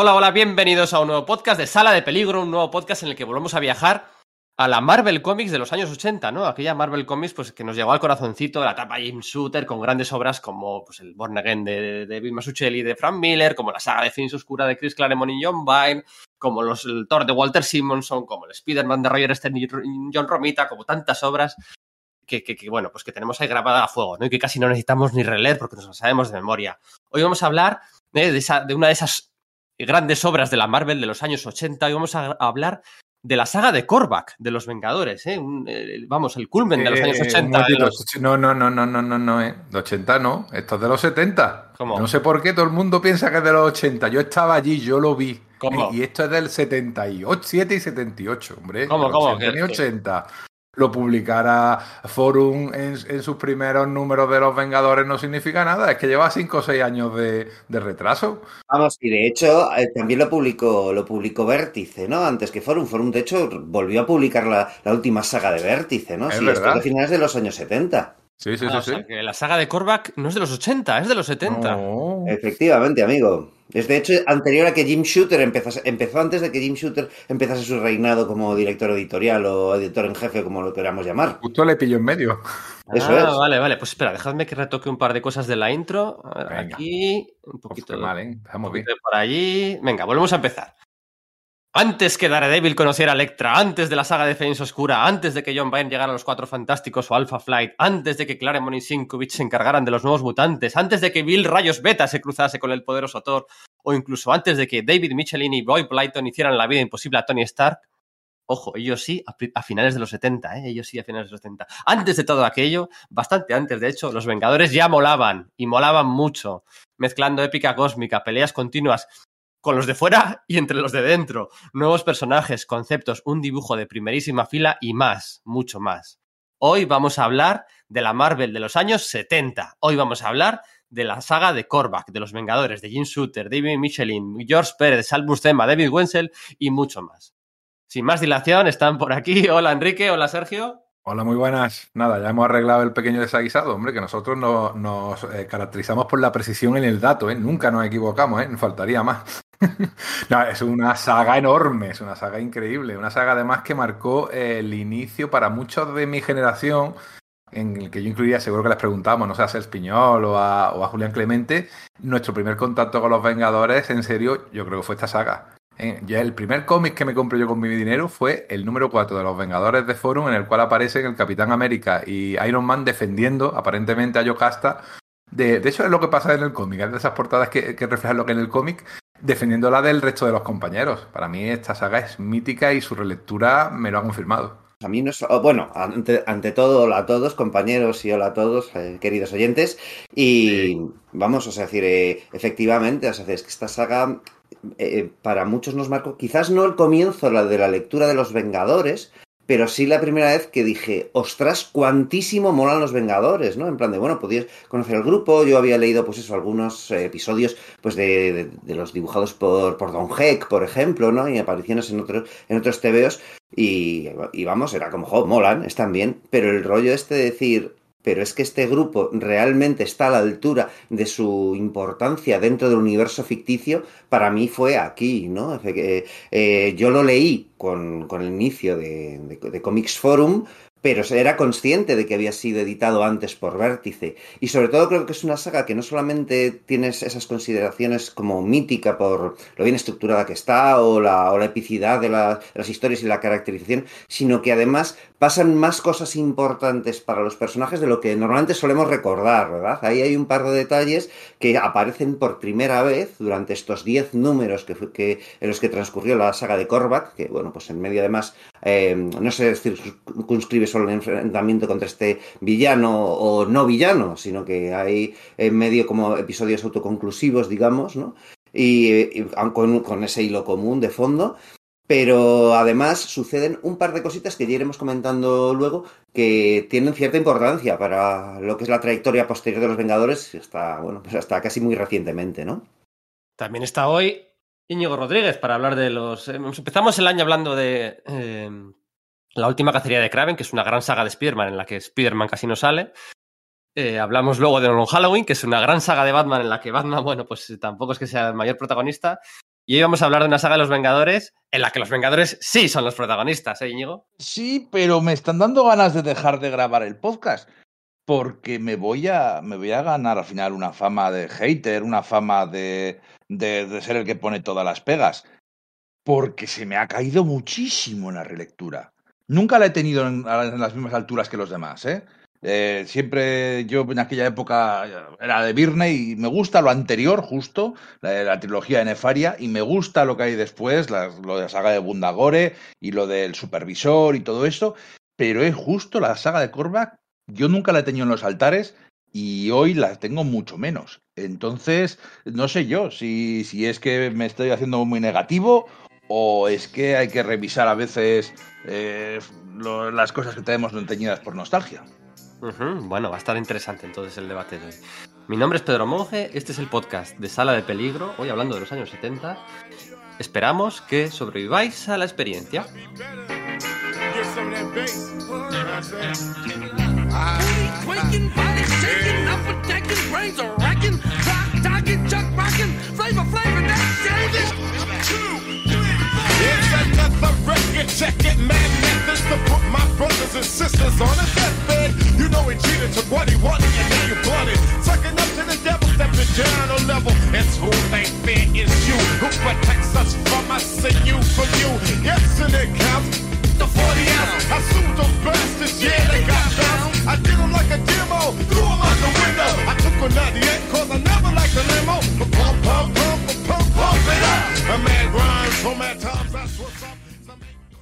Hola, hola, bienvenidos a un nuevo podcast de Sala de Peligro, un nuevo podcast en el que volvemos a viajar a la Marvel Comics de los años 80, ¿no? Aquella Marvel Comics pues, que nos llegó al corazoncito la etapa Jim Shooter con grandes obras como pues, el Born Again de, Bill Masuccelli y de Frank Miller, como la saga de Fins Oscura de Chris Claremont y John Byrne, como los, el Thor de Walter Simonson, como el Spider-Man de Roger Stern y John Romita, como tantas obras que, bueno, pues que tenemos ahí grabada a fuego, ¿no? Y que casi no necesitamos ni releer porque nos lo sabemos de memoria. Hoy vamos a hablar ¿eh? de, esa, de una de esas grandes obras de la Marvel de los años 80 y vamos a hablar de la saga de Korvac, de los Vengadores, ¿eh? Un, eh, vamos, el culmen de los años 80. Eh, los... No, no, no, no, no, no, no, eh. De 80 no, esto es de los 70. ¿Cómo? No sé por qué todo el mundo piensa que es de los 80. Yo estaba allí, yo lo vi. ¿Cómo? Y esto es del 78, 7 y 78, hombre. ¿Cómo, cómo? 80 y 80. Lo publicara Forum en, en, sus primeros números de Los Vengadores no significa nada, es que lleva 5 o 6 años de, de, retraso. Vamos, y de hecho eh, también lo publicó, lo publicó Vértice, ¿no? Antes que Forum. Forum, de hecho, volvió a publicar la, la última saga de Vértice, ¿no? Es sí, esto de finales de los años 70. Sí, sí, Ah, sí. o sea, sí. que la saga de Korvac no es de los 80, es de los 70. No. Efectivamente, amigo. Es de hecho anterior a que Jim Shooter empezase, empezó antes de que Jim Shooter empezase su reinado como director editorial o editor en jefe, como lo queramos llamar. Justo le pillo en medio. Eso ah, es. vale, vale. Pues espera, dejadme que retoque un par de cosas de la intro. A ver, Venga. aquí, un Uf, poquito, qué mal, ¿eh? un bien. poquito por allí. Venga, volvemos a empezar. Antes que Daredevil conociera a Electra, antes de la saga de Fence Oscura, antes de que John Byrne llegara a los Cuatro Fantásticos o Alpha Flight, antes de que Claremont y Sinkovich se encargaran de los nuevos mutantes, antes de que Bill Rayos Beta se cruzase con el poderoso Thor, o incluso antes de que David Michelin y Boy Blyton hicieran la vida imposible a Tony Stark, Ojo, ellos sí, a, a, finales de los 70, ¿eh? ellos sí, a finales de los 70. Antes de todo aquello, bastante antes, de hecho, los Vengadores ya molaban, y molaban mucho, mezclando épica cósmica, peleas continuas con los de fuera y entre los de dentro, nuevos personajes, conceptos, un dibujo de primerísima fila y más, mucho más. Hoy vamos a hablar de la Marvel de los años 70. Hoy vamos a hablar de la saga de Korvac, de los Vengadores, de Jim Shooter, David Michelin, George Pérez, Sal Buscema, David Wenzel y mucho más. Sin más dilación, están por aquí. Hola Enrique, hola Sergio. Hola, muy buenas. Nada, ya hemos arreglado el pequeño desaguisado, hombre, que nosotros no, nos eh, caracterizamos por la precisión en el dato, ¿eh? Nunca nos equivocamos, ¿eh? Faltaría más. es una saga enorme, es una saga increíble, una saga además que marcó eh, el inicio para muchos de mi generación, en el que yo incluiría, seguro que les preguntamos, no sé, a Sergio Piñol o a, o Julián Clemente, nuestro primer contacto con los Vengadores, en serio, yo creo que fue esta saga. Ya el primer cómic que me compré yo con mi dinero fue el número 4 de los Vengadores de Forum, en el cual aparecen el Capitán América y Iron Man defendiendo aparentemente a Yocasta. De, de hecho, es lo que pasa en el cómic, es de esas portadas que, que reflejan lo que en el cómic, defendiéndola del resto de los compañeros. Para mí, esta saga es mítica y su relectura me lo ha confirmado. A mí no es. oh, Bueno, ante, ante, todo, hola a todos, compañeros, y hola a todos, eh, queridos oyentes. Y sí. vamos, o sea, decir, eh, efectivamente, o sea, es que esta saga eh, para muchos nos marcó, quizás no el comienzo la de la lectura de los Vengadores, pero sí la primera vez que dije, ostras, cuantísimo molan los Vengadores, ¿no? En plan de, bueno, podías conocer el grupo, yo había leído, pues eso, algunos eh, episodios, pues de, de, los dibujados por, por Don Heck, por ejemplo, ¿no? Y apariciones en otros, en otros TVOs, y, y vamos, era como, jo, molan, están bien, pero el rollo este de decir, pero es que este grupo realmente está a la altura de su importancia dentro del universo ficticio, para mí fue aquí, ¿no? Eh, yo lo leí con, con el inicio de, Comics Forum, pero era consciente de que había sido editado antes por Vértice. Y sobre todo creo que es una saga que no solamente tienes esas consideraciones como mítica por lo bien estructurada que está o la, o la epicidad de, la, de las historias y la caracterización, sino que además pasan más cosas importantes para los personajes de lo que normalmente solemos recordar, ¿verdad? Ahí hay un par de detalles que aparecen por primera vez durante estos 10 números que, en los que transcurrió la saga de Korvac, que bueno, pues en medio además eh, no se circunscribe solo el enfrentamiento contra este villano o no villano, sino que hay en medio como episodios autoconclusivos, digamos, ¿no? Y, con, ese hilo común de fondo. Pero además suceden un par de cositas que ya iremos comentando luego que tienen cierta importancia para lo que es la trayectoria posterior de los Vengadores hasta, bueno, pues hasta casi muy recientemente, ¿no? También está hoy Íñigo Rodríguez para hablar de los. Empezamos el año hablando de eh, la última cacería de Kraven, que es una gran saga de Spider-Man en la que Spider-Man casi no sale. Eh, hablamos luego de Long Halloween, que es una gran saga de Batman en la que Batman, bueno, pues tampoco es que sea el mayor protagonista. Y hoy vamos a hablar de una saga de los Vengadores en la que los Vengadores sí son los protagonistas, ¿eh, Íñigo? Sí, pero me están dando ganas de dejar de grabar el podcast. Porque me voy a, me voy a ganar al final una fama de hater, una fama de, de ser el que pone todas las pegas. Porque se me ha caído muchísimo en la relectura. Nunca la he tenido en, las mismas alturas que los demás, ¿eh? Eh, siempre yo en aquella época era de Birne y me gusta lo anterior, justo, la, la, trilogía de Nefaria, y me gusta lo que hay después, la, lo de la saga de Bundagore y lo del supervisor y todo esto, pero es justo la saga de Korvac, yo nunca la he tenido en los altares y hoy la tengo mucho menos. Entonces, no sé yo si, si es que me estoy haciendo muy negativo o es que hay que revisar a veces eh, lo, las cosas que tenemos teñidas por nostalgia. Uh -huh. Bueno, va a estar interesante entonces el debate de hoy. Mi nombre es Pedro Monge, este es el podcast de Sala de Peligro, hoy hablando de los años 70. Esperamos que sobreviváis a la experiencia. Another record, check it, man. Methods to put my brothers and sisters on a deathbed. You know he cheated, took what he wanted, and now you bought it. Sucking up to the devil, stepping down a level. It's who they fear is you, who protects us from us and you from you. Yes, and it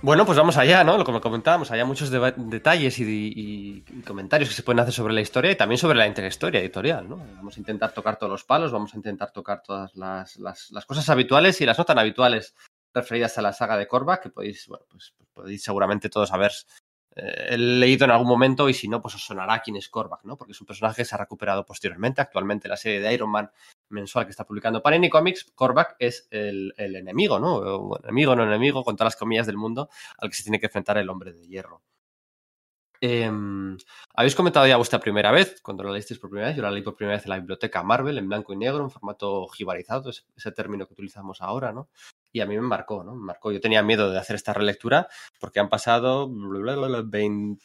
Bueno, pues vamos allá, ¿no? Como comentábamos, hay muchos de detalles y, comentarios que se pueden hacer sobre la historia y también sobre la interhistoria editorial, ¿no? Vamos a intentar tocar todos los palos, vamos a intentar tocar todas las, las, cosas habituales y las no tan habituales referidas a la saga de Korvac, que podéis, bueno, pues podéis seguramente todos haber eh, leído en algún momento y si no, pues os sonará quién es Korvac, ¿no? Porque es un personaje que se ha recuperado posteriormente. Actualmente la serie de Iron Man mensual que está publicando Panini Comics, Korvac es el, el enemigo, ¿no? O enemigo, no enemigo, con todas las comillas del mundo al que se tiene que enfrentar el hombre de hierro. Eh, Habéis comentado ya vuestra primera vez, cuando la leísteis por primera vez, yo la leí por primera vez en la biblioteca Marvel, en blanco y negro, en formato jibarizado, ese término que utilizamos ahora, ¿no? Y a mí me marcó, ¿no? Me marcó. Yo tenía miedo de hacer esta relectura porque han pasado 20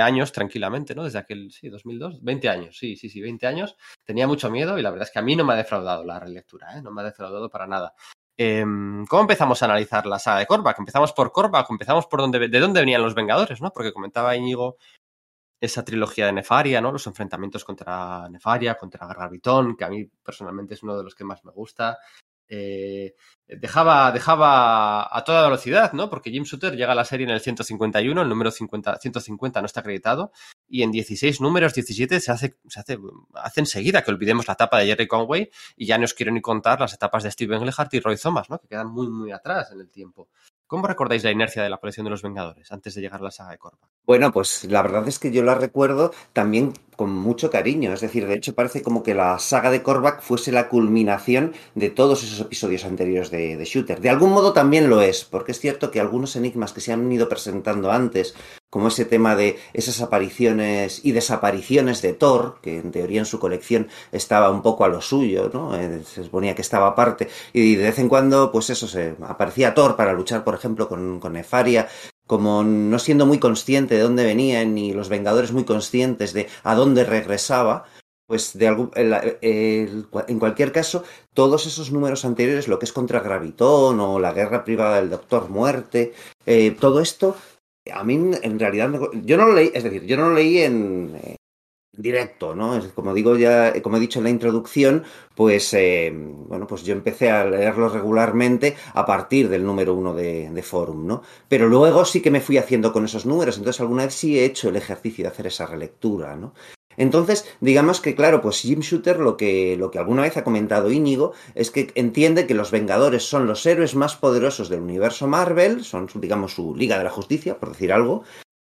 años tranquilamente, ¿no? Desde aquel, sí, 2002, 20 años, sí, sí, sí, 20 años. Tenía mucho miedo y la verdad es que a mí no me ha defraudado la relectura, ¿eh? No me ha defraudado para nada. Eh, ¿Cómo empezamos a analizar la saga de Korvac? Empezamos por Korvac, empezamos por dónde, de dónde venían los Vengadores, ¿no? Porque comentaba Íñigo esa trilogía de Nefaria, ¿no? Los enfrentamientos contra Nefaria, contra Gargabitón, que a mí personalmente es uno de los que más me gusta eh, dejaba, dejaba a toda velocidad, ¿no? Porque Jim Shooter llega a la serie en el 151, el número 50, 150 no está acreditado, y en 16 números, 17 se hace, se hace, hace enseguida que olvidemos la etapa de Jerry Conway y ya no os quiero ni contar las etapas de Steve Englehart y Roy Thomas, ¿no? Que quedan muy, muy atrás en el tiempo. ¿Cómo recordáis la inercia de la colección de los Vengadores antes de llegar a la saga de Korvac? Bueno, pues la verdad es que yo la recuerdo también con mucho cariño. Es decir, de hecho parece como que la saga de Korvac fuese la culminación de todos esos episodios anteriores de, Shooter. De algún modo también lo es, porque es cierto que algunos enigmas que se han ido presentando antes, como ese tema de esas apariciones y desapariciones de Thor, que en teoría en su colección estaba un poco a lo suyo, ¿no? Eh, se suponía que estaba aparte, y de vez en cuando, pues eso, se aparecía Thor para luchar, por ejemplo, con, con Nefaria, como no siendo muy consciente de dónde venía, ni los Vengadores muy conscientes de a dónde regresaba, pues de algún, en cualquier caso, todos esos números anteriores, lo que es contra Gravitón o la guerra privada del Doctor Muerte, eh, todo esto, a mí en realidad, yo no lo leí, es decir, yo no lo leí en, eh, directo, ¿no? Como digo ya, como he dicho en la introducción, pues eh, bueno, pues yo empecé a leerlo regularmente a partir del número uno de, de, Forum, ¿no? Pero luego sí que me fui haciendo con esos números, entonces alguna vez sí he hecho el ejercicio de hacer esa relectura, ¿no? Entonces, digamos que, claro, pues Jim Shooter lo que, lo que alguna vez ha comentado Íñigo es que entiende que los Vengadores son los héroes más poderosos del universo Marvel, son, digamos, su Liga de la Justicia, por decir algo,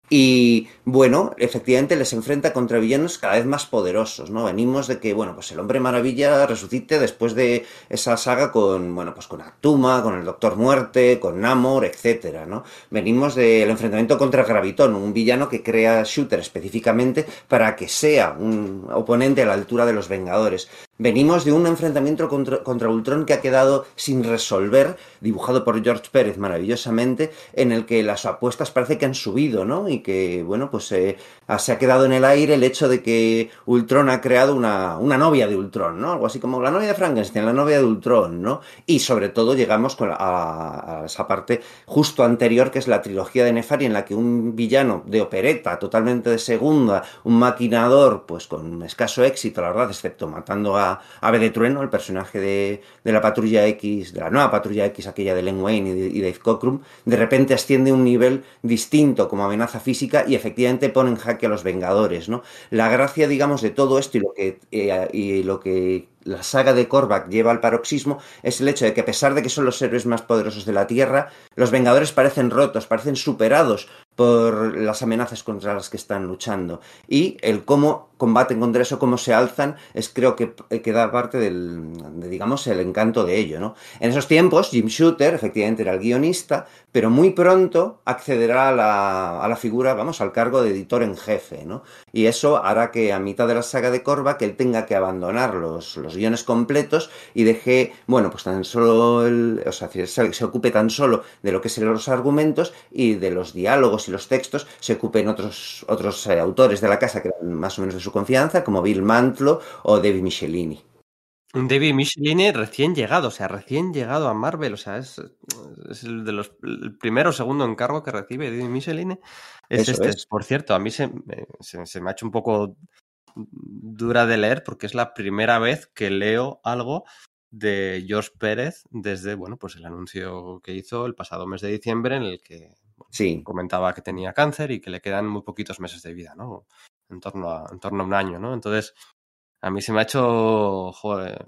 y bueno, efectivamente les enfrenta contra villanos cada vez más poderosos, ¿no? Venimos de que, bueno, pues el hombre maravilla resucite después de esa saga con, bueno, pues con Atuma, con el Doctor Muerte, con Namor, etcétera, ¿no? Venimos del enfrentamiento contra Gravitón, un villano que crea Shooter específicamente para que sea un oponente a la altura de los Vengadores. Venimos de un enfrentamiento contra, contra, Ultron que ha quedado sin resolver, dibujado por George Pérez maravillosamente, en el que las apuestas parece que han subido, ¿no? Y que, bueno, pues eh, se ha quedado en el aire el hecho de que Ultron ha creado una, una, novia de Ultron, ¿no? Algo así como la novia de Frankenstein, la novia de Ultron, ¿no? Y sobre todo llegamos a, a, esa parte justo anterior, que es la trilogía de Nefari, en la que un villano de opereta, totalmente de segunda, un maquinador, pues con escaso éxito, la verdad, excepto matando a Ave de Trueno, el personaje de, de, la Patrulla X, de la nueva Patrulla X, aquella de Len Wayne y, de, Dave Cockrum, de repente asciende a un nivel distinto como amenaza física y efectivamente pone en jaque a los Vengadores, ¿no? La gracia, digamos, de todo esto y lo que, eh, y lo que la saga de Korvac lleva al paroxismo es el hecho de que a pesar de que son los héroes más poderosos de la Tierra, los Vengadores parecen rotos, parecen superados por las amenazas contra las que están luchando. Y el cómo combaten contra eso, cómo se alzan, es creo que, que da parte del, de, digamos, el encanto de ello, ¿no? En esos tiempos, Jim Shooter, efectivamente, era el guionista, pero muy pronto accederá a la, a la figura, vamos, al cargo de editor en jefe, ¿no? Y eso hará que a mitad de la saga de Korvac él tenga que abandonar los, los guiones completos y deje, bueno, pues tan solo el, o sea, se, ocupe tan solo de lo que serán los argumentos y de los diálogos y los textos se ocupen otros, otros eh, autores de la casa que eran más o menos de su confianza, como Bill Mantlo o David Michelini. Un David Michelini recién llegado, o sea, recién llegado a Marvel, o sea, es, es el de los el primero o segundo encargo que recibe David Michelini. Es Eso este. es. Por cierto, a mí se, se, se me ha hecho un poco dura de leer porque es la primera vez que leo algo de George Pérez desde, bueno, pues el anuncio que hizo el pasado mes de diciembre en el que bueno, Sí. comentaba que tenía cáncer y que le quedan muy poquitos meses de vida, ¿no? En torno a, en torno a un año, ¿no? Entonces, a mí se me ha hecho, joder,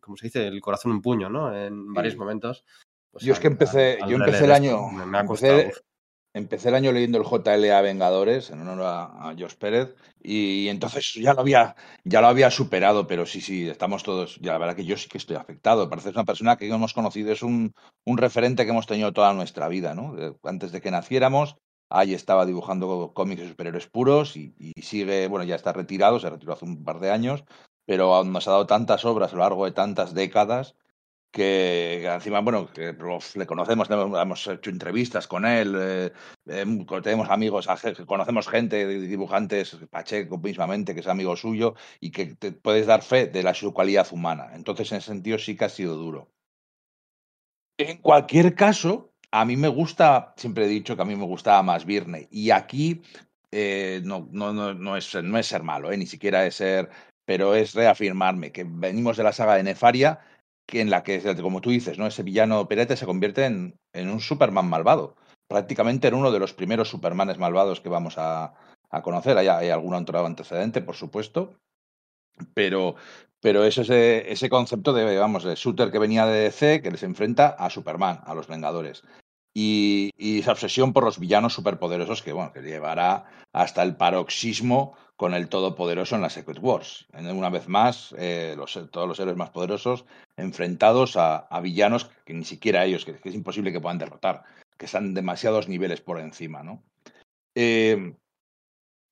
¿cómo se dice? El corazón un puño, ¿no? En varios momentos. Pues yo es que empecé, al, al yo empecé el año, me, me ha empecé, costado. empecé el año leyendo el JLA Vengadores en honor a, a George Pérez y, entonces ya lo había ya lo había superado, pero sí, sí, estamos todos, ya la verdad que yo sí que estoy afectado. Parece una persona que hemos conocido, es un, un referente que hemos tenido toda nuestra vida, ¿no? Antes de que naciéramos, ahí estaba dibujando cómics de superhéroes puros y, sigue, bueno, ya está retirado, se retiró hace un par de años, pero nos ha dado tantas obras a lo largo de tantas décadas que, encima, bueno, le conocemos, hemos hecho entrevistas con él, eh, eh, tenemos amigos, conocemos gente, dibujantes, Pacheco mismamente, que es amigo suyo, y que te puedes dar fe de la su cualidad humana. Entonces, en ese sentido, sí que ha sido duro. En cualquier caso, a mí me gusta, siempre he dicho que a mí me gustaba más Virne, y aquí eh, no, es, no es ser malo, eh, ni siquiera es ser, pero es reafirmarme que venimos de la saga de Nefaria, que en la que, como tú dices, ¿no? ese villano Perete se convierte en, en, un Superman malvado. Prácticamente en uno de los primeros Supermanes malvados que vamos a, a conocer. Hay, algún otro antecedente, por supuesto. Pero, pero es ese, ese concepto de, vamos, de shooter que venía de DC, que les enfrenta a Superman, a los Vengadores. Y, esa obsesión por los villanos superpoderosos que, bueno, que llevará hasta el paroxismo con el todopoderoso en la Secret Wars. Una vez más, eh, todos los héroes más poderosos enfrentados a, villanos que ni siquiera ellos, que, que, es imposible que puedan derrotar, que están demasiados niveles por encima, ¿no? Eh,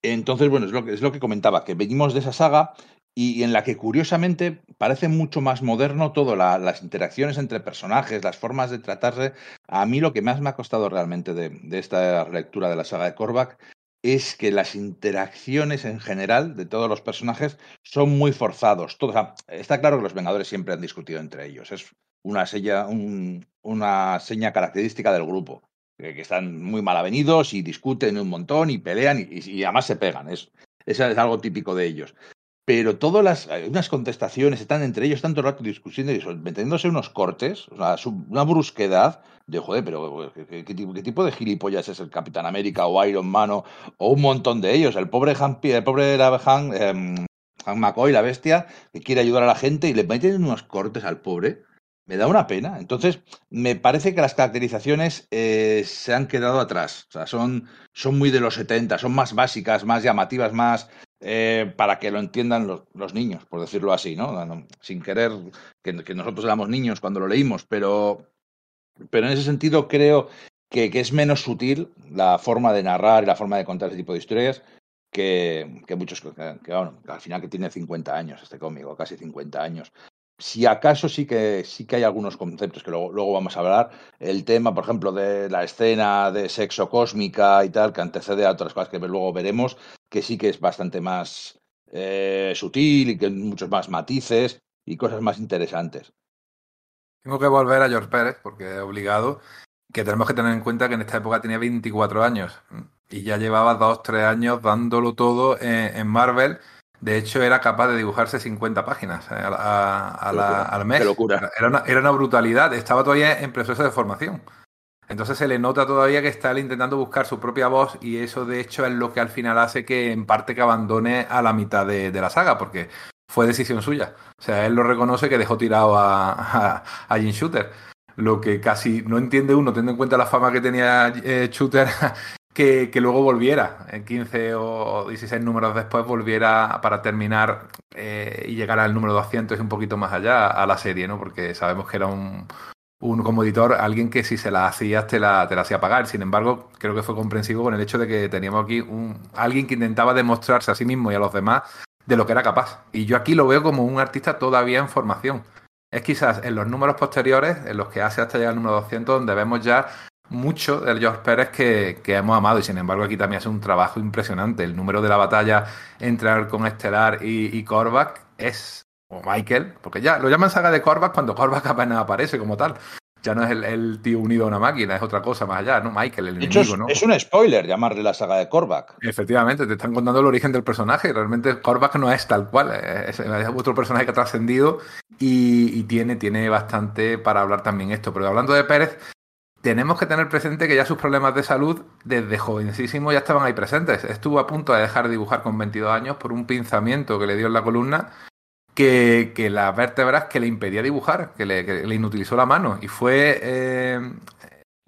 entonces, bueno, es lo, que, es lo que comentaba, que venimos de esa saga y en la que curiosamente parece mucho más moderno todo, la, las interacciones entre personajes, las formas de tratarse. A mí lo que más me ha costado realmente de, de esta lectura de la saga de Korvac es que las interacciones en general de todos los personajes son muy forzados. O sea, está claro que los Vengadores siempre han discutido entre ellos. Es una, seña característica del grupo. Que, están muy mal avenidos y discuten un montón y pelean y, y, y además se pegan. Es algo típico de ellos pero todas las unas contestaciones están entre ellos tanto rato discutiendo y metiéndose unos cortes, sea, una brusquedad de joder, pero ¿qué, qué, tipo, ¿qué, tipo, de gilipollas es el Capitán América o Iron Man o, o un montón de ellos? El pobre Han, el pobre Han, eh, Han McCoy, la bestia, que quiere ayudar a la gente y le meten unos cortes al pobre. Me da una pena. Entonces, me parece que las caracterizaciones eh, se han quedado atrás. O sea, son, son muy de los 70, son más básicas, más llamativas, más eh, para que lo entiendan los, niños, por decirlo así, ¿no? Sin querer que, nosotros éramos niños cuando lo leímos, pero, pero en ese sentido creo que, es menos sutil la forma de narrar y la forma de contar ese tipo de historias que, muchos, que, bueno, al final que tiene 50 años este cómic, o casi 50 años. Si acaso sí que sí que hay algunos conceptos que luego, luego vamos a hablar. El tema, por ejemplo, de la escena de sexo cósmica y tal, que antecede a otras cosas que luego veremos, que sí que es bastante más eh, sutil y que muchos más matices y cosas más interesantes. Tengo que volver a George Pérez porque he obligado que tenemos que tener en cuenta que en esta época tenía 24 años y ya llevaba 2, 3 años dándolo todo en, en Marvel de hecho, era capaz de dibujarse 50 páginas eh, a, a, a la, al mes. Qué locura. Era una, era una, brutalidad. Estaba todavía en proceso de formación. Entonces se le nota todavía que está intentando buscar su propia voz y eso de hecho es lo que al final hace que en parte que abandone a la mitad de, de la saga, porque fue decisión suya. O sea, él lo reconoce que dejó tirado a, a, a Jim Shooter. Lo que casi no entiende uno, teniendo en cuenta la fama que tenía eh, Shooter que, luego volviera, en 15 o 16 números después, volviera para terminar eh, y llegar al número 200 y un poquito más allá a la serie, ¿no? Porque sabemos que era un, un como editor, alguien que si se la hacías te la, te hacía pagar. Sin embargo, creo que fue comprensivo con el hecho de que teníamos aquí un, alguien que intentaba demostrarse a sí mismo y a los demás de lo que era capaz. Y yo aquí lo veo como un artista todavía en formación. Es quizás en los números posteriores, en los que hace hasta llegar al número 200, donde vemos ya mucho del George Pérez que, que, hemos amado y sin embargo aquí también hace un trabajo impresionante. El número de la batalla entre Halcón Estelar y, y Korvac es, o Michael, porque ya lo llaman saga de Korvac cuando Korvac apenas aparece como tal. Ya no es el, el, tío unido a una máquina, es otra cosa más allá, ¿no? Michael, el enemigo, es, ¿no? Es un spoiler llamarle la saga de Korvac. Efectivamente, te están contando el origen del personaje. Realmente Korvac no es tal cual, es, es otro personaje que ha trascendido y, y tiene, tiene bastante para hablar también esto. Pero hablando de Pérez, tenemos que tener presente que ya sus problemas de salud desde jovencísimo ya estaban ahí presentes. Estuvo a punto de dejar de dibujar con 22 años por un pinzamiento que le dio en la columna que, que las vértebras que le impedía dibujar, que le, inutilizó la mano. Y fue eh,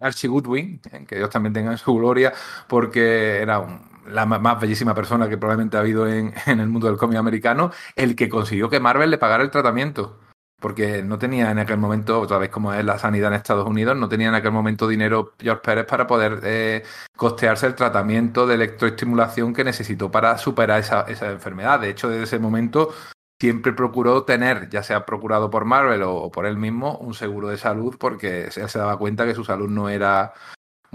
Archie Goodwin, que Dios también tenga en su gloria, porque era la más bellísima persona que probablemente ha habido en, en el mundo del cómic americano, el que consiguió que Marvel le pagara el tratamiento porque no tenía en aquel momento, otra vez como es la sanidad en Estados Unidos, no tenía en aquel momento dinero George Pérez para poder eh, costearse el tratamiento de electroestimulación que necesitó para superar esa, esa, enfermedad. De hecho, desde ese momento siempre procuró tener, ya sea procurado por Marvel o, por él mismo, un seguro de salud porque él se daba cuenta que su salud no era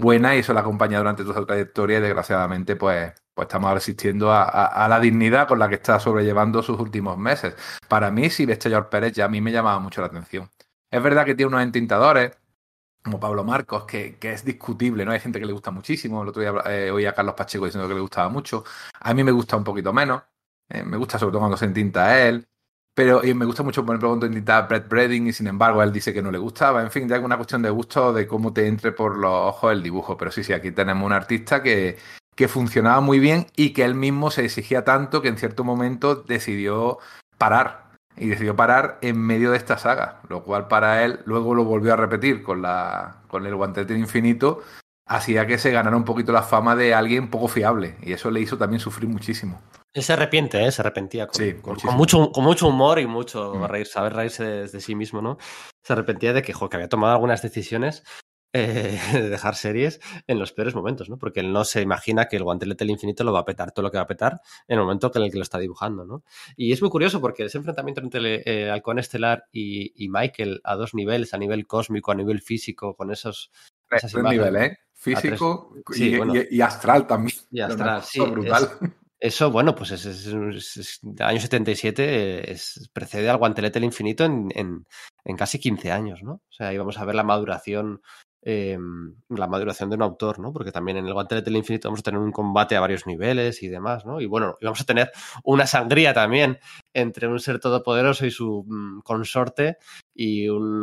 buena y eso la acompaña durante toda su trayectoria y desgraciadamente pues pues estamos asistiendo a, la dignidad con la que está sobrellevando sus últimos meses. Para mí, Silvestre George Pérez ya a mí me llamaba mucho la atención. Es verdad que tiene unos entintadores, como Pablo Marcos, que, que, es discutible, ¿no? Hay gente que le gusta muchísimo. El otro día eh, oí a Carlos Pacheco diciendo que le gustaba mucho. A mí me gusta un poquito menos. Eh, me gusta sobre todo cuando se entinta él. Pero y me gusta mucho, por ejemplo, cuando intenta a Brett Breading y sin embargo él dice que no le gustaba. En fin, ya es una cuestión de gusto de cómo te entre por los ojos el dibujo. Pero sí, sí, aquí tenemos un artista que, que funcionaba muy bien y que él mismo se exigía tanto que en cierto momento decidió parar. Y decidió parar en medio de esta saga, lo cual para él luego lo volvió a repetir con, la, con el guantelete infinito, hacía que se ganara un poquito la fama de alguien poco fiable y eso le hizo también sufrir muchísimo. Él se arrepiente, ¿eh? se arrepentía con, sí, con, con, mucho, con mucho humor y mucho mm. reír, saber reírse de, de, sí mismo, ¿no? Se arrepentía de que, jo, que había tomado algunas decisiones eh, dejar series en los peores momentos, ¿no? Porque él no se imagina que el guantelete del infinito lo va a petar todo lo que va a petar en el momento en el que lo está dibujando, ¿no? Y es muy curioso porque ese enfrentamiento entre eh, Halcón Estelar y, y, Michael a dos niveles, a nivel cósmico, a nivel físico, con esos... Esas tres niveles, ¿eh? Físico y, sí, bueno, y, y, astral también. Y astral, sí. Brutal. Es, eso, bueno, pues es, es, es, es año 77, es, precede al guantelete del infinito en, en, en, casi 15 años, ¿no? O sea, ahí vamos a ver la maduración eh, la maduración de un autor, ¿no? Porque también en el guantelete del infinito vamos a tener un combate a varios niveles y demás, ¿no? Y bueno, vamos a tener una sangría también entre un ser todopoderoso y su mm, consorte y un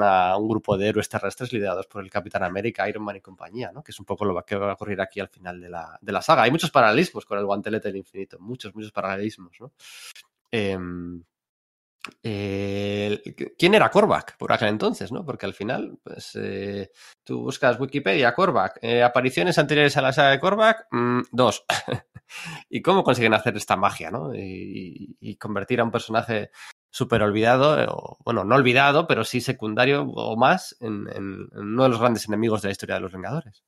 grupo de héroes terrestres liderados por el Capitán América, Iron Man y compañía, ¿no? Que es un poco lo que va a ocurrir aquí al final de la, de la saga. Hay muchos paralelismos con el guantelete del infinito, muchos, muchos paralelismos, ¿no? Eh, eh, ¿Quién era Korvac por aquel entonces? ¿no? Porque al final, pues, eh, tú buscas Wikipedia, Korvac, eh, apariciones anteriores a la saga de Korvac, mmm, dos. ¿Y cómo consiguen hacer esta magia? ¿no? Y, convertir a un personaje súper olvidado, o, bueno, no olvidado, pero sí secundario o más en, uno de los grandes enemigos de la historia de los Vengadores.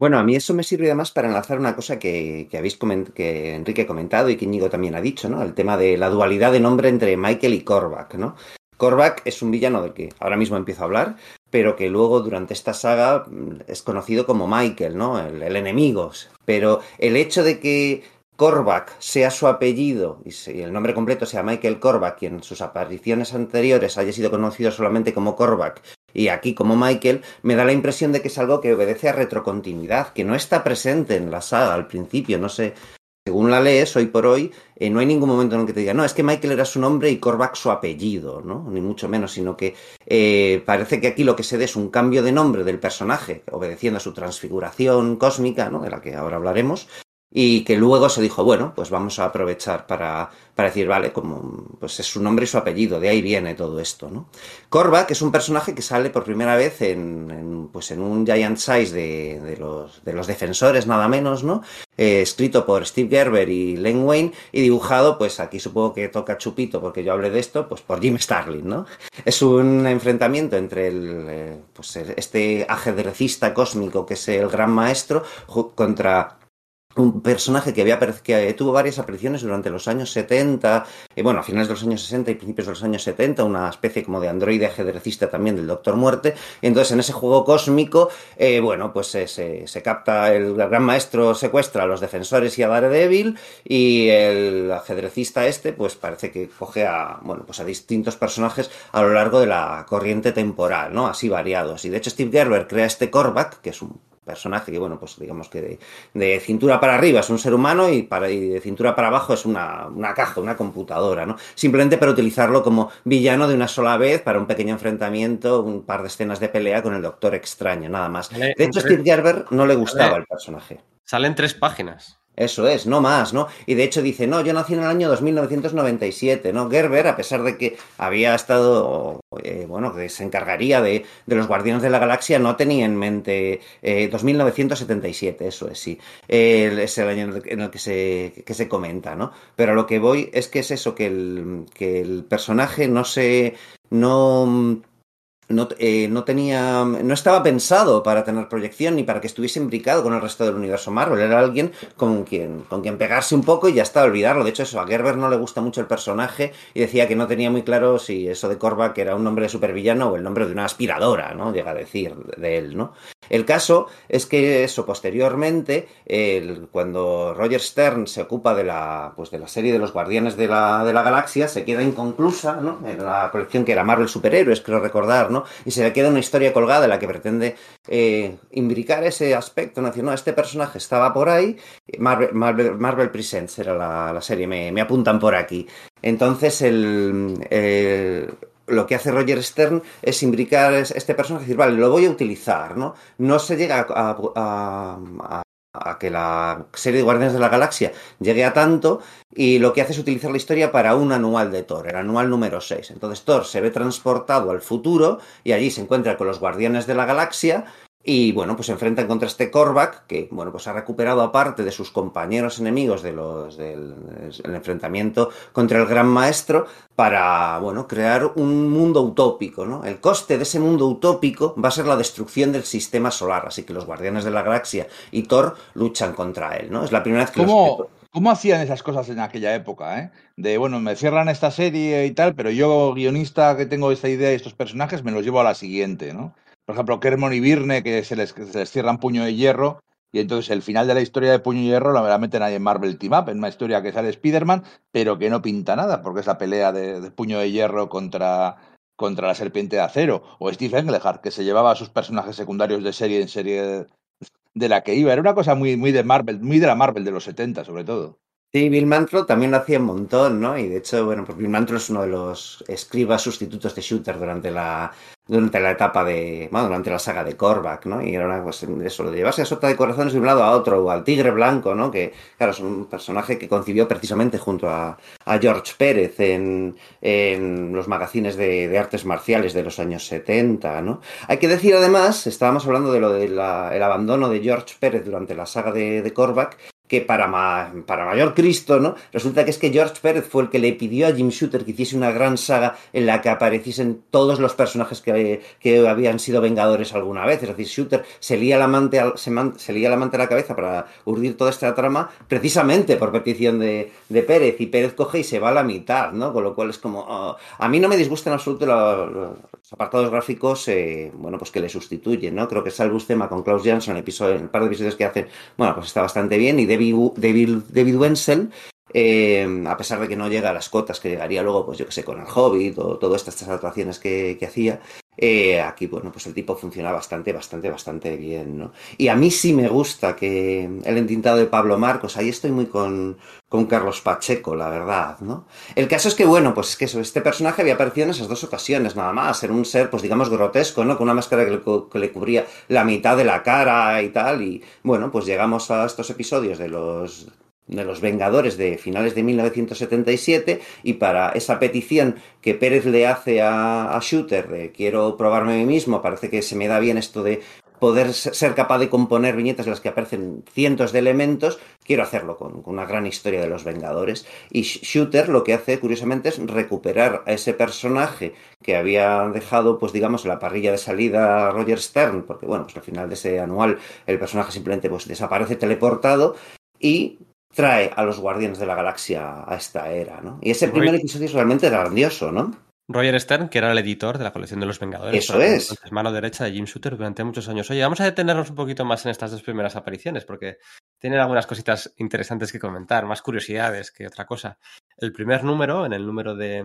Bueno, a mí eso me sirve además para enlazar una cosa que, que habéis que Enrique ha comentado y que Íñigo también ha dicho, ¿no? El tema de la dualidad de nombre entre Michael y Korvac, ¿no? Korvac es un villano del que ahora mismo empiezo a hablar, pero que luego durante esta saga mm, es conocido como Michael, ¿no? El, enemigo. Pero el hecho de que Korvac sea su apellido y el nombre completo sea Michael Korvac y en sus apariciones anteriores haya sido conocido solamente como Korvac y aquí como Michael, me da la impresión de que es algo que obedece a retrocontinuidad, que no está presente en la saga al principio, no sé. Según la lees, hoy por hoy, eh, no hay ningún momento en el que te diga, no, es que Michael era su nombre y Korvac su apellido, ¿no? Ni mucho menos, sino que eh, parece que aquí lo que se dé es un cambio de nombre del personaje, obedeciendo a su transfiguración cósmica, ¿no? De la que ahora hablaremos, y que luego se dijo, bueno, pues vamos a aprovechar para, para decir, vale, como pues es su nombre y su apellido, de ahí viene todo esto, ¿no? Korvac es un personaje que sale por primera vez en, en, pues en un Giant Size de, de, los, de los defensores, nada menos, ¿no? Eh, escrito por Steve Gerber y Len Wayne y dibujado, pues aquí supongo que toca chupito porque yo hablé de esto, pues por Jim Starlin, ¿no? Es un enfrentamiento entre el, eh, pues este ajedrecista cósmico que es el gran maestro contra un personaje que había que tuvo varias apariciones durante los años 70, y bueno, a finales de los años 60 y principios de los años 70, una especie como de androide ajedrecista también del Doctor Muerte. Entonces en ese juego cósmico, eh, bueno, pues eh, se, se, capta, el gran maestro secuestra a los defensores y a Daredevil, y el ajedrecista este, pues parece que coge a, bueno, pues a distintos personajes a lo largo de la corriente temporal, ¿no? Así variados. Y de hecho Steve Gerber crea este Korvac, que es un personaje que, bueno, pues digamos que de, de, cintura para arriba es un ser humano y, para, y de cintura para abajo es una, una, caja, una computadora, ¿no? Simplemente para utilizarlo como villano de una sola vez para un pequeño enfrentamiento, un par de escenas de pelea con el Doctor Extraño, nada más. Vale, de hecho. Steve Gerber no le gustaba Vale. el personaje. Salen tres páginas. Eso es, no más, ¿no? Y de hecho dice, no, yo nací en el año 2997, ¿no? Gerber, a pesar de que había estado, eh, bueno, que se encargaría de, de, los Guardianes de la Galaxia, no tenía en mente eh, 2977, eso es, sí. Es el año en el que se, que se comenta, ¿no? Pero lo que voy es que es eso, que el, que el personaje no se... no no, eh, no, tenía, no estaba pensado para tener proyección ni para que estuviese imbricado con el resto del universo Marvel. Era alguien con quien, con quien pegarse un poco y ya está, olvidarlo. De hecho, eso, a Gerber no le gusta mucho el personaje y decía que no tenía muy claro si eso de Korvac era un nombre de supervillano o el nombre de una aspiradora, ¿no? Llega a decir de él, ¿no? El caso es que eso, posteriormente, el, cuando Roger Stern se ocupa de la, pues de la serie de los Guardianes de la, de la Galaxia, se queda inconclusa, ¿no? En la colección que era Marvel Superhéroes, creo recordar, ¿no? Y se le queda una historia colgada en la que pretende eh, imbricar ese aspecto, ¿no? Este personaje estaba por ahí, Marvel, Marvel, Presents era la, la serie, me, me, apuntan por aquí. Entonces, el, lo que hace Roger Stern es imbricar este personaje y decir, vale, lo voy a utilizar, ¿no? No se llega a, a, a, que la serie de Guardianes de la Galaxia llegue a tanto y lo que hace es utilizar la historia para un anual de Thor, el anual número 6. Entonces Thor se ve transportado al futuro y allí se encuentra con los Guardianes de la Galaxia y bueno, pues se enfrentan contra este Korvac, que bueno, pues ha recuperado aparte de sus compañeros enemigos de los, del, del enfrentamiento contra el Gran Maestro para, bueno, crear un mundo utópico, ¿no? El coste de ese mundo utópico va a ser la destrucción del sistema solar, así que los Guardianes de la Galaxia y Thor luchan contra él, ¿no? Es la primera vez que ¿Cómo, los... ¿Cómo hacían esas cosas en aquella época, eh? De, bueno, me cierran esta serie y tal, pero yo, guionista que tengo esta idea y estos personajes, me los llevo a la siguiente, ¿no? Por ejemplo, Kermon y Birne, que se les, cierran puño de hierro, y entonces el final de la historia de Puño y Hierro la meten ahí en Marvel Team Up, en una historia que sale Spider-Man, pero que no pinta nada, porque es la pelea de, Puño de Hierro contra, contra la Serpiente de Acero, o Steve Englehart, que se llevaba a sus personajes secundarios de serie en serie de la que iba. Era una cosa muy, muy de Marvel, muy de la Marvel de los 70, sobre todo. Sí, Bill Mantlo también hacía un montón, ¿no? Y de hecho, bueno, pues Bill Mantlo es uno de los escribas sustitutos de Shooter durante la, durante la etapa de, bueno, durante la saga de Korvac, ¿no? Y era una, pues eso, lo de llevarse a sota de corazones de un lado a otro, o al tigre blanco, ¿no? Que, claro, es un personaje que concibió precisamente junto a, a George Pérez en, en los magazines de, de, artes marciales de los años 70, ¿no? Hay que decir además, estábamos hablando de lo del de abandono de George Pérez durante la saga de, de Korvac, que para, ma- para mayor Cristo, ¿no? Resulta que es que George Pérez fue el que le pidió a Jim Shooter que hiciese una gran saga en la que apareciesen todos los personajes que, que habían sido Vengadores alguna vez. Es decir, Shooter se lía la mante, se, man- se lía la mante a la cabeza para urdir toda esta trama precisamente por petición de, de Pérez y Pérez coge y se va a la mitad, ¿no? Con lo cual es como... ah, a mí no me disgusta en absoluto los apartados gráficos, eh, bueno, pues que le sustituyen, ¿no? Creo que Salvus Tema con Klaus Jansson, episodio, el par de episodios que hacen, bueno, pues está bastante bien. Y David, David, Wenzel, eh, a pesar de que no llega a las cotas que llegaría luego, pues yo que sé, con el Hobbit o todas estas, estas que, que hacía, eh, aquí, bueno, pues el tipo funciona bastante, bastante, bastante bien, ¿no? Y a mí sí me gusta que el entintado de Pablo Marcos, ahí estoy muy con, con Carlos Pacheco, la verdad, ¿no? El caso es que, bueno, pues es que este personaje había aparecido en esas dos ocasiones, nada más. Era un ser, pues digamos, grotesco, ¿no? Con una máscara que le cubría la mitad de la cara y tal. Y bueno, pues llegamos a estos episodios de los de los Vengadores de finales de 1977 y para esa petición que Pérez le hace a, a Shooter de quiero probarme a mí mismo, parece que se me da bien esto de poder se- ser capaz de componer viñetas en las que aparecen cientos de elementos, quiero hacerlo con, una gran historia de los Vengadores. Y Sh- Shooter lo que hace, curiosamente, es recuperar a ese personaje que había dejado, pues digamos, en la parrilla de salida Roger Stern, porque bueno, pues al final de ese anual el personaje simplemente pues desaparece teleportado y trae a los Guardianes de la Galaxia a esta era, ¿no? Y ese Roy- primer episodio es realmente grandioso, ¿no? Roger Stern, que era el editor de la colección de los Vengadores. Eso es. entonces, mano derecha de Jim Shooter durante muchos años. Oye, vamos a detenernos un poquito más en estas dos primeras apariciones, porque tienen algunas cositas interesantes que comentar, más curiosidades que otra cosa. El primer número, en el número de,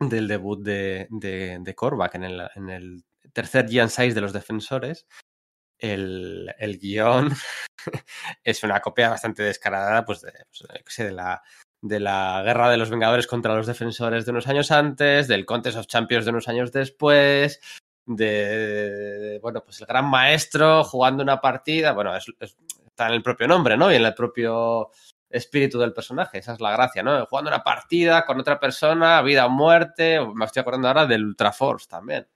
del debut de, de, de Korvac, en el, en el tercer Gian 6 de los defensores, el, el guion es una copia bastante descarada pues de, pues, de la de la guerra de los Vengadores contra los defensores de unos años antes, del Contest of Champions de unos años después, de, bueno, pues el gran maestro jugando una partida, bueno, es- es- está en el propio nombre, ¿no? Y en el propio espíritu del personaje, esa es la gracia, ¿no? Jugando una partida con otra persona, vida o muerte, me estoy acordando ahora del Ultra Force también,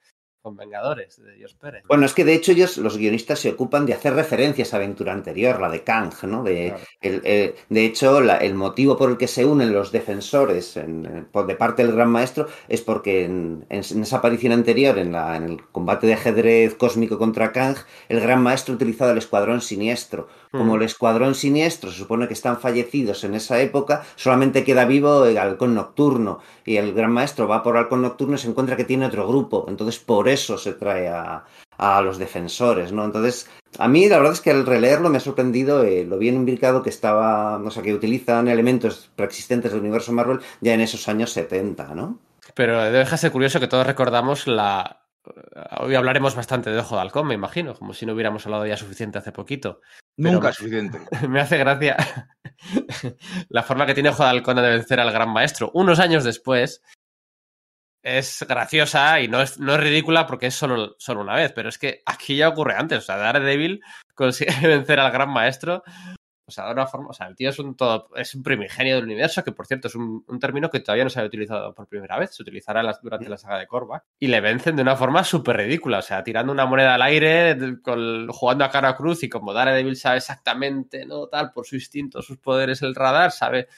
con Vengadores, de Dios Pérez. Bueno, es que de hecho ellos, los guionistas, se ocupan de hacer referencia a esa aventura anterior, la de Kang, ¿no? De, Claro. el, eh, de hecho, la- el motivo por el que se unen los defensores en- por- de parte del Gran Maestro es porque en, en- en esa aparición anterior, en, la- en el combate de ajedrez cósmico contra Kang, el Gran Maestro ha utilizado el Escuadrón Siniestro. Como Mm. el Escuadrón Siniestro se supone que están fallecidos en esa época, solamente queda vivo el Halcón Nocturno. Y el Gran Maestro va por Halcón Nocturno y se encuentra que tiene otro grupo. Entonces, por eso se trae a, a los defensores, ¿no? Entonces, a mí la verdad es que al releerlo me ha sorprendido eh, lo bien imbricado que estaba, o sea, que utilizan elementos preexistentes del universo Marvel ya en esos años 70, ¿no? Pero deja ser curioso que todos recordamos la... Hoy hablaremos bastante de Ojo de Halcón, me imagino, como si no hubiéramos hablado ya suficiente hace poquito. Pero- Nunca es suficiente. me hace gracia la forma que tiene Ojo de Halcón de vencer al gran maestro. Unos años después es graciosa y no es, no es ridícula porque es solo, solo una vez, pero es que aquí ya ocurre antes. O sea, Daredevil consigue vencer al gran maestro. O sea, de una forma, o sea, el tío es un todo, es un primigenio del universo, que por cierto es un, término que todavía no se había utilizado por primera vez, se utilizará las- durante la saga de Korvac, y le vencen de una forma súper ridícula, o sea, tirando una moneda al aire, con- jugando a cara a cruz, y como Daredevil sabe exactamente, ¿no? Tal, por su instinto, sus poderes, el radar, sabe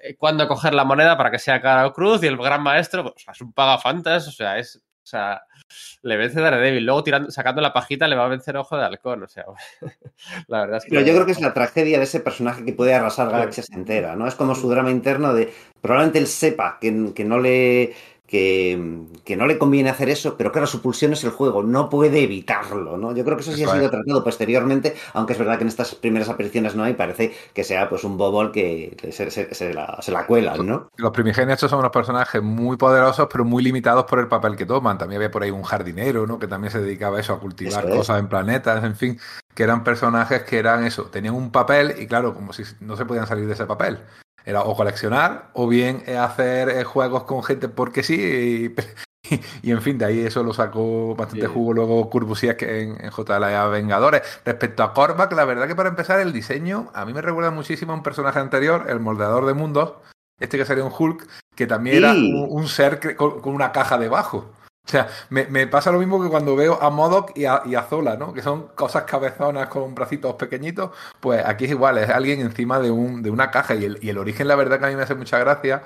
eh, cuándo coger la moneda para que sea cara o cruz, y el gran maestro, pues, es un pagafantas, o sea, es, o sea, le vence Daredevil, luego tirando, sacando la pajita le va a vencer Ojo de Halcón, o sea, la verdad es que... Pero yo creo que es la tragedia de ese personaje que puede arrasar galaxias entera, ¿no? Es como su drama interno de probablemente él sepa que, que no le que, que no le conviene hacer eso, pero claro, su pulsión es el juego, no puede evitarlo, ¿no? Yo creo que eso sí ha sido tratado posteriormente, aunque es verdad que en estas primeras apariciones no hay, parece que sea pues un bobol que se, se- se la, se la cuelan, ¿no? Los primigenios son unos personajes muy poderosos, pero muy limitados por el papel que toman. También había por ahí un jardinero, ¿no? Que también se dedicaba a eso, a cultivar Eso es. cosas en planetas, en fin, que eran personajes que eran eso, tenían un papel y claro, como si no se podían salir de ese papel. Era o coleccionar o bien eh, hacer eh, juegos con gente porque sí. Y, y, en fin, de ahí eso lo sacó bastante Sí. jugo luego Kurbusiek en, en JLA Vengadores. Respecto a Korvac, la verdad que para empezar el diseño a mí me recuerda muchísimo a un personaje anterior, el moldeador de mundos, este que sería un Hulk, que también Sí. era un, un ser con una caja debajo. O sea, me, me pasa lo mismo que cuando veo a Modoc y a, y a Zola, ¿no? Que son cosas cabezonas con bracitos pequeñitos. Pues aquí es igual, es alguien encima de, un, de una caja. Y el, y el origen, la verdad, que a mí me hace mucha gracia.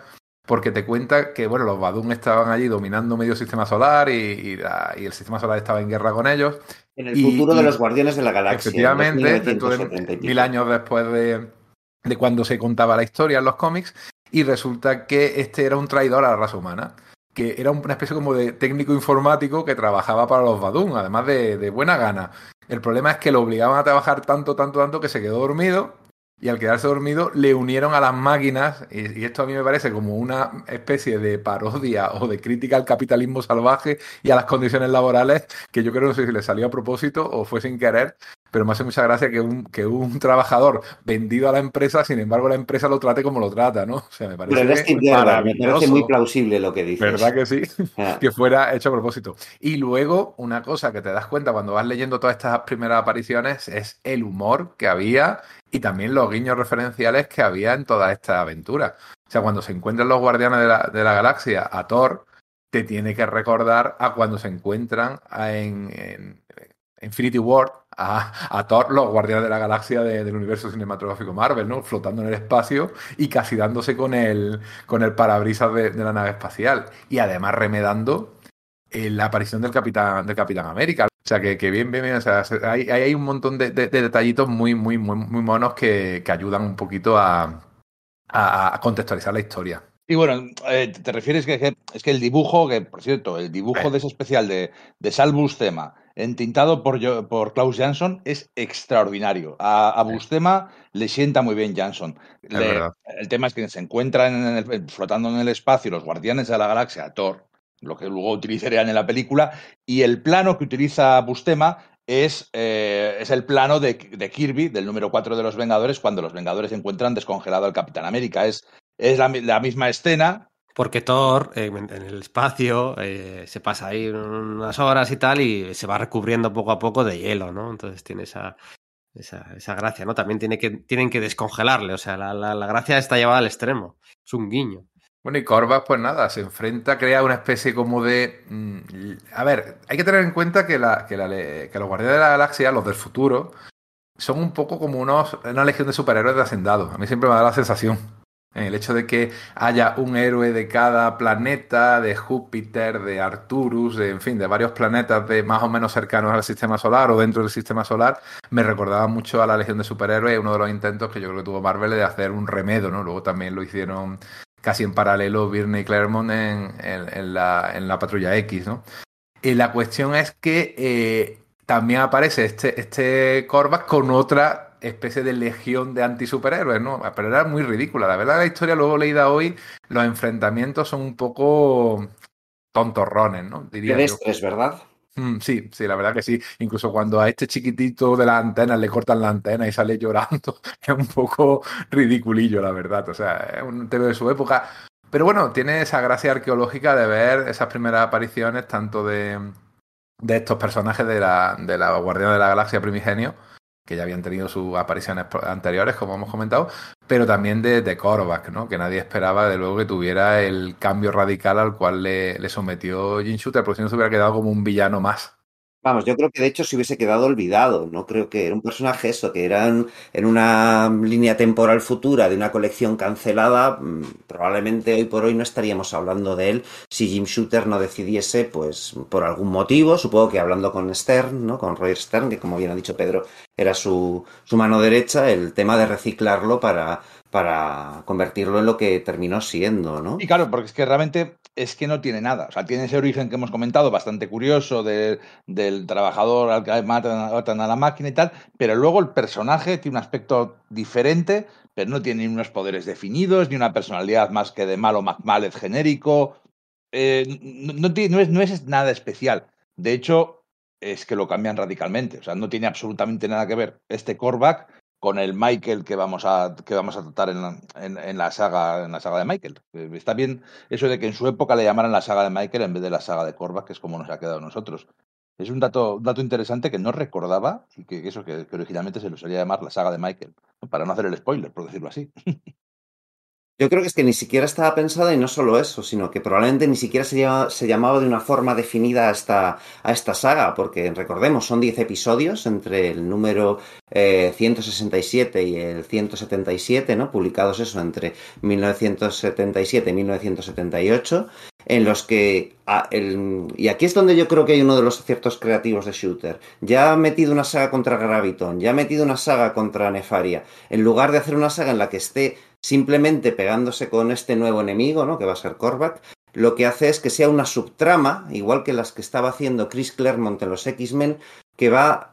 Porque te cuenta que, bueno, los Badun estaban allí dominando medio sistema solar y, y la- y el sistema solar estaba en guerra con ellos. En el futuro de los Guardianes de la Galaxia. en Efectivamente, dentro de 1970 y pico. mil años después de, de cuando se contaba la historia en los cómics, y resulta que este era un traidor a la raza humana, que era una especie como de técnico informático que trabajaba para los Badun, además de, de buena gana. El problema es que lo obligaban a trabajar tanto, tanto, tanto que se quedó dormido. Y al quedarse dormido le unieron a las máquinas, y, esto a mí me parece como una especie de parodia o de crítica al capitalismo salvaje y a las condiciones laborales, que yo creo no sé si le salió a propósito o fue sin querer, pero me hace mucha gracia que un, que un trabajador vendido a la empresa, sin embargo, la empresa lo trate como lo trata, ¿no? O sea, me parece Pero Steve Gerber, me parece muy plausible lo que dices. ¿Verdad que sí? Ah, que fuera hecho a propósito. Y luego, una cosa que te das cuenta cuando vas leyendo todas estas primeras apariciones es el humor que había y también los guiños referenciales que había en toda esta aventura. O sea, cuando se encuentran los guardianes de la, de la galaxia a Thor, te tiene que recordar a cuando se encuentran en, en Infinity War a, a Thor, los guardianes de la galaxia de- del universo cinematográfico Marvel, ¿no? Flotando en el espacio y casi dándose con el, con el parabrisas de, de la nave espacial. Y además remedando eh, la aparición del Capitán, del Capitán América. O sea, que, que bien, bien, bien. O sea, se- hay, hay un montón de, de- de detallitos muy, muy, muy, muy monos que, que ayudan un poquito a, a- a contextualizar la historia. Y bueno, eh, te refieres que, que- es que el dibujo, que por cierto, el dibujo Eh. de ese especial de, de Sal Buscema, entintado por, por Klaus Jansson, es extraordinario. A, a Buscema le sienta muy bien Jansson. Le- el tema es que se encuentran en el- flotando en el espacio los guardianes de la galaxia, Thor, lo que luego utilizarían en la película, y el plano que utiliza Bustema es, eh, es el plano de, de Kirby, del número 4 de los Vengadores, cuando los Vengadores encuentran descongelado al Capitán América. Es, es la misma escena, Porque Thor eh, en el espacio eh, se pasa ahí unas horas y tal y se va recubriendo poco a poco de hielo, ¿no? Entonces tiene esa, esa, gracia, ¿no? También tiene que, tienen que descongelarle, o sea, la, la, la gracia está llevada al extremo. Es un guiño. Bueno, y Corvas, pues nada, se enfrenta, crea una especie como de... mm, A ver, hay que tener en cuenta que, la, que, que los Guardianes de la Galaxia, los del futuro, son un poco como unos, una legión de superhéroes de hacendado. A mí siempre me da la sensación. El hecho de que haya un héroe de cada planeta, de Júpiter, de Arturus, de, en fin, de varios planetas de más o menos cercanos al sistema solar o dentro del sistema solar, me recordaba mucho a la Legión de Superhéroes, uno de los intentos que yo creo que tuvo Marvel de hacer un remedo, ¿no? Luego también lo hicieron casi en paralelo Byrne y Claremont en, en- la, en la Patrulla X, ¿no? Y la cuestión es que eh, también aparece este, este Korvac con otra especie de legión de antisuperhéroes, ¿no? Pero era muy ridícula. La verdad, la historia luego leída hoy, los enfrentamientos son un poco tontorrones, ¿no? Diría yo. Pedestres, ¿verdad? Mm, sí, sí, la verdad que sí. Incluso cuando a este chiquitito de la antena le cortan la antena y sale llorando, es un poco ridiculillo, la verdad. O sea, es un TV de su época. Pero bueno, tiene esa gracia arqueológica de ver esas primeras apariciones, tanto de, de estos personajes de la, de la Guardiana de la Galaxia Primigenio, que ya habían tenido sus apariciones anteriores, como hemos comentado, pero también de, de Korvac, ¿no? Que nadie esperaba, de luego, que tuviera el cambio radical al cual le, le sometió Jim Shooter, porque si no se hubiera quedado como un villano más. Vamos, yo creo que de hecho se hubiese quedado olvidado. No creo que era un personaje eso, que era en, una línea temporal futura de una colección cancelada. mm, Probablemente hoy por hoy no estaríamos hablando de él si Jim Shooter no decidiese, pues por algún motivo, supongo que hablando con Stern, ¿no? Con Roy Stern, que como bien ha dicho Pedro, era su, su mano derecha, el tema de reciclarlo para, para convertirlo en lo que terminó siendo, ¿no? Y claro, porque es que realmente es que no tiene nada. O sea, tiene ese origen que hemos comentado, bastante curioso, de- del trabajador al que matan, a la máquina y tal, pero luego el personaje tiene un aspecto diferente, pero no tiene ni unos poderes definidos, ni una personalidad más que de malo McMalleth genérico. Eh, no, es, nada especial. De hecho, es que lo cambian radicalmente. O sea, no tiene absolutamente nada que ver este Korvac con el Michael que vamos a, que vamos a tratar en la, en- en la saga, en la saga de Michael. Está bien eso de que en su época le llamaran la saga de Michael en vez de la saga de Korvac, que es como nos ha quedado a nosotros. Es un dato, un dato interesante que no recordaba y que, eso que, que originalmente se lo solía llamar la saga de Michael, para no hacer el spoiler, por decirlo así. Yo creo que es que ni siquiera estaba pensada y no solo eso, sino que probablemente ni siquiera se, llama- se llamaba de una forma definida a esta, a esta saga, porque recordemos, son 10 episodios entre el número eh, 167 y el 177, ¿no? Publicados eso entre 1977 y 1978, en los que... el- y aquí es donde yo creo que hay uno de los aciertos creativos de Shooter. Ya ha metido una saga contra Graviton, ya ha metido una saga contra Nefaria. En lugar de hacer una saga en la que esté simplemente pegándose con este nuevo enemigo, ¿no? Que va a ser Korvac, lo que hace es que sea una subtrama, igual que las que estaba haciendo Chris Claremont en los X-Men, que va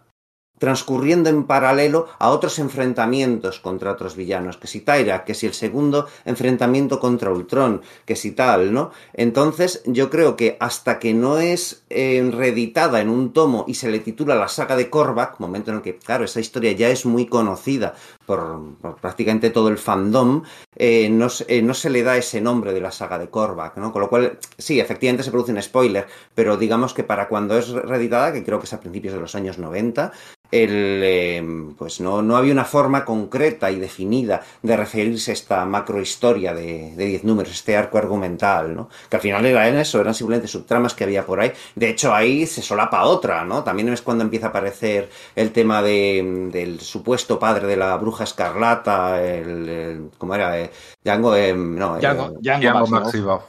transcurriendo en paralelo a otros enfrentamientos contra otros villanos, que si Tyra, que si el segundo enfrentamiento contra Ultron, que si tal, ¿no? Entonces yo creo que hasta que no es eh, reeditada en un tomo y se le titula la saga de Korvac, momento en el que, claro, esa historia ya es muy conocida por, por prácticamente todo el fandom, eh, no, eh, no se le da ese nombre de la saga de Korvac, ¿no? Con lo cual, sí, efectivamente se produce un spoiler, pero digamos que para cuando es reeditada, que creo que es a principios de los años 90, el, eh, pues no, no había una forma concreta y definida de referirse a esta macrohistoria de, de 10 números, este arco argumental, ¿no? Que al final era en eso, eran simplemente subtramas que había por ahí. De hecho, ahí se solapa otra, ¿no? También es cuando empieza a aparecer el tema de, del supuesto padre de la bruja escarlata, el, el- ¿cómo era? Eh, Django, eh, no, eh, Django. Django Maximoff.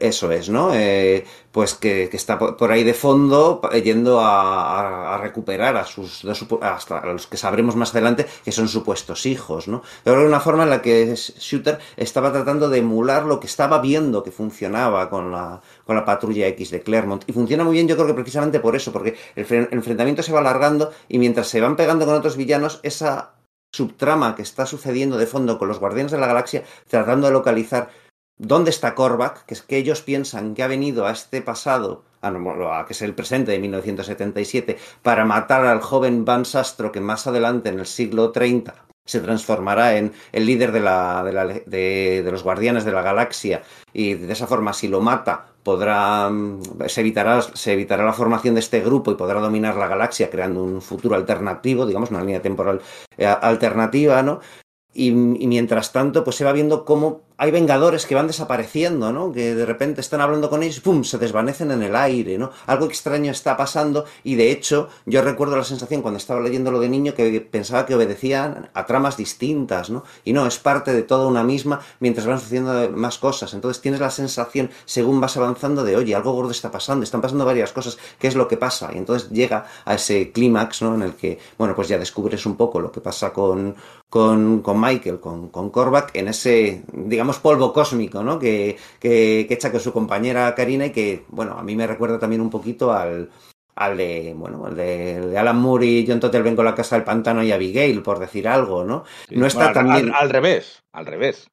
Eso es, ¿no? Eh, pues que, que está por ahí de fondo yendo a, a- a recuperar a sus dos supu- hasta a los que sabremos más adelante que son supuestos hijos, ¿no? Yo creo que una forma en la que Shooter estaba tratando de emular lo que estaba viendo que funcionaba con la, con la patrulla X de Claremont. Y funciona muy bien, yo creo que precisamente por eso, porque el el enfrentamiento se va alargando y mientras se van pegando con otros villanos, esa subtrama que está sucediendo de fondo con los Guardianes de la Galaxia, tratando de localizar ¿Dónde está Korvac? Que es que ellos piensan que ha venido a este pasado, a, no, a que es el presente de 1977, para matar al joven Van Sastro que más adelante, en el siglo 30, se transformará en el líder de, la, de, la- de- de los Guardianes de la Galaxia y de esa forma, si lo mata, podrá mm, se evitará, se evitará la formación de este grupo y podrá dominar la galaxia creando un futuro alternativo, digamos, una línea temporal eh, alternativa, ¿no? Y, y mientras tanto, pues se va viendo cómo hay vengadores que van desapareciendo, ¿no? Que de repente están hablando con ellos ¡pum! se desvanecen en el aire, ¿no? Algo extraño está pasando y de hecho yo recuerdo la sensación cuando estaba leyéndolo de niño que pensaba que obedecían a tramas distintas, ¿no? Y no, es parte de toda una misma mientras van sucediendo más cosas. Entonces tienes la sensación, según vas avanzando, de oye, algo gordo está pasando, están pasando varias cosas, ¿qué es lo que pasa? Y entonces llega a ese clímax, ¿no? En el que, bueno, pues ya descubres un poco lo que pasa con, con, con Michael, con, con Korvac, en ese, digamos, polvo cósmico, ¿no? Que, que, que echa con su compañera Karina y que, bueno, a mí me recuerda también un poquito al, al de, bueno, al de, Alan Moore y John Totel vengo a la casa del pantano y Abigail, por decir algo, ¿no? No está Bueno, al- tan bien- al, al revés, al revés.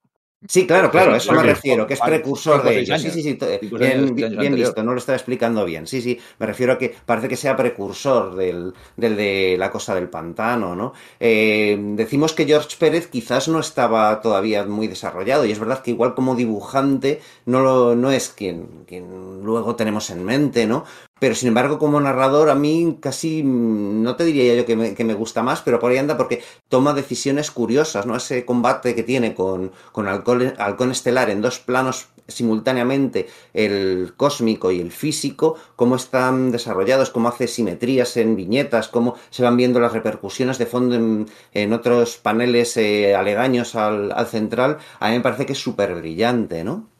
Sí, claro, claro, eso me refiero, que es precursor de seis ello. Sí, sí, sí, bien, bien visto, no lo estaba explicando bien. Sí, sí, me refiero a que parece que sea precursor del, del de la cosa del pantano, ¿no? Eh, decimos que George Pérez quizás no estaba todavía muy desarrollado y es verdad que igual como dibujante no, lo, no es quien, quien luego tenemos en mente, ¿no? Pero sin embargo, como narrador, a mí casi no te diría yo que me, gusta más, pero por ahí anda porque toma decisiones curiosas, ¿no? Ese combate que tiene con, con Halcón, Estelar en dos planos simultáneamente, el cósmico y el físico, cómo están desarrollados, cómo hace simetrías en viñetas, cómo se van viendo las repercusiones de fondo en, otros paneles eh, aledaños al, al central, a mí me parece que es súper brillante, ¿no?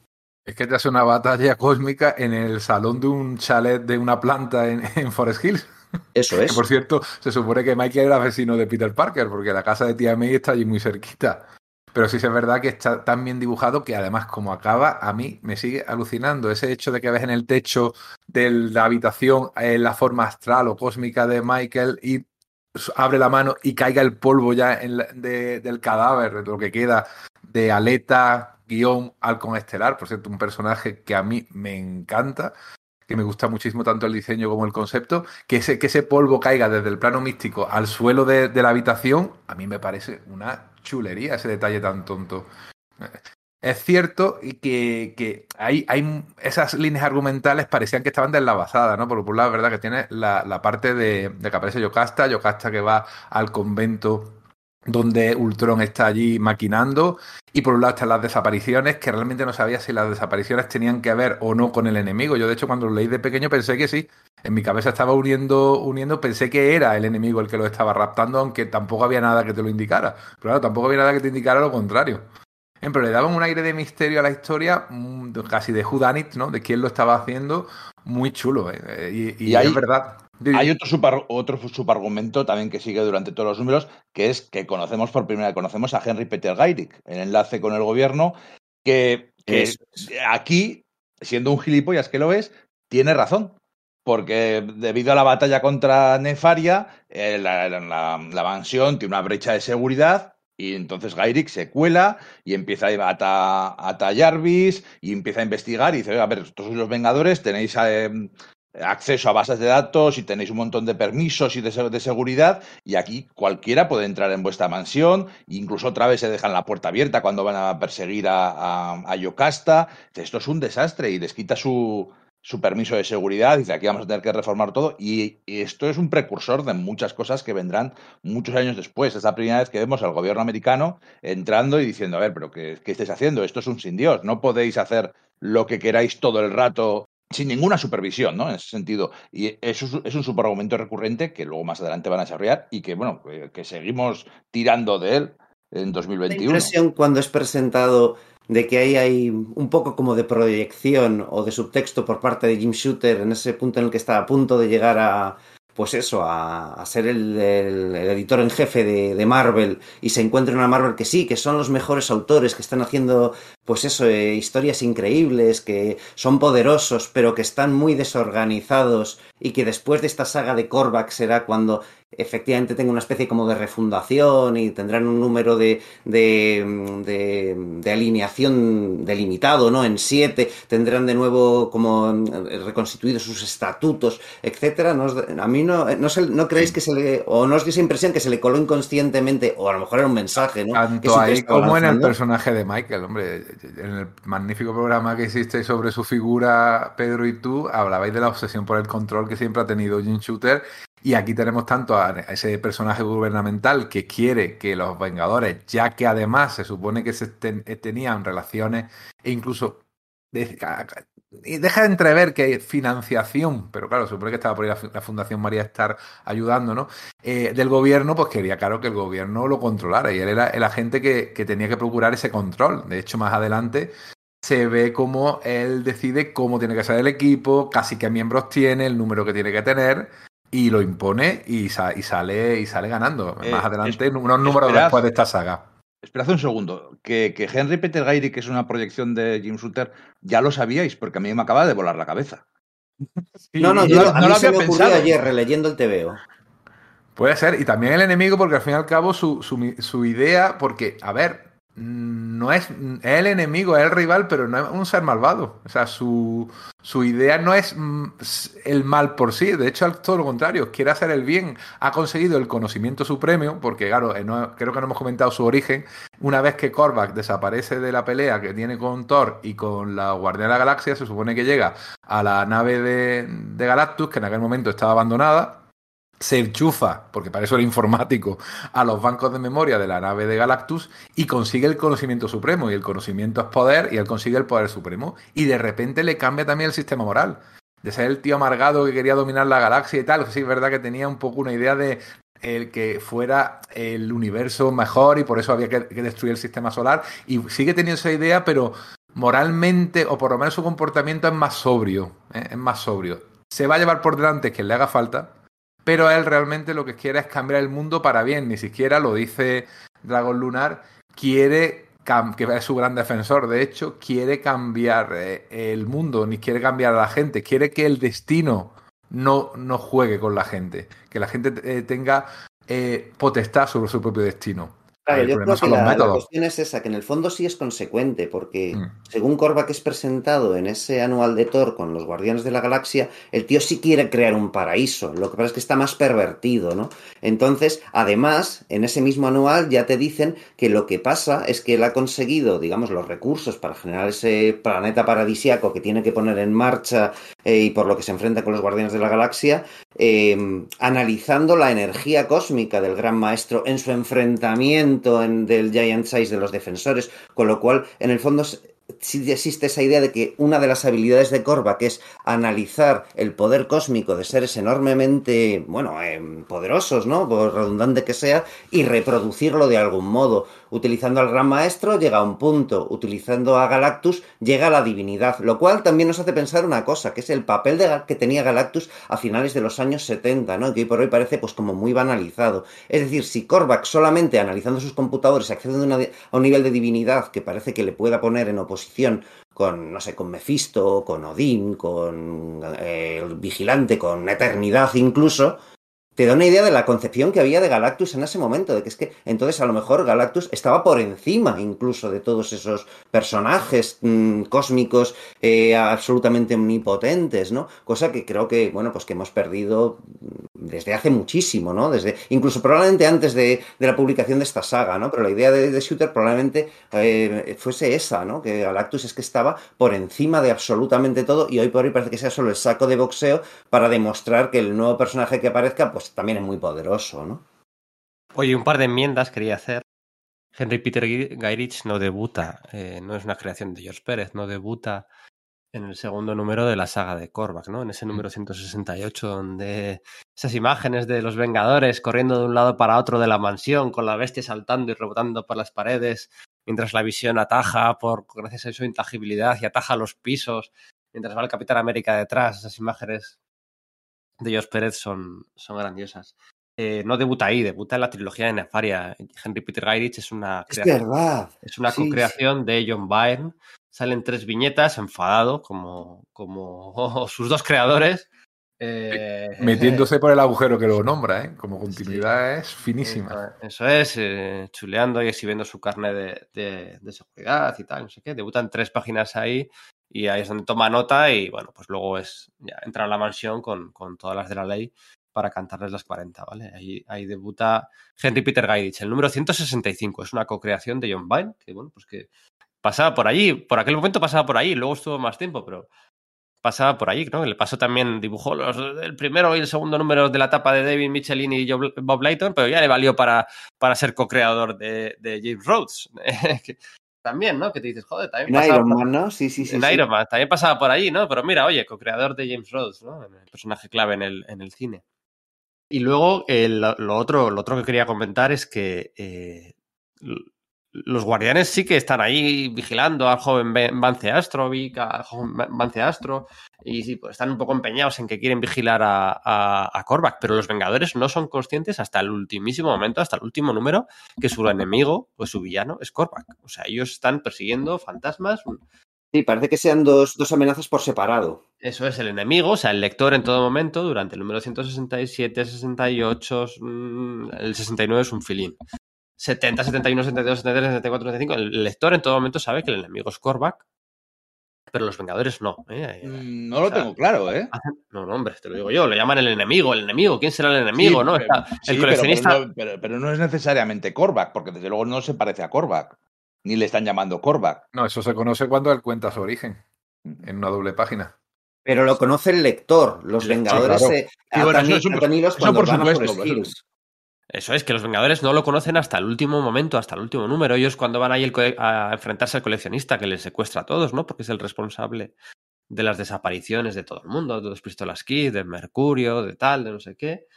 Es que te hace una batalla cósmica en el salón de un chalet de una planta en, en Forest Hills. Eso Que es. por cierto, se supone que Michael era vecino de Peter Parker, porque la casa de tía May está allí muy cerquita. Pero sí es verdad que está tan bien dibujado que además como acaba, a mí me sigue alucinando. Ese hecho de que ves en el techo de la habitación eh, la forma astral o cósmica de Michael y abre la mano y caiga el polvo ya en la- de- del cadáver, de lo que queda de aleta guion halcón estelar. Por cierto, un personaje que a mí me encanta que me gusta muchísimo tanto el diseño como el concepto, que ese, que ese polvo caiga desde el plano místico al suelo de, la habitación, a mí me parece una chulería ese detalle tan tonto. Es cierto que, que hay, hay esas líneas argumentales parecían que estaban deslavazadas, ¿no? Por un lado verdad que tiene la, la parte de, de que aparece Yocasta, Yocasta que va al convento donde Ultron está allí maquinando y por un lado están las desapariciones, que realmente no sabía si las desapariciones tenían que ver o no con el enemigo. Yo de hecho cuando lo leí de pequeño pensé que sí, en mi cabeza estaba uniendo, uniendo, pensé que era el enemigo el que lo estaba raptando, aunque tampoco había nada que te lo indicara. Pero claro, tampoco había nada que te indicara lo contrario. Pero le daban un aire de misterio a la historia, mm, casi de Whodunit, ¿no? De quién lo estaba haciendo, muy chulo. ¿eh? Y, Y ahí- es verdad. Hay otro super, otro subargumento también que sigue durante todos los números, que es que conocemos por primera vez, conocemos a Henry Peter Geirik, el enlace con el gobierno, que, que Eso es. aquí, siendo un gilipollas que lo es, tiene razón. Porque debido a la batalla contra Nefaria, eh, la, la- la- la mansión tiene una brecha de seguridad y entonces Gairik se cuela y empieza a ata a Jarvis y empieza a investigar y dice, a ver, estos sois los Vengadores, tenéis eh, acceso a bases de datos y tenéis un montón de permisos y de, se- de seguridad y aquí cualquiera puede entrar en vuestra mansión, incluso otra vez se dejan la puerta abierta cuando van a perseguir a, a, Yocasta. Esto es un desastre y les quita su, su permiso de seguridad, dice aquí vamos a tener que reformar todo y, y esto es un precursor de muchas cosas que vendrán muchos años después. Es la primera vez que vemos al gobierno americano entrando y diciendo, a ver, pero ¿qué, qué estáis haciendo? Esto es un sin Dios, no podéis hacer lo que queráis todo el rato sin ninguna supervisión, ¿no? En ese sentido. Y eso es, un superargumento recurrente que luego más adelante van a desarrollar y que, bueno, que, seguimos tirando de él en La 2021. impresión cuando es presentado de que ahí hay un poco como de proyección o de subtexto por parte de Jim Shooter en ese punto en el que está a punto de llegar a, pues eso, a, a ser el, editor en jefe de, de Marvel y se encuentra una Marvel que sí, que son los mejores autores, que están haciendo, pues eso, eh, historias increíbles, que son poderosos, pero que están muy desorganizados y que después de esta saga de Korvac será cuando efectivamente tenga una especie como de refundación y tendrán un número de, de, de, de alineación delimitado, ¿no? En siete, tendrán de nuevo como eh, reconstituidos sus estatutos, etcétera. No a mí no, no, se- no creéis que se le, o no os dio esa impresión que se le coló inconscientemente, o a lo mejor era un mensaje, ¿no? Tanto ahí como en el personaje de Michael, hombre. En el magnífico programa que hicisteis sobre su figura, Pedro y tú, hablabais de la obsesión por el control que siempre ha tenido Jim Shooter. Y aquí tenemos tanto a ese personaje gubernamental que quiere que los Vengadores, ya que además se supone que se ten- tenían relaciones e incluso y deja de entrever que hay financiación, pero claro, supone que estaba por ahí la, Fundación María Star ayudando, ¿no? Eh, del gobierno, pues quería, claro, que el gobierno lo controlara y él era el agente que, que tenía que procurar ese control. De hecho, más adelante se ve cómo él decide cómo tiene que ser el equipo, casi qué miembros tiene, el número que tiene que tener y lo impone y, sa- y sale y sale ganando. Eh, más adelante, unos números esperad. después de esta saga. Esperad un segundo, que, que Henry Peter Gairy, que es una proyección de Jim Shooter, ya lo sabíais, porque a mí me acaba de volar la cabeza. No, no, No yo, a no lo se había me ocurrió pensado. ayer releyendo el TVO. Puede ser, y también el enemigo, porque al fin y al cabo su, su- su idea, porque, a ver, no es, es el enemigo, es el rival, pero no es un ser malvado. O sea, su, su idea no es mm, el mal por sí, de hecho, todo lo contrario, quiere hacer el bien. Ha conseguido el conocimiento supremo, porque, claro, eh, no- creo que no hemos comentado su origen. Una vez que Korvac desaparece de la pelea que tiene con Thor y con la Guardia de la Galaxia, se supone que llega a la nave de Galactus, que en aquel momento estaba abandonada se enchufa, porque para eso era informático, a los bancos de memoria de la nave de Galactus y consigue el conocimiento supremo. Y el conocimiento es poder y él consigue el poder supremo. Y de repente le cambia también el sistema moral. De ser el tío amargado que quería dominar la galaxia y tal. Sí, es verdad que tenía un poco una idea de el que fuera el universo mejor y por eso había que, que destruir el sistema solar. Y sigue teniendo esa idea, pero moralmente, o por lo menos su comportamiento es más sobrio. ¿eh? Es más sobrio. Se va a llevar por delante quien le haga falta, pero él realmente lo que quiere es cambiar el mundo para bien, ni siquiera lo dice Dragon Lunar, quiere, que es su gran defensor, de hecho, quiere cambiar eh, el mundo, ni quiere cambiar a la gente, quiere que el destino no, no juegue con la gente, que la gente eh, tenga eh, potestad sobre su propio destino. Claro, el yo creo que la, cuestión es esa, que en el fondo sí es consecuente, porque Mm. según Korvac es presentado en ese anual de Thor con los Guardianes de la Galaxia, el tío sí quiere crear un paraíso, lo que pasa es que está más pervertido, ¿no? Entonces, además, en ese mismo anual ya te dicen que lo que pasa es que él ha conseguido, digamos, los recursos para generar ese planeta paradisiaco que tiene que poner en marcha eh, y por lo que se enfrenta con los Guardianes de la Galaxia, eh, analizando la energía cósmica del gran maestro en su enfrentamiento en, del Giant Size de los defensores, con lo cual, en el fondo, sí existe esa idea de que una de las habilidades de Korvac es analizar el poder cósmico de seres enormemente, bueno, eh, poderosos, ¿no? Por redundante que sea, y reproducirlo de algún modo. Utilizando al Gran Maestro llega a un punto, utilizando a Galactus llega a la divinidad, lo cual también nos hace pensar una cosa, que es el papel de, que tenía Galactus a finales de los años 70, ¿no? Que hoy por hoy parece pues como muy banalizado. Es decir, si Korvac solamente analizando sus computadores accede a, una, a un nivel de divinidad que parece que le pueda poner en oposición con, no sé, con Mephisto, con Odín, con eh, el Vigilante, con Eternidad incluso, te da una idea de la concepción que había de Galactus en ese momento, de que es que entonces a lo mejor Galactus estaba por encima incluso de todos esos personajes mmm, cósmicos eh, absolutamente omnipotentes, ¿no? Cosa que creo que, bueno, pues que hemos perdido desde hace muchísimo, ¿no? Desde, incluso probablemente antes de, de la publicación de esta saga, ¿no? Pero la idea de, de Shooter probablemente eh, fuese esa, ¿no? Que Galactus es que estaba por encima de absolutamente todo y hoy por hoy parece que sea solo el saco de boxeo para demostrar que el nuevo personaje que aparezca, pues también es muy poderoso, ¿no? Oye, un par de enmiendas quería hacer. Henry Peter Gairich no debuta, eh, no es una creación de George Pérez, no debuta en el segundo número de la saga de Korvac, ¿no? En ese número 168, donde esas imágenes de los Vengadores corriendo de un lado para otro de la mansión, con la bestia saltando y rebotando por las paredes, mientras la visión ataja por gracias a su intangibilidad y ataja los pisos, mientras va el Capitán América detrás, esas imágenes de George Pérez son, son grandiosas. Eh, no debuta ahí, debuta en la trilogía de Nefaria. Henry Peter Gairich es una es verdad. Es una Sí, co-creación sí. de John Byrne. Salen tres viñetas, enfadado, como, como sus dos creadores. Eh, Metiéndose por el agujero que lo nombra, ¿eh? Como continuidad sí. es finísima. Eso, eso es, eh, chuleando y exhibiendo su carne de, de, de, seguridad y tal, no sé qué. Debutan tres páginas ahí y ahí es donde toma nota y bueno, pues luego es ya entra a la mansión con, con todas las de la ley para cantarles las 40, ¿vale? Ahí, ahí debuta Henry Peter Gaidich, el número 165, es una co-creación de John Byrne, que bueno, pues que pasaba por allí, por aquel momento pasaba por allí, luego estuvo más tiempo, pero pasaba por allí, ¿no? Le pasó también, dibujó los, el primero y el segundo número de la etapa de David Michelin y Bob Layton, pero ya le valió para, para ser co-creador de, de, James Rhodes. también, ¿no? Que te dices, joder, también en pasaba Iron por, Man, ¿no? Sí, sí, sí. En sí. Iron Man, también pasaba por allí, ¿no? Pero mira, oye, co-creador de James Rhodes, ¿no? El personaje clave en el, en el cine. Y luego, eh, lo, lo, otro, lo otro que quería comentar es que eh, los guardianes sí que están ahí vigilando al joven Vance Astrovic, al joven Vance Astro, y sí, pues están un poco empeñados en que quieren vigilar a, a, a Korvac, pero los Vengadores no son conscientes hasta el ultimísimo momento, hasta el último número, que su enemigo, pues su villano, es Korvac. O sea, ellos están persiguiendo fantasmas. Sí, parece que sean dos, dos amenazas por separado. Eso es el enemigo, o sea, el lector en todo momento, durante el número 167, 68, el 69 es un filín. 70, 71, 72, 73, 74, 75. El lector en todo momento sabe que el enemigo es Korvac, pero los Vengadores no. ¿eh? No lo o sea, tengo claro, ¿eh? No, no, hombre, te lo digo yo. Le llaman el enemigo, el enemigo. ¿Quién será el enemigo? Sí, ¿no? Pero, Está, el coleccionista. Pero, pero, pero, pero, no es necesariamente Korvac, porque desde luego no se parece a Korvac. Ni le están llamando Korvac. No, eso se conoce cuando él cuenta su origen. En una doble página. Pero lo conoce el lector. Los Vengadores claro. eh, sí, bueno, eso, eso, eso, cuando por supuesto, a por. Eso es, que los Vengadores no lo conocen hasta el último momento, hasta el último número. Ellos cuando van ahí a enfrentarse al coleccionista que les secuestra a todos, ¿no? Porque es el responsable de las desapariciones de todo el mundo, de los Pistolas Kid, de Mercurio, de tal, de no sé qué.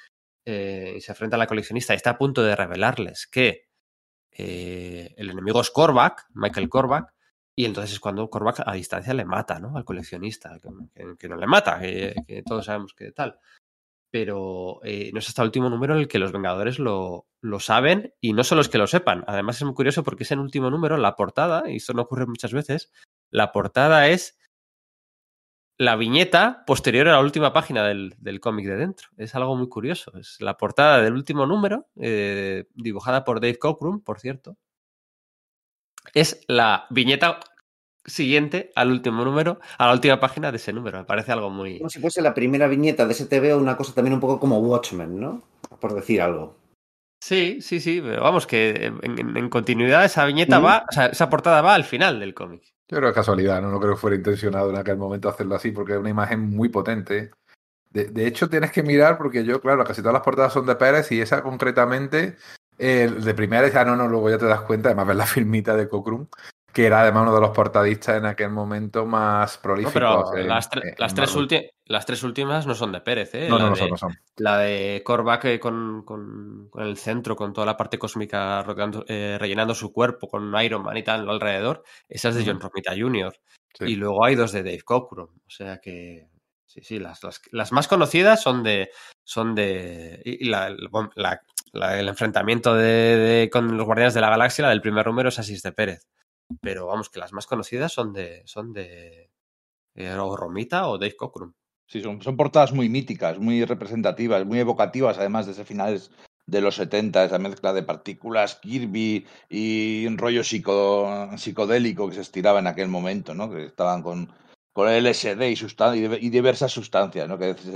Eh, y se enfrenta a la coleccionista y está a punto de revelarles que eh, el enemigo es Korvac, Michael Korvac, y entonces es cuando Korvac a distancia le mata, ¿no? Al coleccionista, que, no le mata, que, que, todos sabemos que tal pero eh, no es hasta el último número en el que los Vengadores lo, lo, saben y no solo es que lo sepan, además es muy curioso porque es el último número, la portada, y esto no ocurre muchas veces, la portada es la viñeta posterior a la última página del, del cómic de dentro. Es algo muy curioso, es la portada del último número, eh, dibujada por Dave Cockrum, por cierto. Es la viñeta siguiente al último número, a la última página de ese número. Me parece algo muy. Como si fuese la primera viñeta de ese TV o una cosa también un poco como Watchmen, ¿no? Por decir algo. Sí, sí, sí, pero vamos, que en, en continuidad esa viñeta ¿Mm? va, o sea, esa portada va al final del cómic. Yo creo que es casualidad, ¿no? no creo que fuera intencionado en aquel momento hacerlo así, porque es una imagen muy potente De, de hecho, tienes que mirar, porque yo, claro, casi todas las portadas son de Pérez y esa concretamente, eh, de primera dice, ah, no, no, luego ya te das cuenta, además ves la filmita de Cockrum, que era además uno de los portadistas en aquel momento más No, prolíficos. pero en- las, tre- en las tres las últimas no son de Pérez, ¿eh? No, la, no, no de, son, no son. la de Korvac eh, con, con- con el centro, con toda la parte cósmica rodeando- eh, rellenando su cuerpo, con Iron Man y tal alrededor, esa es de John Romita Jr. Sí. Y luego hay dos de Dave Cockrum. O sea que. Sí, sí, las, las, las más conocidas son de. Son de. Y la- el- bueno, la- la- el enfrentamiento de, de- con los Guardianes de la Galaxia, la del primer número es Asís de Pérez. Pero vamos, que las más conocidas son de. son de. eh, o Romita o Dave Cockrum. Sí, son, son portadas muy míticas, muy representativas, muy evocativas, además de ese finales de los 70, esa mezcla de partículas Kirby y un rollo psico- psicodélico que se estiraba en aquel momento, ¿no? Que estaban con, con LSD y, y, div- y diversas sustancias, ¿no? Que se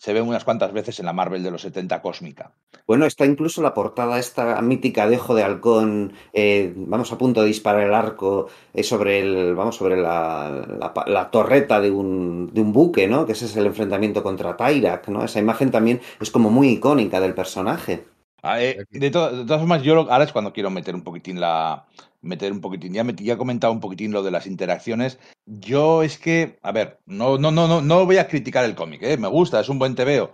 se ven unas cuantas veces en la Marvel de los 70 cósmica. Bueno, está incluso la portada esta mítica de Ojo de Halcón, eh, vamos a punto de disparar el arco eh, sobre el, vamos, sobre la, la la torreta de un, de un buque, ¿no? Que ese es el enfrentamiento contra Tyrak, ¿no? Esa imagen también es como muy icónica del personaje. Ah, eh, de, to- de todas formas, yo lo- ahora es cuando quiero meter un poquitín la. Meter un poquitín. Ya, metí- ya he comentado un poquitín lo de las interacciones. Yo es que, a ver, no, no, no, no, no voy a criticar el cómic, ¿eh? me gusta, es un buen TVO.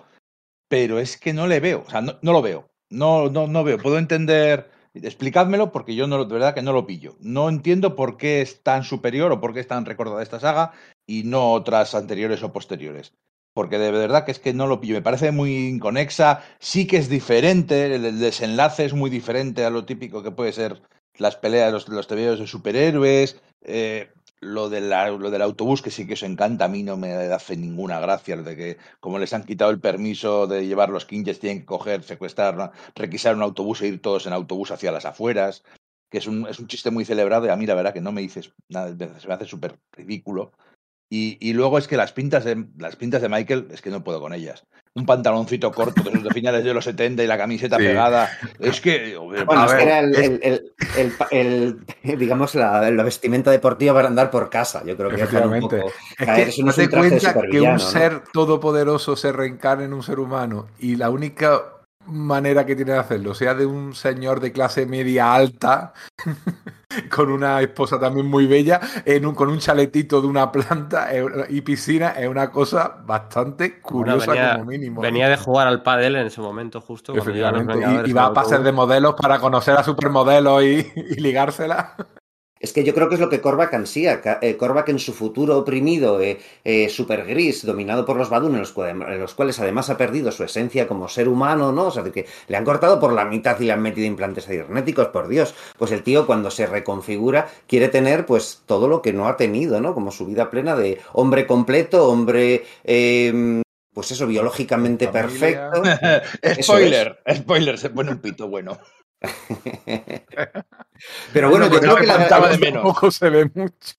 Pero es que no le veo, o sea, no, no lo veo. No, no, no veo. Puedo entender. Explicádmelo porque yo no, de verdad que no lo pillo. No entiendo por qué es tan superior o por qué es tan recordada esta saga y no otras anteriores o posteriores porque de verdad que es que no lo pillo. Me parece muy inconexa, sí que es diferente, el, desenlace es muy diferente a lo típico que puede ser las peleas, los, los tebeos de superhéroes, eh, lo, de la- lo del autobús que sí que os encanta, a mí no me hace ninguna gracia, de que como les han quitado el permiso de llevar los quinches, tienen que coger, secuestrar, requisar un autobús e ir todos en autobús hacia las afueras, que es un, es un chiste muy celebrado y a mí la verdad que no me dices nada, se me hace súper ridículo. Y, y luego es que las pintas, de, las pintas de Michael, es que no puedo con ellas. Un pantaloncito corto de de finales de los 70 y la camiseta Sí. pegada. Es que. Bueno, A es que ver, era el, es- el- el- el pa- el- digamos, la, la vestimenta deportiva para andar por casa. Yo creo que dejan un Efectivamente. poco Es que Eso no es date un traje de cuenta que un ¿no? ser todopoderoso se reencarne en un ser humano y la única manera que tiene de hacerlo sea de un señor de clase media alta con una esposa también muy bella en un, con un chaletito de una planta eh, y piscina es una cosa bastante Bueno, curiosa venía, como mínimo. venía de jugar al pádel en ese momento justo. Efectivamente. Y, va a pasar de modelos para conocer a supermodelos y, y ligársela. Es que yo creo que es lo que Korvac ansía. Ca- eh, Korvac en su futuro oprimido, eh, eh, super gris, dominado por los Badun, en los, cua- en los cuales además ha perdido su esencia como ser humano, ¿no? O sea, de que le han cortado por la mitad y le han metido implantes cibernéticos, por Dios. Pues el tío cuando se reconfigura quiere tener pues todo lo que no ha tenido, ¿no? Como su vida plena de hombre completo, hombre... eh, pues eso, biológicamente Familia. perfecto. spoiler, spoiler, se pone un pito bueno. Pero bueno, yo creo que la, de menos. Tampoco se ve mucho.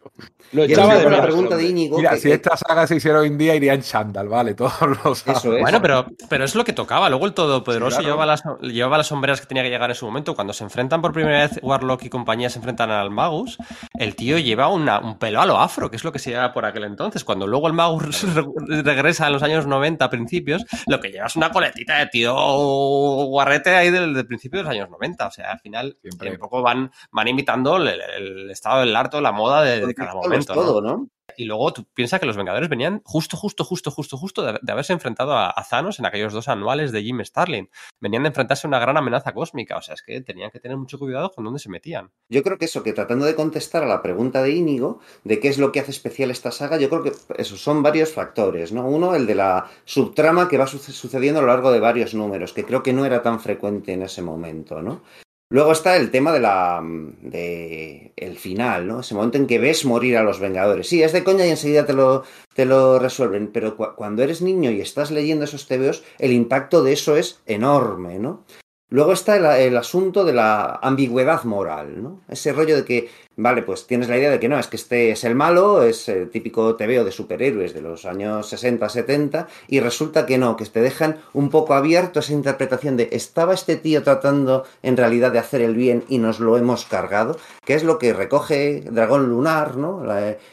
Lo yo echaba de menos. pregunta de. Íñigo... Mira, que- si esta saga se hiciera hoy en día, iría en chándal, vale, todos lo saben. Eso es. Bueno, pero, pero es lo que tocaba. Luego el Todopoderoso Sí, claro. llevaba, las, llevaba las sombreras que tenía que llegar en su momento. Cuando se enfrentan por primera vez Warlock y compañía se enfrentan al Magus, el tío lleva una- un pelo a lo afro, que es lo que se llevaba por aquel entonces. Cuando luego el Magus re- regresa en los años 90 a principios, lo que lleva es una coletita de tío guarrete ahí del, del principio de los años 90. O sea, al final Siempre. un poco van, van imitando el, el estado del arte, la moda de, de cada todo, momento. ¿no? Y luego tú piensas que los Vengadores venían justo, justo, justo, justo, justo de, haberse enfrentado a, a Thanos en aquellos dos anuales de Jim Starlin. Venían de enfrentarse a una gran amenaza cósmica. O sea, es que tenían que tener mucho cuidado con dónde se metían. Yo creo que eso, que tratando de contestar a la pregunta de Íñigo, de qué es lo que hace especial esta saga, yo creo que esos son varios factores, ¿no? Uno, el de la subtrama que va suce- sucediendo a lo largo de varios números, que creo que no era tan frecuente en ese momento, ¿no? Luego está el tema de la de el final, ¿no? Ese momento en que ves morir a los Vengadores. Sí, es de coña y enseguida te lo, te lo resuelven, pero cu- cuando eres niño y estás leyendo esos TVOs, el impacto de eso es enorme, ¿no? Luego está el, el asunto de la ambigüedad moral, ¿no? Ese rollo de que, vale, pues tienes la idea de que no, es que este es el malo, es el típico TVO de superhéroes de los años 60, 70, y resulta que no, que te dejan un poco abierto esa interpretación de ¿estaba este tío tratando en realidad de hacer el bien y nos lo hemos cargado? Que es lo que recoge Dragón Lunar, ¿no?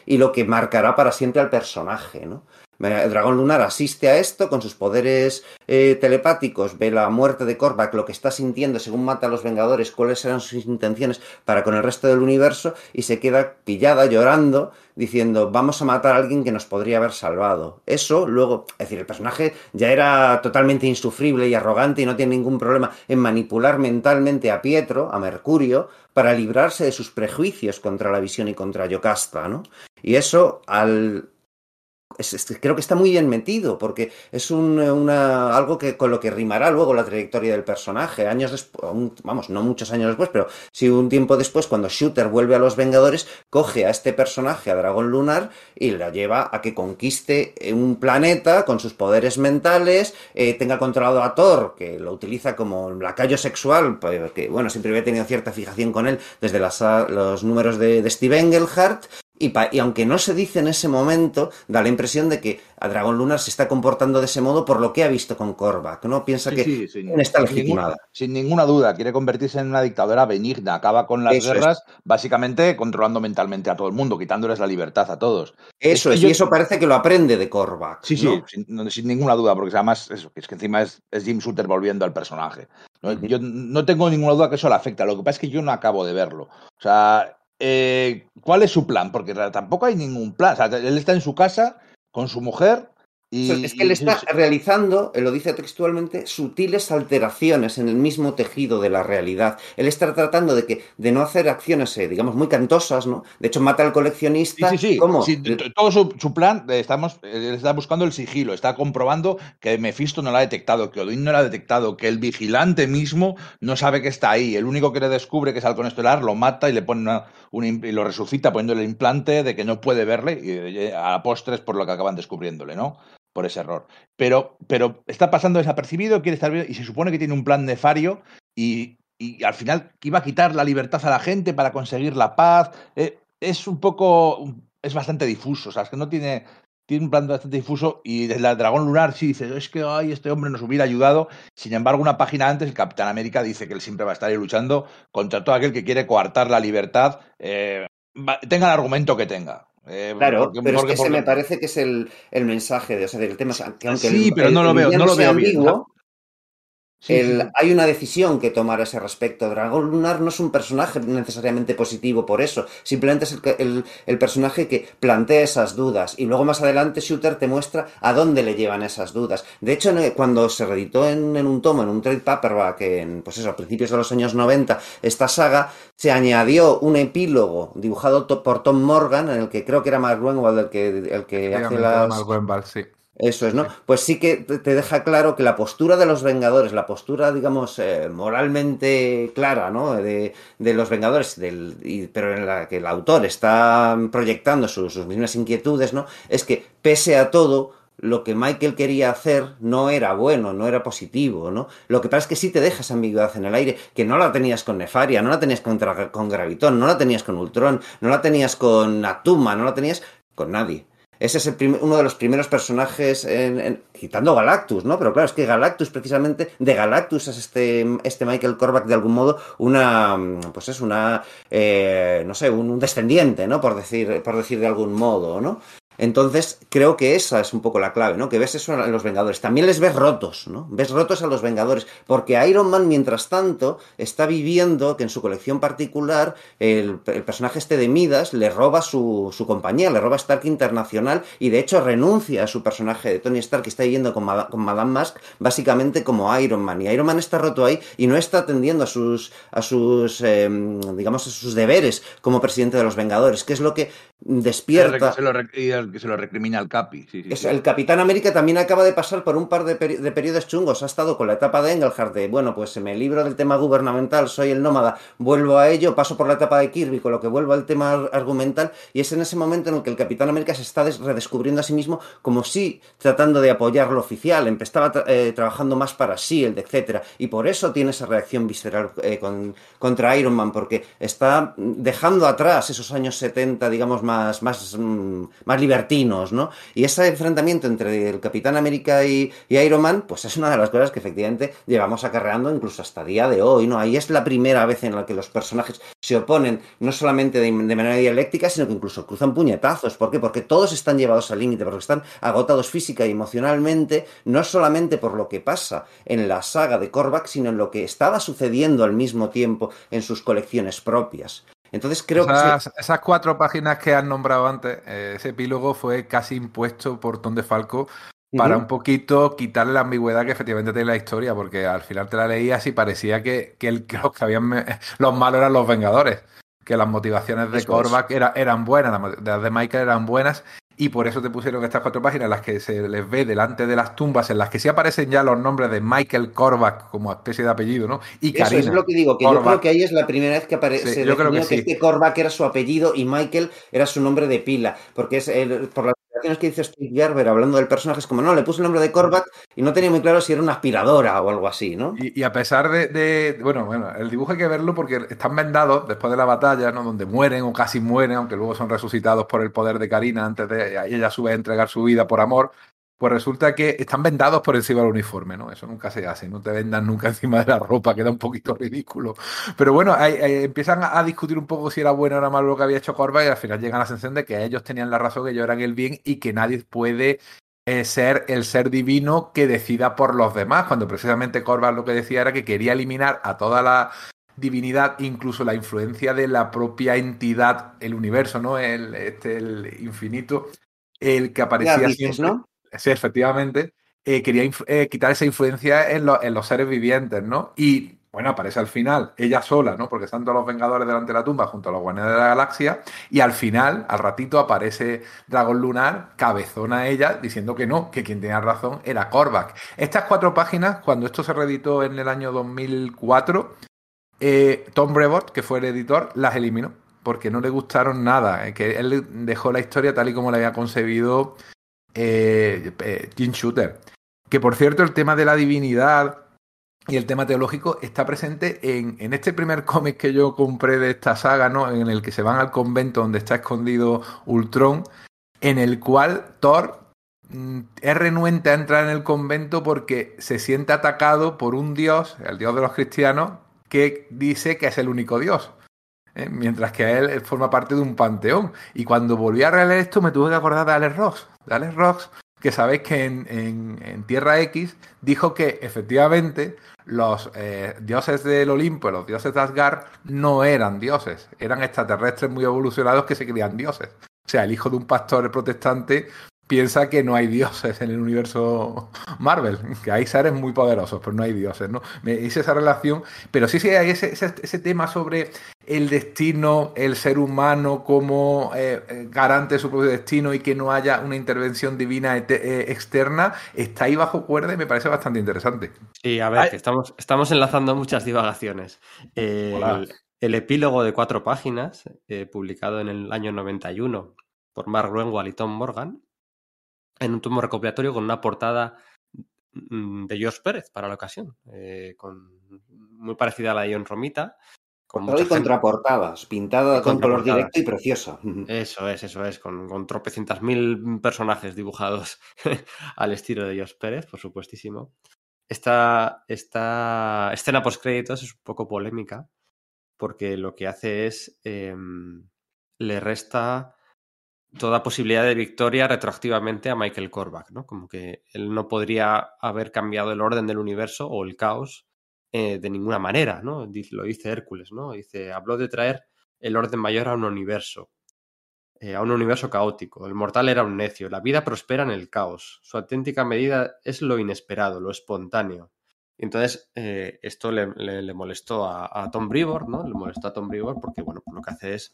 Y lo que marcará para siempre al personaje, ¿no? Eh, Dragón Lunar asiste a esto con sus poderes eh, telepáticos, ve la muerte de Korvac, lo que está sintiendo según mata a los Vengadores, cuáles serán sus intenciones para con el resto del universo y se queda pillada llorando diciendo vamos a matar a alguien que nos podría haber salvado. Eso luego, es decir, el personaje ya era totalmente insufrible y arrogante y no tiene ningún problema en manipular mentalmente a Pietro, a Mercurio, para librarse de sus prejuicios contra la visión y contra Yocasta, ¿no? Y eso al es- creo que está muy bien metido, porque es un, una, algo que con lo que rimará luego la trayectoria del personaje. Años después, vamos, no muchos años después, pero sí un tiempo después, cuando Shooter vuelve a los Vengadores, coge a este personaje, a Dragón Lunar, y la lleva a que conquiste un planeta con sus poderes mentales, eh, tenga controlado a Thor, que lo utiliza como lacayo sexual, pues, que bueno, siempre había tenido cierta fijación con él desde las, los números de, de Steve Engelhart, y, aunque no se dice en ese momento, da la impresión de que a Dragón Lunar se está comportando de ese modo por lo que ha visto con Korvac, ¿no? Piensa Sí, que sí, sin, está sin legitimada. ninguna, sin ninguna duda, quiere convertirse en una dictadora benigna, acaba con las Eso es. guerras, básicamente controlando mentalmente a todo el mundo, quitándoles la libertad a todos. Eso Es es, que y yo- eso parece que lo aprende de Korvac. Sí, sí, sin, ninguna duda, porque además eso, que es que encima es, es Jim Shooter volviendo al personaje. Yo no tengo ninguna duda que eso le afecta, lo que pasa es que yo no acabo de verlo. O sea, eh, ¿cuál es su plan? Porque tampoco hay ningún plan. O sea, él está en su casa con su mujer y... Es que él está realizando, él lo dice textualmente, sutiles alteraciones en el mismo tejido de la realidad. Él está tratando de que, de no hacer acciones, eh, digamos, muy cantosas, ¿no? De hecho, mata al coleccionista. sí, sí. ¿Cómo? Sí, t- todo su, su plan, eh, estamos, él está buscando el sigilo, está comprobando que Mephisto no lo ha detectado, que Odín no lo ha detectado, que el vigilante mismo no sabe que está ahí. El único que le descubre que es Halcón Estelar lo mata y le pone una- y lo resucita poniéndole el implante de que no puede verle y eh, a postres por lo que acaban descubriéndole, ¿no? Por ese error. Pero, pero está pasando desapercibido, quiere estar y se supone que tiene un plan nefario y, y al final iba a quitar la libertad a la gente para conseguir la paz. Eh, es un poco, es bastante difuso, o sea, es que no tiene, tiene un plan bastante difuso y desde el dragón lunar sí dice, es que ay, este hombre nos hubiera ayudado. Sin embargo, una página antes, el Capitán América dice que él siempre va a estar ahí luchando contra todo aquel que quiere coartar la libertad, eh, tenga el argumento que tenga. Eh, Claro, porque- pero porque- es que ese porque- me parece que es el, el mensaje de, o sea, del tema. Que aunque Sí, el- pero no lo veo, no lo veo bien, el- hay una decisión que tomar a ese respecto. Dragón Lunar no es un personaje necesariamente positivo por eso. Simplemente es el, el- el personaje que plantea esas dudas. Y luego más adelante Shooter te muestra a dónde le llevan esas dudas. De hecho, en- cuando se reeditó en, en un tomo, en un trade paperback, en, pues eso, a principios de los años 90, esta saga, se añadió un epílogo dibujado por Tom Morgan, en el que creo que era Mark Greenwald el que, el que hace las... Mark sí. Eso es, ¿no? Pues sí que te deja claro que la postura de los Vengadores, la postura, digamos, eh, moralmente clara, ¿no? De, de los Vengadores, del, y- pero en la que el autor está proyectando sus, sus mismas inquietudes, ¿no? Es que pese a todo, lo que Michael quería hacer no era bueno, no era positivo, ¿no? Lo que pasa es que sí te deja esa ambigüedad en el aire, que no la tenías con Nefaria, no la tenías con, con Gravitón, no la tenías con Ultron, no la tenías con Atuma, no la tenías con nadie. Ese es el uno de los primeros personajes, en- en- quitando Galactus, ¿no? Pero claro, es que Galactus, precisamente, de Galactus es este, este Michael Korvac, de algún modo, una, pues es una, eh, no sé, un, un descendiente, ¿no? Por decir, por decir de algún modo, ¿no? Entonces, creo que esa es un poco la clave, ¿no? Que ves eso en los Vengadores. También les ves rotos, ¿no? Ves rotos a los Vengadores. Porque Iron Man, mientras tanto, está viviendo que en su colección particular, el, personaje este de Midas le roba su, compañía, le roba Stark Internacional y de hecho renuncia a su personaje de Tony Stark que está yendo con, con Madame Mask, básicamente como Iron Man. Y Iron Man está roto ahí y no está atendiendo a sus, a sus eh, digamos, a sus deberes como presidente de los Vengadores, que es lo que despierta. Se lo, el que se lo recrimina al Capi. Sí, sí, sí. el Capitán América también acaba de pasar por un par de, peri- de periodos chungos. Ha estado con la etapa de Engelhart de, bueno, pues me libro del tema gubernamental, soy el nómada, vuelvo a ello, paso por la etapa de Kirby, con lo que vuelvo al tema ar- argumental. Y es en ese momento en el que el Capitán América se está des- redescubriendo a sí mismo como si tratando de apoyar lo oficial, estaba tra- eh, trabajando más para Shield, etcétera. Y por eso tiene esa reacción visceral eh, con- contra Iron Man, porque está dejando atrás esos años 70, digamos, más más, más, mm, más libertinos, ¿no? Y ese enfrentamiento entre el Capitán América y, Iron Man, pues es una de las cosas que efectivamente llevamos acarreando incluso hasta día de hoy, ¿no? Ahí es la primera vez en la que los personajes se oponen, no solamente de, de manera dialéctica, sino que incluso cruzan puñetazos. ¿Por qué? Porque todos están llevados al límite, porque están agotados física y emocionalmente, no solamente por lo que pasa en la saga de Korvac, sino en lo que estaba sucediendo al mismo tiempo en sus colecciones propias. Entonces creo esas, que... Esas cuatro páginas que han nombrado antes, eh, ese epílogo fue casi impuesto por Tom de Falco para uh -huh. un poquito quitarle la ambigüedad que efectivamente tiene la historia, porque al final te la leías y parecía que, que, el, que los, que habían, los malos eran los Vengadores, que las motivaciones de Korvac era, eran buenas, las de Michael eran buenas, y por eso te pusieron estas cuatro páginas las que se les ve delante de las tumbas, en las que sí aparecen ya los nombres de Michael Korvac como especie de apellido, ¿no? Y Karina. Eso es lo que digo, que yo creo que ahí es la primera vez que aparece. Sí, yo creo que, que sí. este Korvac era su apellido y Michael era su nombre de pila, porque es el, por la que dice Steve Gerber hablando del personaje es como, no, le puse el nombre de Korvac y no tenía muy claro si era una aspiradora o algo así, ¿no? Y, a pesar de, de, bueno, bueno, el dibujo hay que verlo porque están vendados después de la batalla, ¿no? Donde mueren o casi mueren, aunque luego son resucitados por el poder de Karina antes de ella a su vez entregar su vida por amor. Pues resulta que están vendados por encima del uniforme, ¿no? Eso nunca se hace, no te vendan nunca encima de la ropa, queda un poquito ridículo. Pero bueno, ahí, ahí empiezan a, discutir un poco si era bueno o era malo lo que había hecho Corva y al final llegan a la sensación de que ellos tenían la razón, que ellos eran el bien y que nadie puede eh, ser el ser divino que decida por los demás, cuando precisamente Corva lo que decía era que quería eliminar a toda la divinidad, incluso la influencia de la propia entidad, el universo, ¿no? El, este, el infinito, el que aparecía dices, siempre. ¿no? Sí, efectivamente. Eh, quería eh, quitar esa influencia en, lo, en, los seres vivientes, ¿no? Y bueno, aparece al final, ella sola, ¿no? Porque están todos los Vengadores delante de la tumba junto a los Guardianes de la Galaxia. Y al final, al ratito, aparece Dragón Lunar, cabezona ella, diciendo que no, que quien tenía razón era Korvac. Estas cuatro páginas, cuando esto se reeditó en el año 2004, eh, Tom Brevoort, que fue el editor, las eliminó porque no le gustaron nada, eh, que él dejó la historia tal y como la había concebido eh, eh, Jim Shooter. Que por cierto, el tema de la divinidad y el tema teológico está presente en, en este primer cómic que yo compré de esta saga, ¿no? En el que se van al convento donde está escondido Ultron, en el cual Thor mm, es renuente a entrar en el convento porque se siente atacado por un dios, el dios de los cristianos, que dice que es el único dios. ¿eh? mientras que él forma parte de un panteón. Y cuando volví a releer esto me tuve que acordar de Alex Ross, de Alex Ross, que sabéis que en, en, Tierra X dijo que efectivamente los eh, dioses del Olimpo, los dioses de Asgard, no eran dioses, eran extraterrestres muy evolucionados que se creían dioses. O sea, el hijo de un pastor protestante piensa que no hay dioses en el universo Marvel, que hay seres muy poderosos, pero no hay dioses, ¿no? Me hice esa relación, pero sí, sí, hay ese, ese, ese tema sobre el destino, el ser humano como eh, garante de su propio destino y que no haya una intervención divina eh, externa, está ahí bajo cuerda y me parece bastante interesante. Sí, a ver, que estamos, estamos enlazando muchas divagaciones. Eh, el, el, epílogo de cuatro páginas, eh, publicado en el año 91 por Mark Gruenwald y Tom Morgan, en un tomo recopilatorio con una portada mm, de George Pérez para la ocasión, eh, con, muy parecida a la de John Romita. Con y contraportadas, pintada con color directo y preciosa. Eso es, eso es, con, con tropecientas mil personajes dibujados al estilo de George Pérez, por supuestísimo. Esta, esta escena post créditos es un poco polémica porque lo que hace es eh, le resta toda posibilidad de victoria retroactivamente a Michael Korvac, ¿no? Como que él no podría haber cambiado el orden del universo o el caos eh, de ninguna manera, ¿no? Lo dice Hércules, ¿no? Dice, habló de traer el orden mayor a un universo, eh, a un universo caótico. El mortal era un necio, la vida prospera en el caos. Su auténtica medida es lo inesperado, lo espontáneo. Entonces eh, esto le, le, le molestó a, Tom Brevoort, ¿no? Le molestó a Tom Brevoort porque, bueno, lo que hace es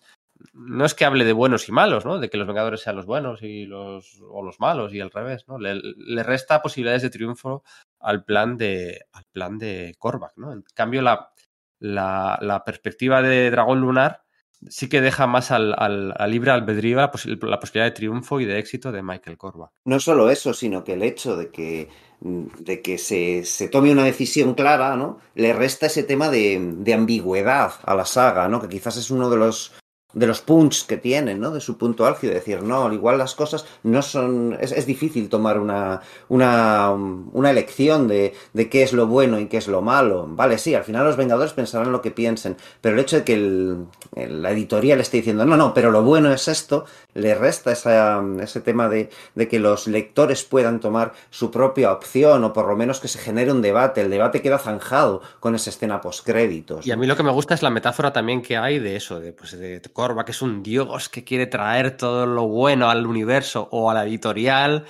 no es que hable de buenos y malos, ¿no? De que los Vengadores sean los buenos y los o los malos y al revés, ¿no? Le, resta posibilidades de triunfo al plan de al plan de Korvac, ¿no? En cambio la, la, la perspectiva de Dragón Lunar sí que deja más al, al, al libre albedrío la, posibilidad de triunfo y de éxito de Michael Korvac. No solo eso, sino que el hecho de que de que se, se, tome una decisión clara, ¿no? Le resta ese tema de, de ambigüedad a la saga, ¿no? Que quizás es uno de los de los punch que tiene, ¿no? De su punto álgido, decir, no, al igual las cosas no son, es, es difícil tomar una, una, una elección de, de, qué es lo bueno y qué es lo malo. Vale, sí, al final los Vengadores pensarán lo que piensen, pero el hecho de que el, el, la editorial esté diciendo, no, no, pero lo bueno es esto, le resta esa, ese tema de, de, que los lectores puedan tomar su propia opción o por lo menos que se genere un debate. El debate queda zanjado con esa escena postcréditos. Y a mí lo que me gusta es la metáfora también que hay de eso, de, pues, de Korvac es un dios que quiere traer todo lo bueno al universo o a la editorial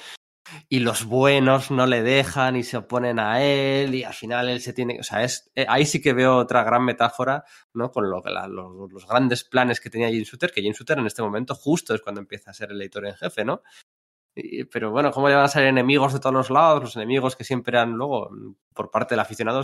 y los buenos no le dejan y se oponen a él y al final él se tiene, o sea, es eh, ahí sí que veo otra gran metáfora, ¿no? Con lo, la, los, grandes planes que tenía Jim Shooter, que Jim Shooter en este momento justo es cuando empieza a ser el editor en jefe, ¿no? Pero bueno, ¿cómo le van a ser enemigos de todos los lados? Los enemigos que siempre eran luego, por parte del aficionado,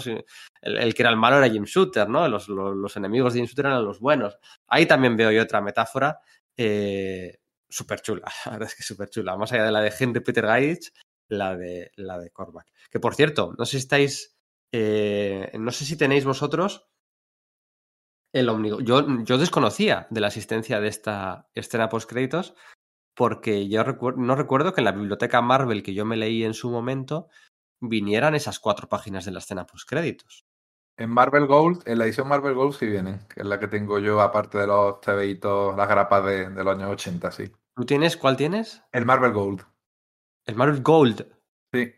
el, el que era el malo era Jim Shooter, ¿no? Los, los, enemigos de Jim Shooter eran los buenos. Ahí también veo yo otra metáfora eh, súper chula, la verdad es que súper chula. Más allá de la de Henry Peter Gaich, la de, la de Korvac. Que por cierto, no sé si estáis, eh, no sé si tenéis vosotros el Omnigo. Yo, yo desconocía de la existencia de esta escena post créditos porque yo recu no recuerdo que en la biblioteca Marvel que yo me leí en su momento vinieran esas cuatro páginas de la escena post créditos. En Marvel Gold, en la edición Marvel Gold sí vienen, que es la que tengo yo, aparte de los TVitos, las grapas de, de, los años 80, sí. ¿Tú tienes? ¿Cuál tienes? El Marvel Gold. El Marvel Gold. Sí.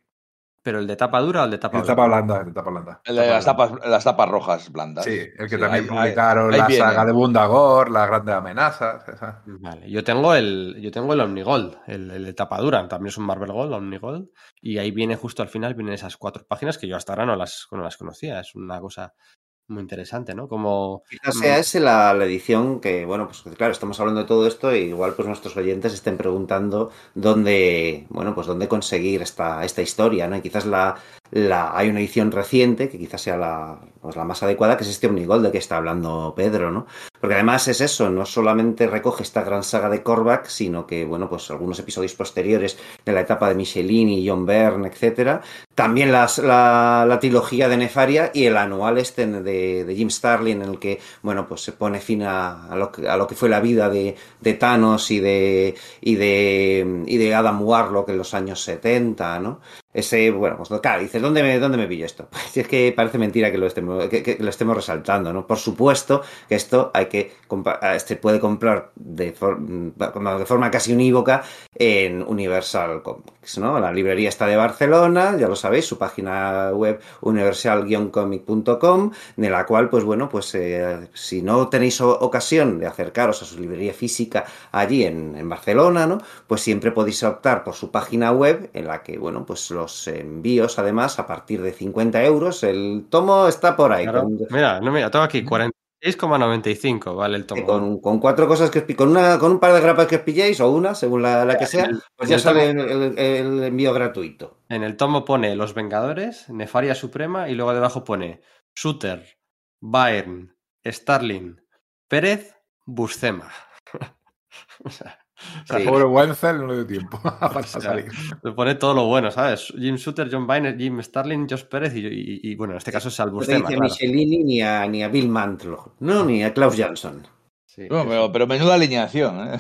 ¿Pero el de tapa dura o el de tapa el blanda? Tapa blanda? El de tapa blanda. El de las tapas, las tapas rojas blandas. Sí, el que sí, también ahí, publicaron ahí la viene. saga de Bundagor, las grandes amenazas. Esa. Vale, yo tengo el, yo tengo el Omnigold, el, el de tapa dura, también es un Marvel Gold, Omnigold, y ahí viene justo al final, vienen esas cuatro páginas que yo hasta ahora no las, no las conocía, es una cosa muy interesante, ¿no? Como... Quizás sea esa la, la, edición que, bueno, pues claro, estamos hablando de todo esto y igual pues nuestros oyentes estén preguntando dónde, bueno, pues dónde conseguir esta, esta historia, ¿no? Y quizás la, la, hay una edición reciente que quizás sea la, pues la más adecuada, que es este Omnigold de que está hablando Pedro, ¿no? Porque además es eso, no solamente recoge esta gran saga de Korvac, sino que, bueno, pues algunos episodios posteriores de la etapa de Michelini, John Byrne, etcétera. También la, la, trilogía de Nefaria y el anual este de, de, Jim Starlin, en el que, bueno, pues se pone fin a, a, lo, que, a lo, que, fue la vida de, de Thanos y de, y de, y de Adam Warlock en los años 70, ¿no? Ese, bueno, pues claro, dices, ¿dónde me, dónde me pillo esto? Pues es que parece mentira que lo, estemos, que, lo estemos resaltando, ¿no? Por supuesto que esto hay que se puede comprar de, for, de forma casi unívoca en Universal Comics, ¿no? La librería está de Barcelona, ya lo sabéis, su página web universal-comic.com, de la cual, pues bueno, pues eh, si no tenéis ocasión de acercaros a su librería física allí en, en Barcelona, ¿no? Pues siempre podéis optar por su página web, en la que, bueno, pues los envíos, además, a partir de 50 euros, el tomo está por ahí. Claro. Con... Mira, no, mira, tengo aquí 46,95, vale el tomo. Con, con, cuatro cosas que con una con un par de grapas que os pilléis o una, según la, la que sea, el, pues ya el sale tomo, el, el, envío gratuito. En el tomo pone Los Vengadores, Nefaria Suprema y luego debajo pone Shooter, Byrne, Starling, Pérez, Buscema. o sea, o sea, sí. pobre Wenzel no le dio tiempo para o sea, salir. Le pone todo lo bueno, ¿sabes? Jim Shooter, John Byrne, Jim Starling, Josh Pérez y, y, y, bueno, en este caso es al. No dice a claro. Michelini ni a, ni a Bill Mantlo, no, ni a Klaus Jansson. Sí, no, pero, pero, menuda alineación. ¿eh?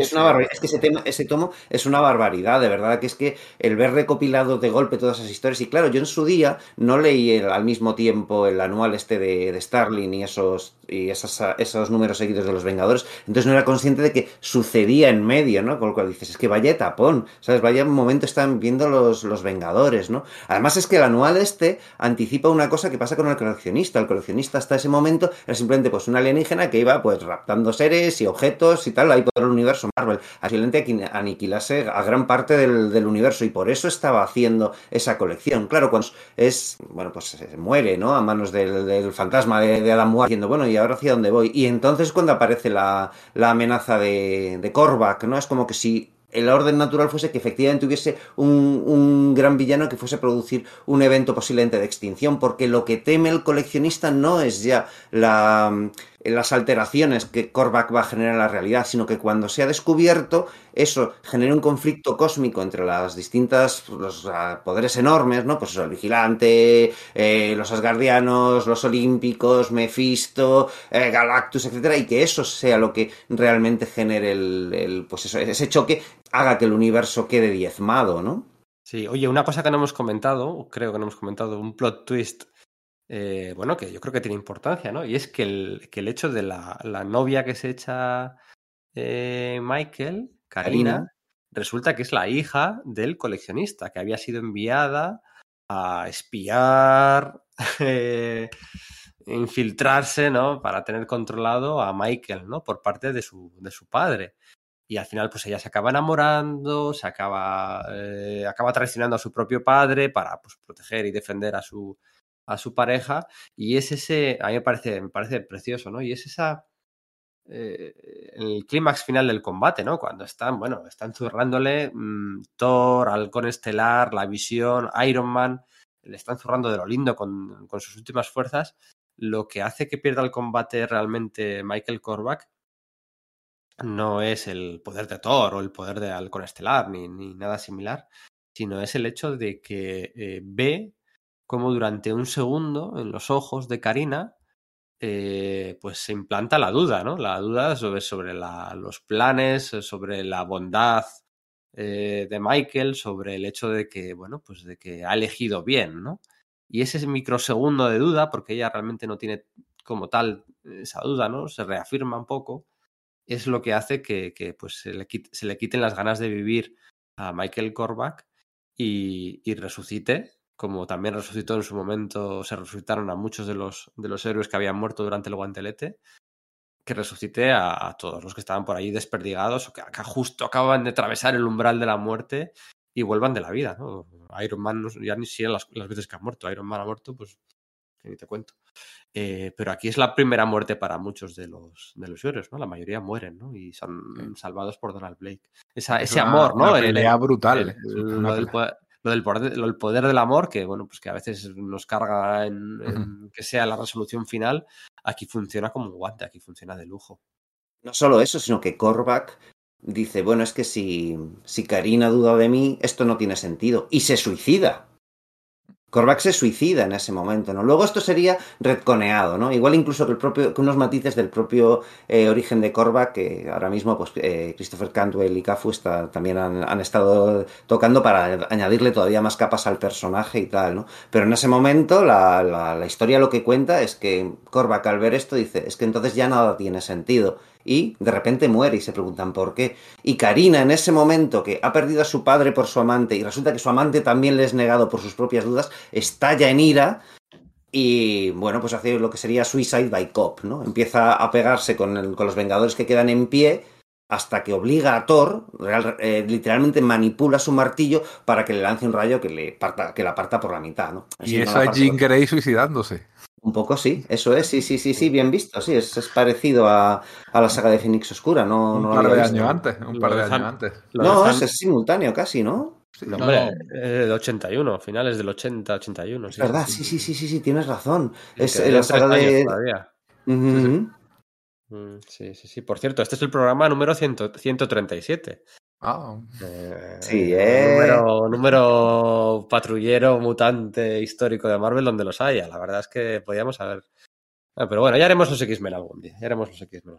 Es, una barbaridad. es que ese, tema, ese tomo es una barbaridad, de verdad, que es que el ver recopilado de golpe todas esas historias, y claro, yo en su día no leí el, al mismo tiempo el anual este de, de Starling y esos y esas, esos números seguidos de los Vengadores, entonces no era consciente de que sucedía en medio, ¿no? Con lo cual dices, es que vaya tapón, ¿sabes? Vaya momento están viendo los, los Vengadores, ¿no? Además es que el anual este anticipa una cosa que pasa con el coleccionista. El coleccionista hasta ese momento era simplemente pues un alienígena que iba pues raptando seres y objetos y tal ahí por el universo Marvel. Simplemente aniquilase a gran parte del, universo y por eso estaba haciendo esa colección. Claro, cuando es, bueno, pues se muere, ¿no? A manos del, fantasma de, de Adam diciendo, bueno, ¿y ahora hacia dónde voy? Y entonces cuando aparece la, la amenaza de, de Korvac, ¿no? Es como que si el orden natural fuese que efectivamente hubiese un, un, gran villano que fuese a producir un evento posiblemente de extinción, porque lo que teme el coleccionista no es ya la, las alteraciones que Korvac va a generar en la realidad, sino que cuando se ha descubierto, eso genera un conflicto cósmico entre las distintas los uh, poderes enormes, ¿no? Pues eso, el vigilante, eh, los asgardianos, los olímpicos, Mephisto, eh, Galactus, etcétera, y que eso sea lo que realmente genere el, el, pues eso, ese choque, haga que el universo quede diezmado, ¿no? Sí, oye, una cosa que no hemos comentado, creo que no hemos comentado, un plot twist eh, bueno, que yo creo que tiene importancia, ¿no? Y es que el, que el hecho de la, la, novia que se echa eh, Michael, Karina, Karina, resulta que es la hija del coleccionista, que había sido enviada a espiar, eh, infiltrarse, ¿no? Para tener controlado a Michael, ¿no? Por parte de su, de su padre. Y al final, pues ella se acaba enamorando, se acaba, acaba traicionando a su propio padre para pues, proteger y defender a su, a su pareja y es ese, a mí me parece, me parece precioso, ¿no? Y es esa, eh, el clímax final del combate, ¿no? Cuando están, bueno, están zurrándole mmm, Thor, Halcón Estelar, La Visión, Iron Man, le están zurrando de lo lindo con, con, sus últimas fuerzas, lo que hace que pierda el combate realmente Michael Korvac no es el poder de Thor o el poder de Halcón Estelar ni, ni nada similar, sino es el hecho de que eh, ve como durante un segundo en los ojos de Karina eh, pues se implanta la duda, ¿no? La duda sobre, sobre los planes, sobre la bondad eh, de Michael, sobre el hecho de que, bueno, pues de que ha elegido bien, ¿no? Y ese microsegundo de duda, porque ella realmente no tiene como tal esa duda, ¿no? Se reafirma un poco, es lo que hace que, que pues se le, quiten las ganas de vivir a Michael Korvac y, y resucite como también resucitó en su momento, se resucitaron a muchos de los, de los héroes que habían muerto durante el guantelete, que resucite a, a todos los que estaban por ahí desperdigados o que, que, justo acaban de atravesar el umbral de la muerte y vuelvan de la vida. ¿no? Iron Man no, ya ni siquiera las, las, veces que ha muerto. Iron Man ha muerto, pues que ni te cuento. Eh, pero aquí es la primera muerte para muchos de los, de los héroes, ¿no? La mayoría mueren, ¿no? Y son sí. salvados por Donald Blake. Esa, ese una, amor, ¿no? Una pelea el, brutal. El, el, lo del poder, lo del poder, lo del poder del amor, que bueno, pues que a veces nos carga en, que sea la resolución final, aquí funciona como un guante, aquí funciona de lujo. No solo eso, sino que Korvac dice, bueno, es que si, si Karina duda de mí, esto no tiene sentido. Y se suicida. Korvac se suicida en ese momento, ¿no? Luego esto sería retconeado, ¿no? Igual incluso que, el propio, que unos matices del propio eh, origen de Korvac, que ahora mismo pues eh, Christopher Cantwell y Cafu también han, han, estado tocando para añadirle todavía más capas al personaje y tal, ¿no? Pero en ese momento la, la, la historia lo que cuenta es que Korvac al ver esto dice, es que entonces ya nada tiene sentido y de repente muere y se preguntan por qué. Y Karina en ese momento que ha perdido a su padre por su amante y resulta que su amante también le es negado por sus propias dudas, estalla en ira y bueno, pues hace lo que sería Suicide by Cop, ¿no? Empieza a pegarse con, el, con los Vengadores que quedan en pie hasta que obliga a Thor, eh, literalmente manipula su martillo para que le lance un rayo que le parta, que la parta por la mitad, ¿no? Así y eso es Jean Grey suicidándose. Un poco sí, eso es, sí, sí, sí, sí, bien visto, sí, es, es parecido a, a, la saga de Phoenix Oscura, no, un no par de años antes, un par de años antes. No, es, es, simultáneo casi, ¿no? Sí, no, hombre, no. Eh, 81, finales del 80, 81. Sí, verdad, sí, sí, sí, sí, sí, tienes razón. Es la saga de... Uh -huh. sí, sí, sí. Por cierto, este es el programa número 100, 137. Ah. Eh, sí, eh. número, número, patrullero, mutante, histórico de Marvel donde los haya. La verdad es que podíamos haber. Ah, pero bueno, ya haremos los X-Men algún día. Ya haremos los X-Men.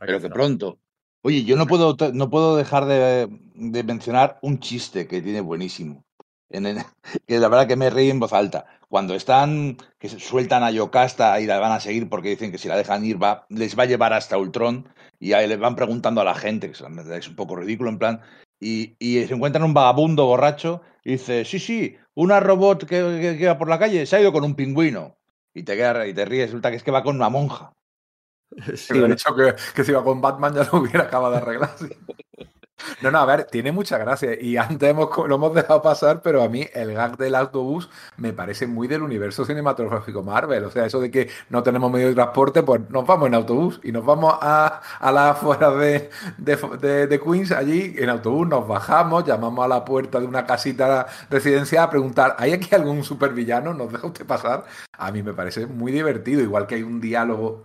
Pero que pronto. Oye, yo no puedo, no puedo dejar de, de mencionar un chiste que tiene buenísimo. En el, que la verdad que me reí en voz alta. Cuando están, que sueltan a Yocasta y la van a seguir porque dicen que si la dejan ir va, les va a llevar hasta Ultron y ahí les van preguntando a la gente, que es un poco ridículo en plan, y, y se encuentran un vagabundo borracho y dice, sí, sí, una robot que, que, que va por la calle se ha ido con un pingüino. Y te, queda, y te ríes, resulta que es que va con una monja. Sí, he dicho que, que si iba con Batman ya lo hubiera acabado de arreglar. Sí. No, no, a ver, tiene mucha gracia. Y antes hemos, lo hemos dejado pasar, pero a mí el gag del autobús me parece muy del universo cinematográfico Marvel. O sea, eso de que no tenemos medio de transporte, pues nos vamos en autobús y nos vamos a, a la afuera de, de, de, Queens, allí en autobús, nos bajamos, llamamos a la puerta de una casita residencial a preguntar, ¿hay aquí algún supervillano? ¿Nos deja usted pasar? A mí me parece muy divertido, igual que hay un diálogo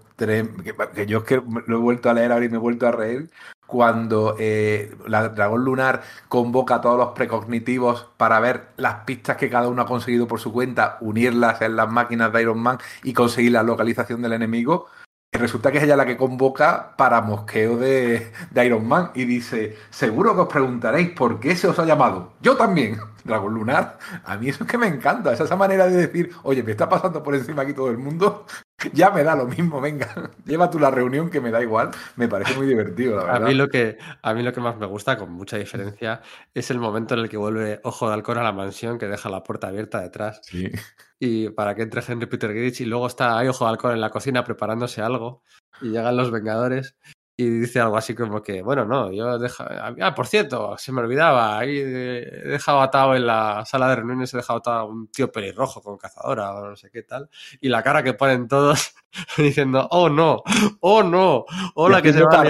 que yo es que lo he vuelto a leer ahora y me he vuelto a reír, cuando eh, la Dragón Lunar convoca a todos los precognitivos para ver las pistas que cada uno ha conseguido por su cuenta, unirlas en las máquinas de Iron Man y conseguir la localización del enemigo. Resulta que es ella la que convoca para mosqueo de Iron Man y dice, seguro que os preguntaréis por qué se os ha llamado. Yo también, Dragón Lunar. A mí eso es que me encanta, esa, esa manera de decir, oye, me está pasando por encima aquí todo el mundo, ya me da lo mismo, venga, lleva tú la reunión que me da igual. Me parece muy divertido, la A verdad. mí, lo que, a mí lo que más me gusta, con mucha diferencia, es el momento en el que vuelve Ojo de Halcón a la mansión, que deja la puerta abierta detrás Sí. y para que entre Henry Peter Grich y luego está ahí Ojo de Halcón en la cocina preparándose algo y llegan los Vengadores y dice algo así como que, bueno, no, yo dejo... Ah, por cierto, se me olvidaba, ahí he dejado atado en la sala de reuniones, he dejado atado a un tío pelirrojo con cazadora o no sé qué tal y la cara que ponen todos diciendo, oh no, oh no, hola Y que se va a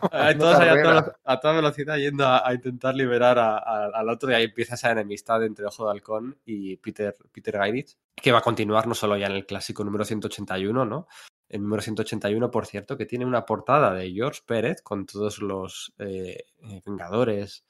todos toda, a toda velocidad yendo a, a intentar liberar a- al otro y ahí empieza esa enemistad entre Ojo de Halcón y Peter, Peter Gyrich, que va a continuar no solo ya en el clásico número 181, ¿no? El número 181, por cierto, que tiene una portada de George Pérez con todos los eh, eh, Vengadores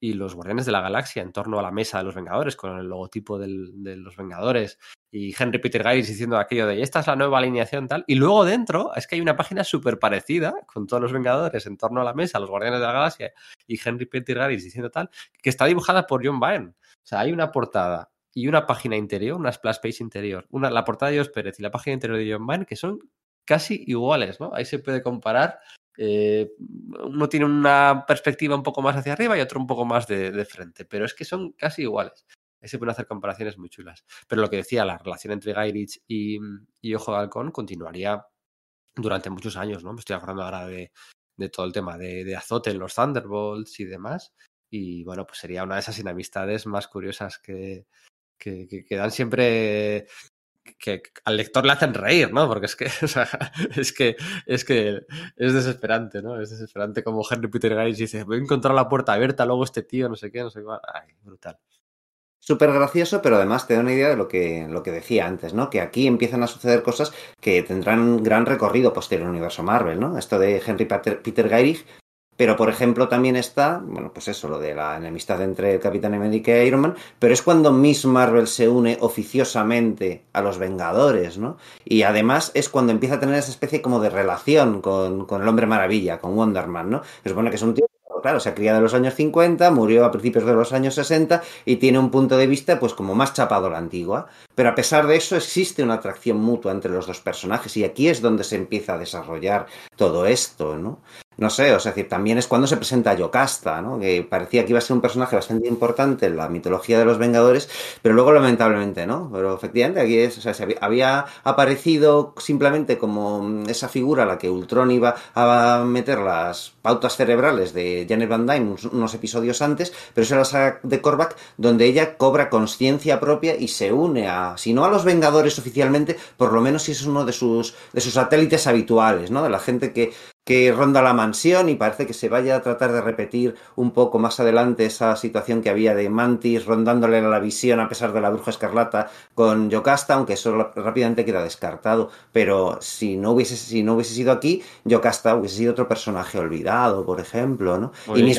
y los Guardianes de la Galaxia en torno a la mesa de los Vengadores, con el logotipo de los Vengadores y Henry Peter Gyrich diciendo aquello de esta es la nueva alineación tal. Y luego dentro es que hay una página súper parecida con todos los Vengadores en torno a la mesa, los Guardianes de la Galaxia y Henry Peter Gyrich diciendo tal, que está dibujada por John Byrne. O sea, hay una portada y una página interior, una splash page interior, una, la portada de Dios Pérez y la página interior de John Byrne que son casi iguales, ¿no? Ahí se puede comparar. eh, uno tiene una perspectiva un poco más hacia arriba y otro un poco más de, frente, pero es que son casi iguales. Ahí se pueden hacer comparaciones muy chulas. Pero lo que decía, la relación entre Gyrich y, Ojo de Halcón continuaría durante muchos años, ¿no? Estoy acordando ahora de, de todo el tema de, de azote en los Thunderbolts y demás. Y bueno, pues sería una de esas enemistades más curiosas que, que, que- dan siempre. Que, al lector le hacen reír, ¿no? Porque es que, es que, es que es desesperante, ¿no? Es desesperante como Henry Peter Gyrich dice, voy a encontrar la puerta abierta, luego este tío, no sé qué, no sé qué. Ay, brutal. Súper gracioso, pero además te da una idea de lo que, lo que decía antes, ¿no? Que aquí empiezan a suceder cosas que tendrán gran recorrido posterior al universo Marvel, ¿no? Esto de Henry Peter, Gyrich, pero por ejemplo también está, bueno, pues eso, lo de la enemistad entre el Capitán América y Iron Man, pero es cuando Miss Marvel se une oficiosamente a los Vengadores, ¿no? Y además es cuando empieza a tener esa especie como de relación con, con el Hombre Maravilla, con Wonder Man, ¿no? Se supone que es un tío, claro, se ha criado en los años 50, murió a principios de los años 60 y tiene un punto de vista pues como más chapado a la antigua. Pero a pesar de eso existe una atracción mutua entre los dos personajes y aquí es donde se empieza a desarrollar todo esto, ¿no? No sé, o sea, decir, también es cuando se presenta Yocasta, ¿no? Que parecía que iba a ser un personaje bastante importante en la mitología de los Vengadores, pero luego lamentablemente no. Pero efectivamente aquí es, o sea, se había, había aparecido simplemente como esa figura a la que Ultron iba a meter las pautas cerebrales de Janet Van Dyne unos episodios antes, pero eso era la saga de Korvac, donde ella cobra conciencia propia y se une a, si no a los Vengadores oficialmente, por lo menos si es uno de sus, de sus satélites habituales, ¿no? De la gente que, que ronda la mansión y parece que se vaya a tratar de repetir un poco más adelante esa situación que había de Mantis rondándole la visión a pesar de la bruja escarlata con Yocasta, aunque eso rápidamente queda descartado. Pero si no hubiese, si no hubiese sido aquí, Yocasta hubiese sido otro personaje olvidado, por ejemplo, ¿no? Y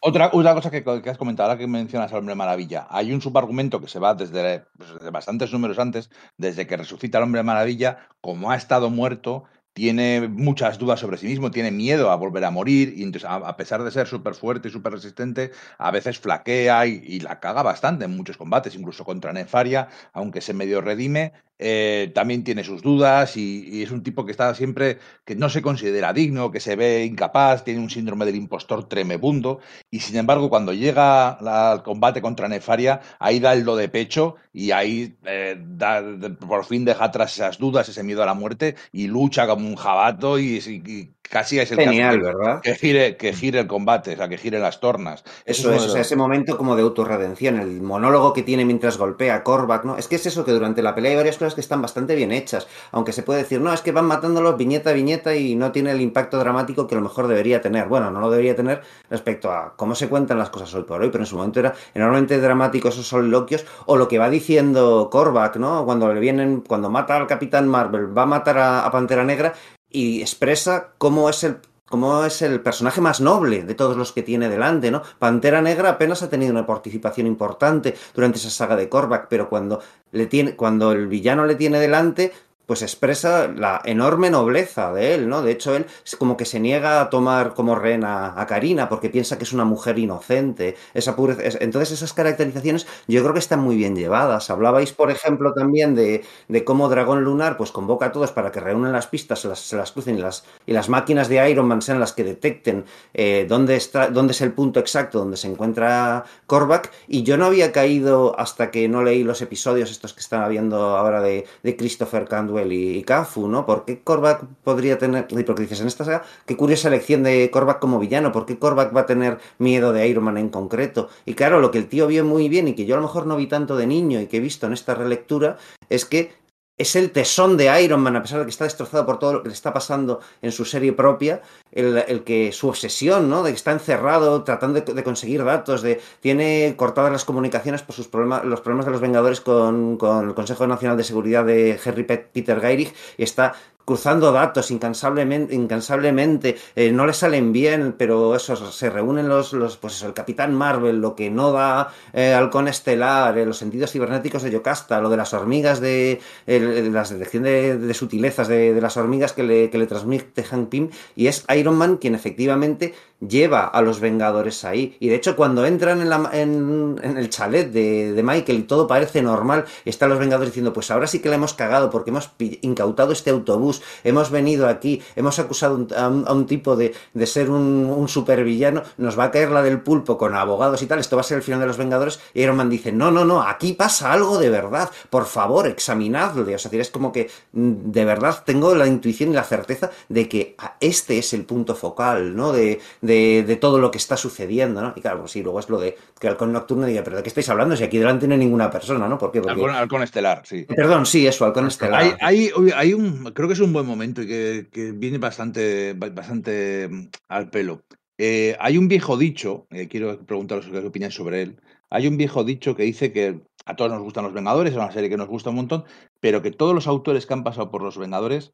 otra, otra cosa que, que has comentado, ahora que mencionas al Hombre Maravilla, hay un subargumento que se va desde, pues, desde bastantes números antes, desde que resucita el Hombre Maravilla, como ha estado muerto, tiene muchas dudas sobre sí mismo, tiene miedo a volver a morir, y entonces, a, pesar de ser súper fuerte y súper resistente, a veces flaquea y, y la caga bastante en muchos combates, incluso contra Nefaria, aunque se medio redime, eh, también tiene sus dudas y, es un tipo que está siempre, que no se considera digno, que se ve incapaz, tiene un síndrome del impostor tremebundo, y sin embargo, cuando llega al combate contra Nefaria, ahí da el do de pecho y ahí eh, da- por fin deja atrás esas dudas, ese miedo a la muerte y lucha como un jabato y- y casi es el que Genial, hace ¿verdad? que gire, que gire el combate, o sea, que gire las tornas. Eso uno es, o sea, los- ese momento como de autorredención, el monólogo que tiene mientras golpea Korvac, ¿no? Es que es eso, que durante la pelea hay varias cosas que están bastante bien hechas, aunque se puede decir, no, es que van matándolos viñeta a viñeta y no tiene el impacto dramático que a lo mejor debería tener. Bueno, no lo debería tener respecto a cómo se cuentan las cosas hoy por hoy, pero en su momento era enormemente dramático esos soliloquios, o lo que va diciendo Korvac, ¿no? Cuando le vienen, cuando mata al Capitán Marvel, va a matar a, a Pantera Negra y expresa cómo es el cómo es el personaje más noble de todos los que tiene delante, ¿no? Pantera Negra apenas ha tenido una participación importante durante esa saga de Korvac, pero cuando le tiene, cuando el villano le tiene delante, pues expresa la enorme nobleza de él, ¿no? De hecho, él como que se niega a tomar como rehén a, Karina porque piensa que es una mujer inocente. Esa pureza, es- entonces, esas caracterizaciones yo creo que están muy bien llevadas. Hablabais, por ejemplo, también de, de cómo Dragón Lunar pues convoca a todos para que reúnan las pistas, se las, se las crucen y las, y las máquinas de Iron Man sean las que detecten eh, dónde, está, dónde es el punto exacto donde se encuentra Korvac. Y yo no había caído hasta que no leí los episodios estos que están viendo ahora de, de Christopher Candwell y, y ¿no? ¿Por qué Korvac podría tener... Porque dices, en esta saga, qué curiosa elección de Korvac como villano, ¿por qué Korvac va a tener miedo de Iron Man en concreto? Y claro, lo que el tío vio muy bien y que yo a lo mejor no vi tanto de niño y que he visto en esta relectura es que es el tesón de Iron Man, a pesar de que está destrozado por todo lo que le está pasando en su serie propia, el, el que su obsesión, ¿no? De que está encerrado tratando de, conseguir datos, de tiene cortadas las comunicaciones por sus problemas, los problemas de los Vengadores con, con el Consejo Nacional de Seguridad de Pe- Peter Gyrich y está cruzando datos incansablemente, incansablemente eh, no le salen bien, pero eso, se reúnen los, los pues eso, el Capitán Marvel, lo que no da eh, Halcón Estelar, eh, los sentidos cibernéticos de Yocasta, lo de las hormigas de la detección de, de sutilezas de, de las hormigas que le, que le transmite Hank Pym, y es Iron Man quien efectivamente lleva a los Vengadores ahí. Y de hecho, cuando entran en, la- en- en el chalet de, Michael y todo parece normal, están los Vengadores diciendo, pues ahora sí que la hemos cagado porque hemos incautado este autobús, hemos venido aquí, hemos acusado a, un, tipo de, de ser un, un supervillano, nos va a caer la del pulpo con abogados y tal, esto va a ser el final de los Vengadores, y Iron Man dice, no, no, no, aquí pasa algo de verdad, por favor, examinadle. O sea, es como que mm, de verdad tengo la intuición y la certeza de que este es el punto focal, ¿no? De, de todo lo que está sucediendo, ¿no? Y claro, pues sí, luego es lo de que Halcón Nocturno diga, pero ¿de qué estáis hablando? Si aquí delante no hay ninguna persona, ¿no? ¿Por qué? Porque... Halcón, Halcón Estelar, sí. Perdón, sí, eso, Halcón Estelar. Hay, hay, hay un, creo que es un buen momento y que, que viene bastante, bastante mm, al pelo. Eh, hay un viejo dicho, eh, quiero preguntaros qué opináis sobre él. Hay un viejo dicho que dice que a todos nos gustan los Vengadores, es una serie que nos gusta un montón, pero que todos los autores que han pasado por los Vengadores,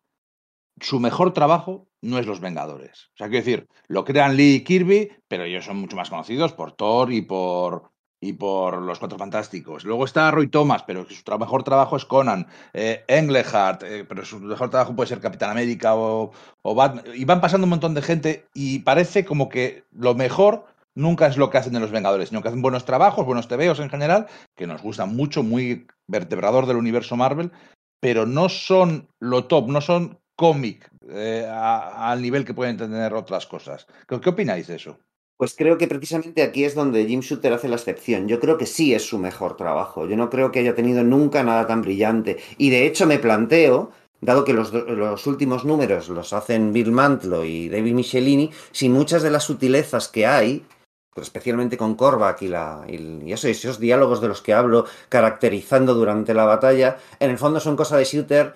su mejor trabajo no es los Vengadores. O sea, quiero decir, lo crean Lee y Kirby, pero ellos son mucho más conocidos por Thor y por, y por los Cuatro Fantásticos. Luego está Roy Thomas, pero su mejor trabajo es Conan. Eh, Englehart, eh, pero su mejor trabajo puede ser Capitán América o, o Batman. Y van pasando un montón de gente y parece como que lo mejor nunca es lo que hacen en los Vengadores, sino que hacen buenos trabajos, buenos tebeos en general, que nos gustan mucho, muy vertebrador del universo Marvel, pero no son lo top, no son cómic eh, al nivel que pueden tener otras cosas. ¿Qué, qué opináis de eso? Pues creo que precisamente aquí es donde Jim Shooter hace la excepción. Yo creo que sí es su mejor trabajo. Yo no creo que haya tenido nunca nada tan brillante. Y de hecho me planteo, dado que los, los últimos números los hacen Bill Mantlo y David Michelini, si muchas de las sutilezas que hay, especialmente con Korvac y, la, y, y eso, esos diálogos de los que hablo, caracterizando durante la batalla, en el fondo son cosa de Shooter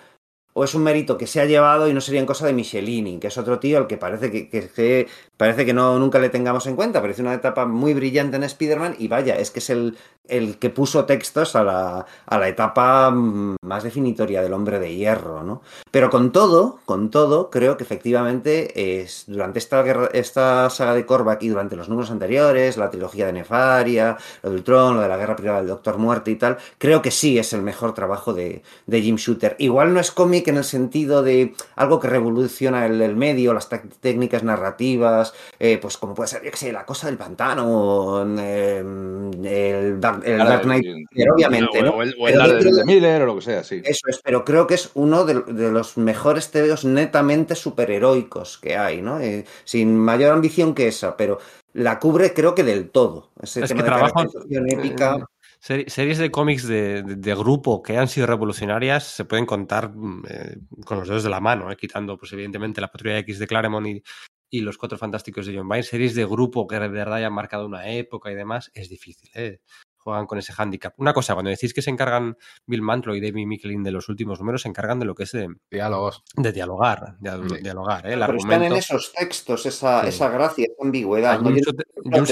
o es un mérito que se ha llevado y no serían cosa de Michelini, que es otro tío al que parece que, parece que no nunca le tengamos en cuenta. Parece una etapa muy brillante en Spider-Man y vaya, es que es el, el que puso textos a la, a la etapa mm, más definitoria del hombre de hierro, ¿no? Pero con todo, con todo, creo que efectivamente es, durante esta, guerra, esta saga de Korvac y durante los números anteriores, la trilogía de Nefaria, lo de Ultron, lo de la guerra privada del Doctor Muerte y tal, creo que sí es el mejor trabajo de, de Jim Shooter. Igual no es cómic en el sentido de algo que revoluciona el, el medio, las técnicas narrativas, eh, pues como puede ser, yo qué sé, La Cosa del Pantano, o, eh, el, Dark, el Dark Knight, pero obviamente, ¿no? O el, o el Pero de de- Miller o lo que sea, sí. Eso es, pero creo que es uno de, de los mejores tebeos netamente superheroicos que hay, ¿no? Eh, sin mayor ambición que esa, pero la cubre creo que del todo. Ese Es tema que de trabajo- caracterización épica. Seri- series de cómics de, de- de grupo que han sido revolucionarias se pueden contar mm, eh, con los dedos de la mano, eh, quitando, pues evidentemente, la Patrulla X de Claremont y, y los Cuatro Fantásticos de John Byrne. Series de grupo que de verdad hayan marcado una época y demás, es difícil, ¿eh? Juegan con ese hándicap. Una cosa, cuando decís que se encargan Bill Mantlo y David Michelin de los últimos números, se encargan de lo que es de, Diálogos. de dialogar, de Sí. dialogar, ¿eh? El Pero están en esos textos, esa, Sí. esa gracia, esa ambigüedad. ¿no? Yo- Shooter- yo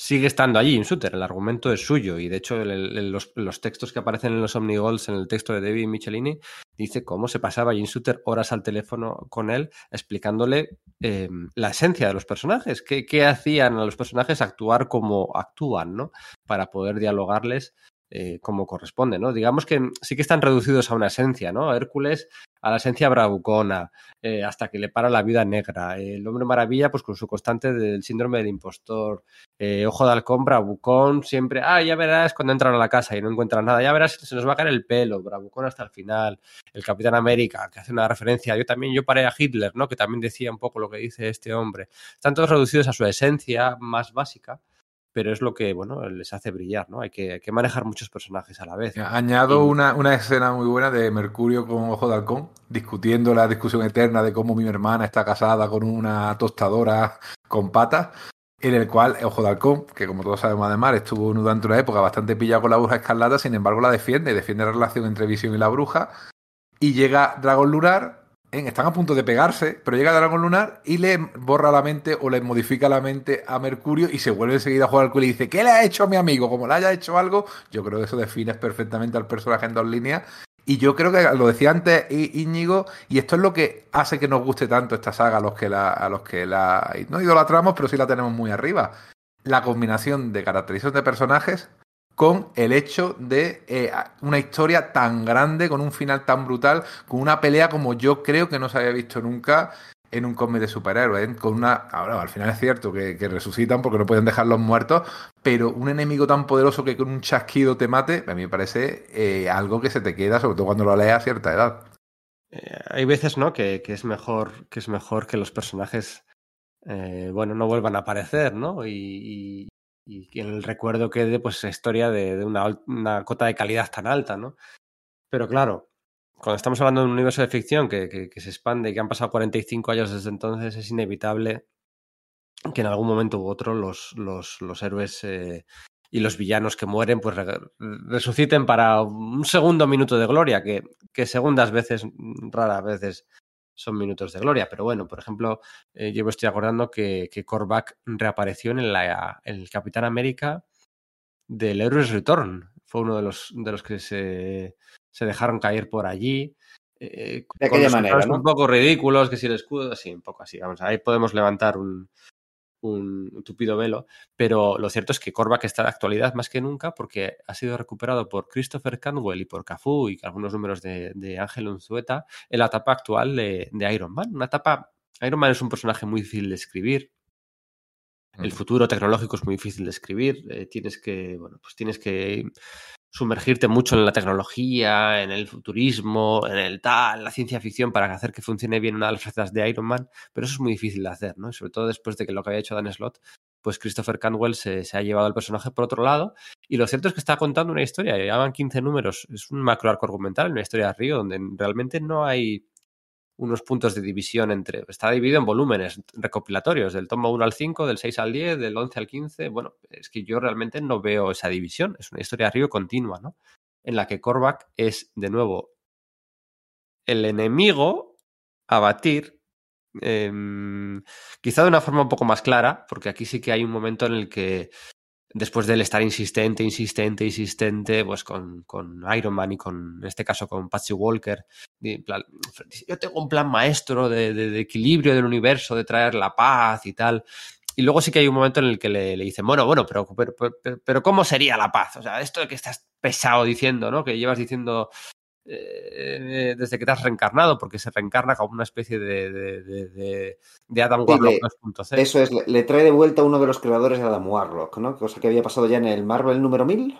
sigue estando allí en Shooter, el argumento es suyo y de hecho los, textos que aparecen en los Omnigols, en el texto de David Michelini, dice cómo se pasaba Jim Shooter horas al teléfono con él explicándole eh, la esencia de los personajes, qué, qué hacían a los personajes actuar como actúan, ¿no? Para poder dialogarles eh, como corresponde, ¿no? Digamos que sí que están reducidos a una esencia, ¿no? Hércules a la esencia bravucona, eh, hasta que le para la vida negra. El hombre maravilla, pues con su constante del síndrome del impostor. Eh, ojo de halcón, bravucón, siempre, ah, ya verás cuando entran a la casa y no encuentran nada, ya verás, se nos va a caer el pelo, bravucón hasta el final. El Capitán América, que hace una referencia, yo también, yo paré a Hitler, ¿no? Que también decía un poco lo que dice este hombre. Están todos reducidos a su esencia más básica, pero es lo que, bueno, les hace brillar, ¿no? Hay que, hay que manejar muchos personajes a la vez. Añado Y- una, una escena muy buena de Mercurio con Ojo de Halcón, discutiendo la discusión eterna de cómo mi hermana está casada con una tostadora con patas, en el cual Ojo de Halcón, que como todos sabemos además, estuvo durante una época bastante pillado con la bruja escarlata, sin embargo la defiende, defiende la relación entre Visión y la bruja, y llega Dragón Lunar, están a punto de pegarse, pero llega Dragón Lunar y le borra la mente o le modifica la mente a Mercurio y se vuelve enseguida a jugar al culo y dice, ¿qué le ha hecho a mi amigo? Como le haya hecho algo, yo creo que eso define perfectamente al personaje en dos líneas. Y yo creo que lo decía antes Íñigo, y esto es lo que hace que nos guste tanto esta saga a los que la, a los que la no idolatramos, pero sí la tenemos muy arriba. La combinación de caracterización de personajes con el hecho de eh, una historia tan grande, con un final tan brutal, con una pelea como yo creo que no se había visto nunca en un cómic de superhéroes, ¿eh? con una, ahora al final es cierto que, resucitan porque no pueden dejarlos muertos, pero un enemigo tan poderoso que con un chasquido te mate, a mí me parece eh, algo que se te queda, sobre todo cuando lo lees a cierta edad. Hay veces, ¿no? Que, es mejor, que es mejor que los personajes, bueno, no vuelvan a aparecer, ¿no? Y- y el recuerdo quede, pues, esa historia de, una, una cota de calidad tan alta, ¿no? Pero claro, cuando estamos hablando de un universo de ficción que, que- se expande y que han pasado 45 años desde entonces, es inevitable que en algún momento u otro los, los, los héroes eh, y los villanos que mueren pues re- resuciten para un segundo minuto de gloria, que, que segundas veces, raras veces son minutos de gloria. Pero bueno, por ejemplo, eh, yo me estoy acordando que, que Korvac reapareció en, la, en el Capitán América del Heroes Return. Fue uno de los, de los que se, se dejaron caer por allí. eh, De aquella manera, ¿no? Un poco ridículos, que si el escudo, así, un poco así. Vamos, ahí podemos levantar un, un tupido velo, pero lo cierto es que Korvac está de actualidad más que nunca porque ha sido recuperado por Christopher Canwell y por Cafú y algunos números de, de Ángel Unzueta en la etapa actual de, de Iron Man. Una etapa. Iron Man es un personaje muy difícil de escribir. El futuro tecnológico es muy difícil de escribir. eh, tienes que, bueno, pues tienes que sumergirte mucho en la tecnología, en el futurismo, en el tal, la ciencia ficción para hacer que funcione bien una de las facetas de Iron Man, pero eso es muy difícil de hacer, ¿no? Y sobre todo después de que lo que había hecho Dan Slott, pues Christopher Cantwell se, ha llevado al personaje por otro lado. Y lo cierto es que está contando una historia, ya van 15 números, es un macro arco argumental, una historia de Río, donde realmente no hay unos puntos de división entre. Está dividido en volúmenes recopilatorios, del tomo 1 al 5, del 6 al 10, del 11 al 15. Bueno, es que yo realmente no veo esa división. Es una historia Río continua, ¿no? En la que Korvac es, de nuevo, el enemigo a batir. eh, quizá de una forma un poco más clara, porque aquí sí que hay un momento en el que después de él estar insistente, insistente, insistente, pues con, con Iron Man y con, en este caso, con Patsy Walker, yo tengo un plan maestro de, de- de equilibrio del universo, de traer la paz y tal. Y luego sí que hay un momento en el que le, le dicen, bueno, bueno, pero, pero, pero, pero ¿cómo sería la paz? O sea, esto de que estás pesado diciendo, ¿no? Que llevas diciendo eh, desde que te has reencarnado, porque se reencarna como una especie de, de, de, de- de Adam Sí, Warlock de- 2.0. Eso es, le, le trae de vuelta uno de los creadores de Adam Warlock, ¿no? Cosa que había pasado ya en el Marvel número 1000.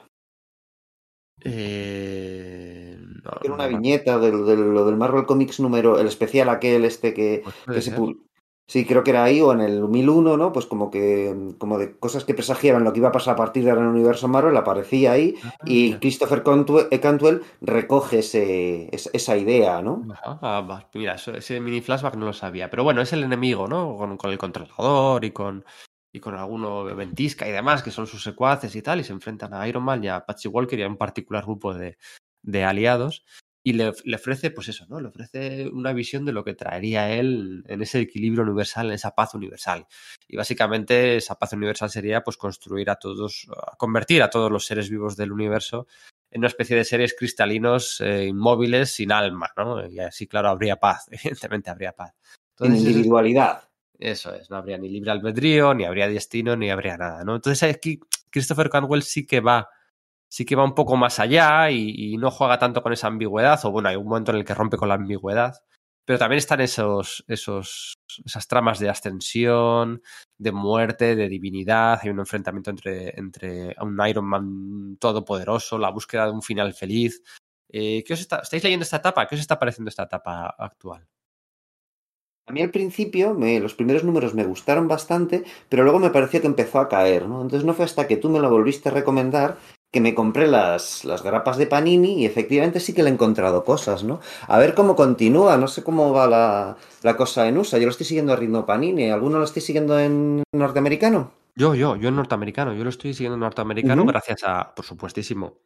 Eh, no, Era una no viñeta de, lo- de lo del Marvel Comics número, el especial aquel este que, Pues que se ser. Sí, creo que era ahí o en el 2001, ¿no? Pues como que como de cosas que presagiaban lo que iba a pasar a partir de ahora en el universo Marvel aparecía ahí y Christopher Cantwell, eh, Cantwell recoge ese, es- esa idea, ¿no? Ajá, ah, mira, ese mini flashback no lo sabía. Pero bueno, es el enemigo, ¿no? Con, con el controlador y con, y con alguno ventisca y demás, que son sus secuaces y tal, y se enfrentan a Iron Man y a Patsy Walker y a un particular grupo de, de aliados. Y le, le ofrece, pues eso, ¿no? Le ofrece una visión de lo que traería él en ese equilibrio universal, en esa paz universal. Y básicamente esa paz universal sería pues construir a todos, convertir a todos los seres vivos del universo en una especie de seres cristalinos eh, inmóviles sin alma, ¿no? Y así, claro, habría paz, evidentemente habría paz. En Entonces, individualidad. eso es, no habría ni libre albedrío, ni habría destino, ni habría nada, ¿no? Entonces aquí Christopher Cantwell sí que va, sí que va un poco más allá y, no juega tanto con esa ambigüedad, o bueno, hay un momento en el que rompe con la ambigüedad, pero también están esos, esos, esas tramas de ascensión, de muerte, de divinidad, hay un enfrentamiento entre, entre un Iron Man todopoderoso, la búsqueda de un final feliz. Eh, ¿qué os está, ¿Estáis leyendo esta etapa? ¿Qué os está pareciendo esta etapa actual? A mí al principio los primeros números me gustaron bastante, pero luego me pareció que empezó a caer, ¿no? Entonces no fue hasta que tú me lo volviste a recomendar que me compré las, las grapas de Panini y efectivamente sí que le he encontrado cosas, ¿no? A ver cómo continúa, no sé cómo va la, la cosa en USA. Yo lo estoy siguiendo a ritmo Panini. ¿Alguno lo estoy siguiendo en norteamericano? Yo, yo, yo en norteamericano, yo lo estoy siguiendo en norteamericano gracias a, por supuestísimo,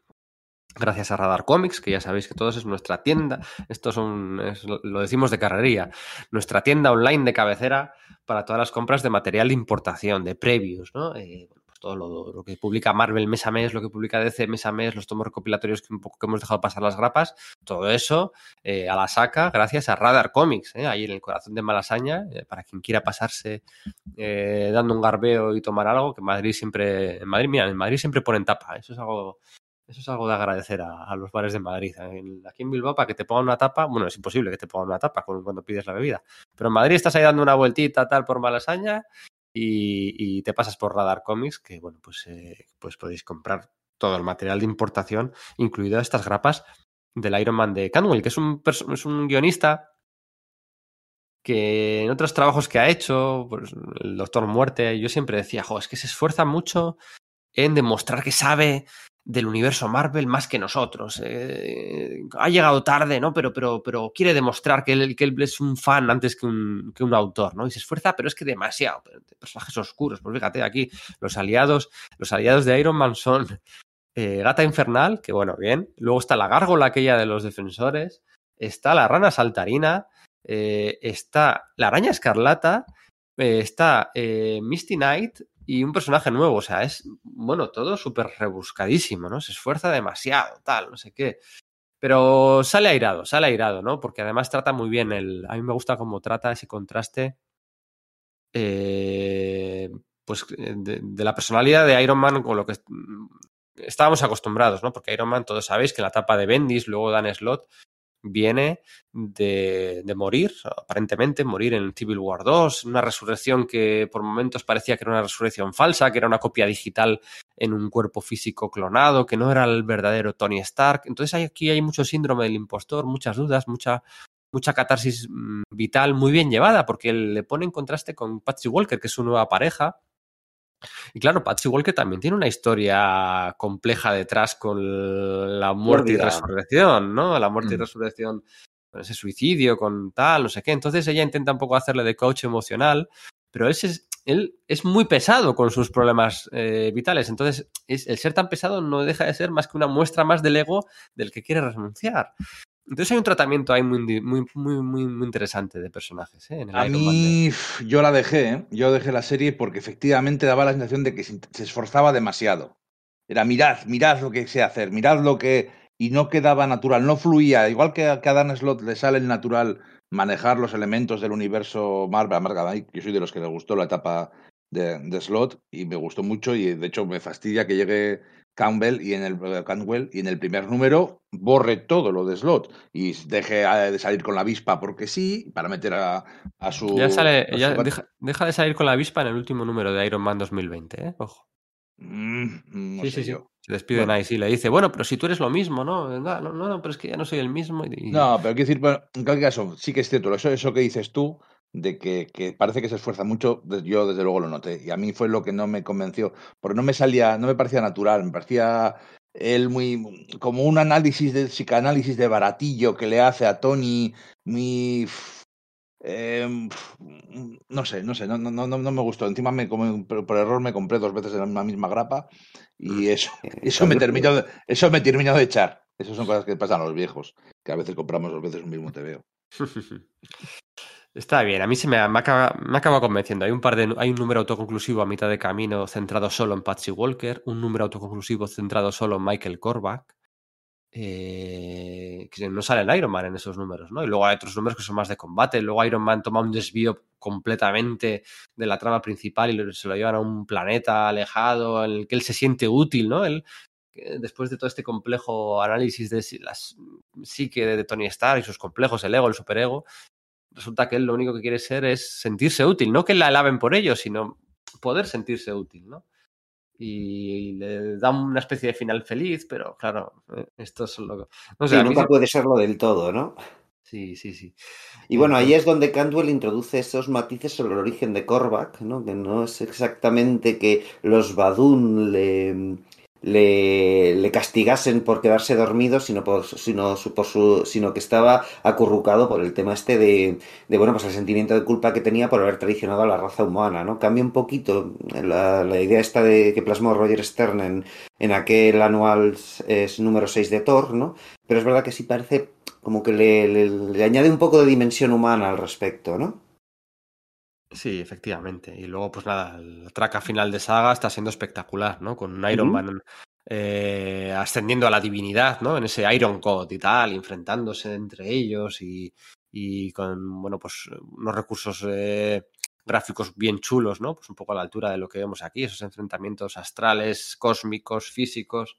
gracias a Radar Comics, que ya sabéis que todos es nuestra tienda, esto son, es- lo decimos de carrería, nuestra tienda online de cabecera para todas las compras de material de importación, de previews, ¿no? Eh, todo lo, que publica Marvel mes a mes, lo que publica DC mes a mes, los tomos recopilatorios que un poco hemos dejado pasar las grapas, todo eso eh, a la saca gracias a Radar Comics, ¿eh? ahí en el corazón de Malasaña, eh, para quien quiera pasarse dando un garbeo y tomar algo, que Madrid siempre, en Madrid, mira, en Madrid siempre ponen tapa, eso es algo, eso es algo de agradecer a, a los bares de Madrid. Aquí en Bilbao, para que te pongan una tapa, bueno, es imposible que te pongan una tapa cuando pides la bebida, pero en Madrid estás ahí dando una vueltita tal por Malasaña y, te pasas por Radar Comics, que bueno, pues, eh, pues podéis comprar todo el material de importación, incluidas estas grapas del Iron Man de Canwell, que es un, es un guionista que en otros trabajos que ha hecho, pues, el Doctor Muerte, yo siempre decía, jo, es que se esfuerza mucho en demostrar que sabe del universo Marvel más que nosotros. Eh, ha llegado tarde, ¿no? Pero, pero, pero quiere demostrar que él, es un fan antes que un, que un autor, ¿no? Y se esfuerza, pero es que demasiado. Personajes oscuros. Pues fíjate, aquí los aliados, los aliados de Iron Man son eh, Gata Infernal, que bueno, bien. Luego está la gárgola aquella de los defensores. Está la rana saltarina. eh, está la araña escarlata. está Misty Knight y un personaje nuevo. O sea, es, bueno, todo súper rebuscadísimo, ¿no? Se esfuerza demasiado, tal, no sé qué. Pero sale airado, sale airado, ¿no? Porque además trata muy bien el. A mí me gusta cómo trata ese contraste. eh, pues de, de la personalidad de Iron Man con lo que mm, estábamos acostumbrados, ¿no? Porque Iron Man, todos sabéis que en la etapa de Bendis, luego Dan Slott, viene de, de morir, aparentemente morir en Civil War 2, una resurrección que por momentos parecía que era una resurrección falsa, que era una copia digital en un cuerpo físico clonado, que no era el verdadero Tony Stark. Entonces aquí hay mucho síndrome del impostor, muchas dudas, mucha, mucha catarsis mm, vital muy bien llevada, porque le pone en contraste con Patsy Walker, que es su nueva pareja. Y claro, Patsy Walker también tiene una historia compleja detrás con la muerte y resurrección, ¿no? La muerte y Mm. resurrección con ese suicidio, con tal, no sé qué. Entonces ella intenta un poco hacerle de coach emocional, pero él es, él es muy pesado con sus problemas eh, vitales. Entonces, es, el ser tan pesado no deja de ser más que una muestra más del ego del que quiere renunciar. Entonces hay un tratamiento ahí muy, muy, muy, muy, muy interesante de personajes, ¿eh? En el A Iron mí, yo la dejé, ¿eh? yo dejé la serie porque efectivamente daba la sensación de que se se esforzaba demasiado. Era mirad, mirad lo que sé hacer, mirad lo que... Y no quedaba natural, no fluía. Igual que a, que a Dan Slott le sale el natural manejar los elementos del universo Marvel, Marvel, yo soy de los que le gustó la etapa de, de Slott y me gustó mucho y de hecho me fastidia que llegue Campbell y en el eh, Cantwell y en el primer número borre todo lo de Slot y deje eh, de salir con la avispa porque sí para meter a, a su Ya sale, ya deja, deja de salir con la avispa en el último número de Iron Man 2020, ¿eh? Ojo. Mm, no sí, sé sí, sí. yo. Se despiden Bueno. ahí, sí, le dice, bueno, pero si tú eres lo mismo, ¿no? No, no, no, pero es que ya no soy el mismo. y- No, pero quiero decir, bueno, en cualquier caso, sí que es cierto, eso, eso que dices tú, de que, que parece que se esfuerza mucho, yo desde luego lo noté. Y a mí fue lo que no me convenció, porque no me salía, no me parecía natural, me parecía él muy como un análisis de psicoanálisis de baratillo que le hace a Tony, muy eh, no sé, no sé, no, no, no, no me gustó. Encima me por, por error me compré dos veces en la misma grapa y eso, eso me terminó de, eso me terminó de echar. Esas son cosas que pasan a los viejos, que a veces compramos dos veces un mismo TVO. Está bien, a mí se me, me, acaba, me acaba convenciendo. Hay un par de hay un número autoconclusivo a mitad de camino centrado solo en Patsy Walker, un número autoconclusivo centrado solo en Michael Korvac, eh, que no sale el Iron Man en esos números, ¿no? Y luego hay otros números que son más de combate. Luego Iron Man toma un desvío completamente de la trama principal y se lo llevan a un planeta alejado en el que él se siente útil, ¿no? Él, que después de todo este complejo análisis de las psique de Tony Stark y sus complejos, el ego, el superego, resulta que él lo único que quiere ser es sentirse útil, no que la alaben por ello, sino poder sentirse útil, ¿no? Y le da una especie de final feliz, pero claro, eh, esto es lo que... No sé, Sí, nunca sí- puede serlo del todo, ¿no? sí, sí, sí. Y bueno, ahí es donde Cantwell introduce esos matices sobre el origen de Korvac, ¿no? Que no es exactamente que los Badun le, le, castigasen por quedarse dormido, sino, por, sino, por su, sino que estaba acurrucado por el tema este de, de, bueno, pues el sentimiento de culpa que tenía por haber traicionado a la raza humana, ¿no? Cambia un poquito la, idea esta de que plasmó Roger Stern en, en aquel anual es, número 6 de Thor, ¿no? Pero es verdad que sí parece como que le, le añade un poco de dimensión humana al respecto, ¿no? Sí, efectivamente. Y luego, pues nada, la traca final de saga está siendo espectacular, ¿no? Con un Iron. Man eh, ascendiendo a la divinidad, ¿no? En ese Iron God y tal, enfrentándose entre ellos y, y con, bueno, pues unos recursos eh, gráficos bien chulos, ¿no? Pues un poco a la altura de lo que vemos aquí, esos enfrentamientos astrales, cósmicos, físicos,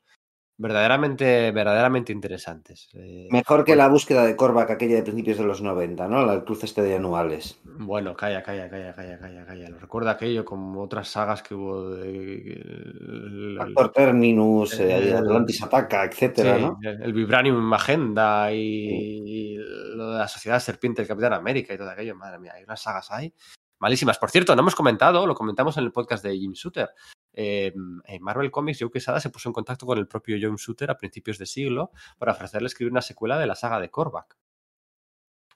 verdaderamente, verdaderamente interesantes. Eh, Mejor que bueno, la búsqueda de Korvac aquella de principios de los 90, ¿no? La cruce este de anuales. Bueno, calla, calla, calla, calla, calla, calla. Lo recuerda aquello como otras sagas que hubo de... Factor Terminus, eh, el- Atlantis Ataca, etcétera, sí, ¿no? el, el Vibranium Magenda y, y lo de la Sociedad Serpiente del Capitán América y todo aquello. Madre mía, hay unas sagas ahí malísimas. Por cierto, no hemos comentado, lo comentamos en el podcast de Jim Shooter. Eh, en Marvel Comics, Joe Quesada se puso en contacto con el propio Jim Shooter a principios de siglo para ofrecerle escribir una secuela de la saga de Korvac.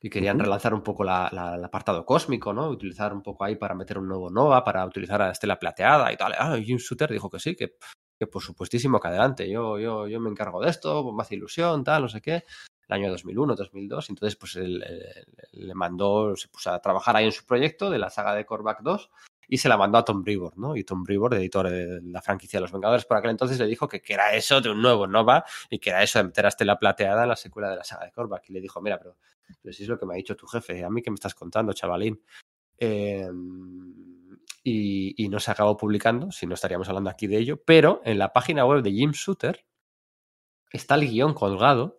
Y querían relanzar un poco la- la- el apartado cósmico, ¿no? Utilizar un poco ahí para meter un nuevo Nova, para utilizar a Estela Plateada y tal. Ah, Jim Shooter dijo que sí, que, que por supuestísimo que adelante, yo, yo, yo me encargo de esto, me hace ilusión, tal, no sé qué. El año 2001, 2002, entonces pues él, él- él le mandó, se puso a trabajar ahí en su proyecto de la saga de Korvac 2 y se la mandó a Tom Brevoort, ¿no? Y Tom Brevoort, editor de la franquicia de Los Vengadores, por aquel entonces le dijo que, que era eso de un nuevo Nova y que era eso de meter a Estela Plateada en la secuela de la saga de Korvac. Y le dijo, mira, pero, pero si es lo que me ha dicho tu jefe, a mí que me estás contando, chavalín. Eh, y, y no se acabó publicando, si no estaríamos hablando aquí de ello, pero en la página web de Jim Shooter está el guion colgado.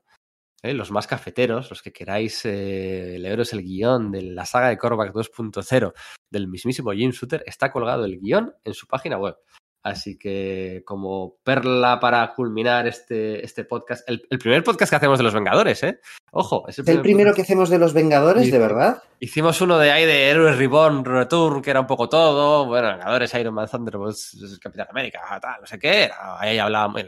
¿Eh? Los más cafeteros, los que queráis eh, leeros el guion de la saga de Korvac 2.0 del mismísimo Jim Shooter, está colgado el guion en su página web. Así que, como perla para culminar este, este podcast, el, el primer podcast que hacemos de los Vengadores, ¿eh? Ojo, es el ¿Es el primero que hacemos de los Vengadores, de verdad? Hicimos uno de ahí de Héroes Reborn Return, que era un poco todo. Bueno, Vengadores, Iron Man, Thunderbolts, Capitán América, tal, no sé qué. Era, ahí hablábamos.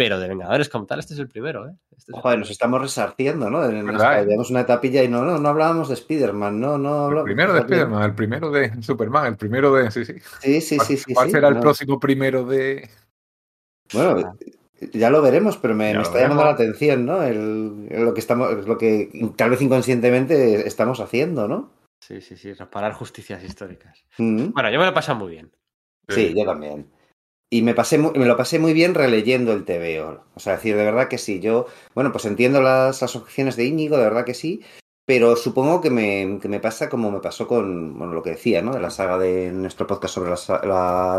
Pero de Vengadores como tal, este es el primero, ¿eh? Este es Joder, nos estamos resarciendo, ¿no? ¿Verdad, eh? Habíamos una etapilla y no, no, no hablábamos de Spider-Man, no, no El hablábamos. primero de. Spider-Man, el primero de Superman, el primero de. Sí, sí. Sí, sí, ¿Cuál, sí, sí. cuál sí, será el no. próximo primero de.? Bueno, ya lo veremos, pero me, está llamando la atención, ¿no? El, lo que estamos, lo que tal vez inconscientemente estamos haciendo, ¿no? Sí, sí, sí, reparar justicias históricas. Mm. Bueno, yo me lo he pasado muy bien. Sí, yo también. Y me, pasé, mu- me lo pasé muy bien releyendo el TVO. O sea, decir, de verdad que sí. Yo, bueno, pues entiendo las, las objeciones de Íñigo, de verdad que sí. Pero supongo que me, que me pasa como me pasó con, bueno, lo que decía, ¿no? De la saga de nuestro podcast sobre la,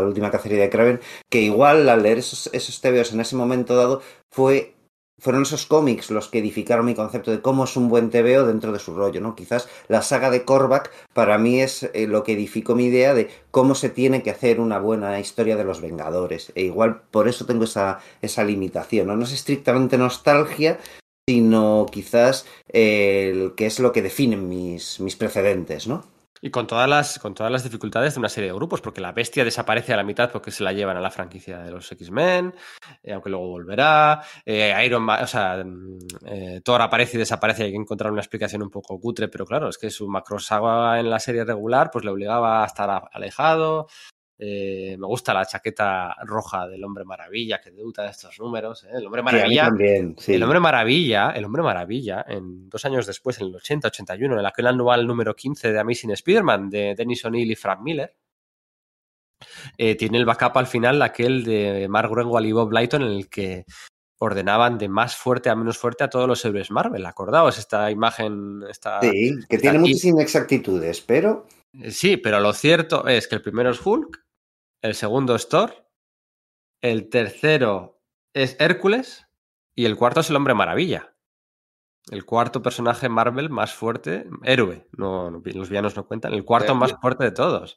la última cacería de Kraven, que igual al leer esos, esos TVOs en ese momento dado fue fueron esos cómics los que edificaron mi concepto de cómo es un buen TVO dentro de su rollo, ¿no? Quizás la saga de Korvac para mí es eh, lo que edificó mi idea de cómo se tiene que hacer una buena historia de los Vengadores. E igual por eso tengo esa, esa limitación, ¿no? No es estrictamente nostalgia, sino quizás el que es lo que definen mis, mis precedentes, ¿no? Y con todas, las, con todas las dificultades de una serie de grupos, porque la bestia desaparece a la mitad porque se la llevan a la franquicia de los X-Men, eh, aunque luego volverá. Eh, Iron Man, o sea, mm, eh, Thor aparece y desaparece, hay que encontrar una explicación un poco cutre, pero claro, es que su macro saga en la serie regular pues le obligaba a estar alejado. Eh, me gusta la chaqueta roja del Hombre Maravilla que debuta de estos números. ¿eh? El Hombre Sí, Maravilla. también, sí. El Hombre Maravilla, el Hombre Maravilla, en dos años después, en el 80-81, en aquel anual número 15 de Amazing Spider-Man de Dennis O'Neill y Frank Miller, eh, tiene el backup al final, aquel de Mark Gruenwald y Bob Lighton, en el que ordenaban de más fuerte a menos fuerte a todos los héroes Marvel. ¿Acordaos esta imagen? Esta... Sí, que tiene aquí. muchas inexactitudes, pero Sí, pero lo cierto es que el primero es Hulk, el segundo es Thor, el tercero es Hércules y el cuarto es el Hombre Maravilla. El cuarto personaje Marvel más fuerte, héroe, no, no- los villanos no cuentan, el cuarto más fuerte de todos.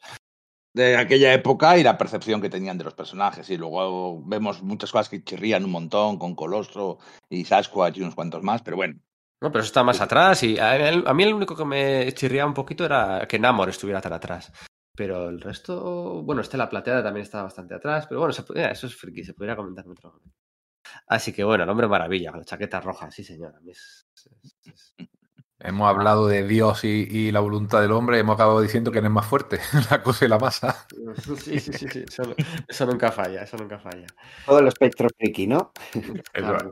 de aquella época y la percepción que tenían de los personajes. Y luego vemos muchas cosas que chirrían un montón con Colostro y Sasquatch y unos cuantos más, pero bueno. No, pero eso está más atrás y a, a mí el único que me chirriaba un poquito era que Namor estuviera tan atrás. Pero el resto, bueno, Estela Plateada también estaba bastante atrás, pero bueno, se eso es friki, se podría comentar en otro momento. Así que bueno, el hombre maravilla, con la chaqueta roja, sí señor. A mí es- es- es- Hemos hablado de Dios y, y la voluntad del hombre, hemos acabado diciendo quién es más fuerte, la cosa y la masa. Sí, sí, sí, sí, Eso, eso nunca falla, eso nunca falla. todo el espectro friki, ¿no? Claro.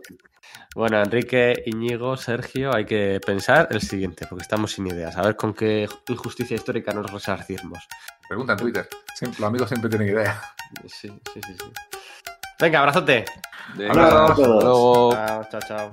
Bueno, Enrique, Iñigo, Sergio, hay que pensar el siguiente, porque estamos sin ideas. A ver con qué injusticia histórica nos resarcirmos. Pregunta en Twitter. Siempre- los amigos siempre tienen ideas. Sí, sí, sí, sí. Venga, abrazote. De Abrazo a nada, todos. luego- Chao, chao, chao.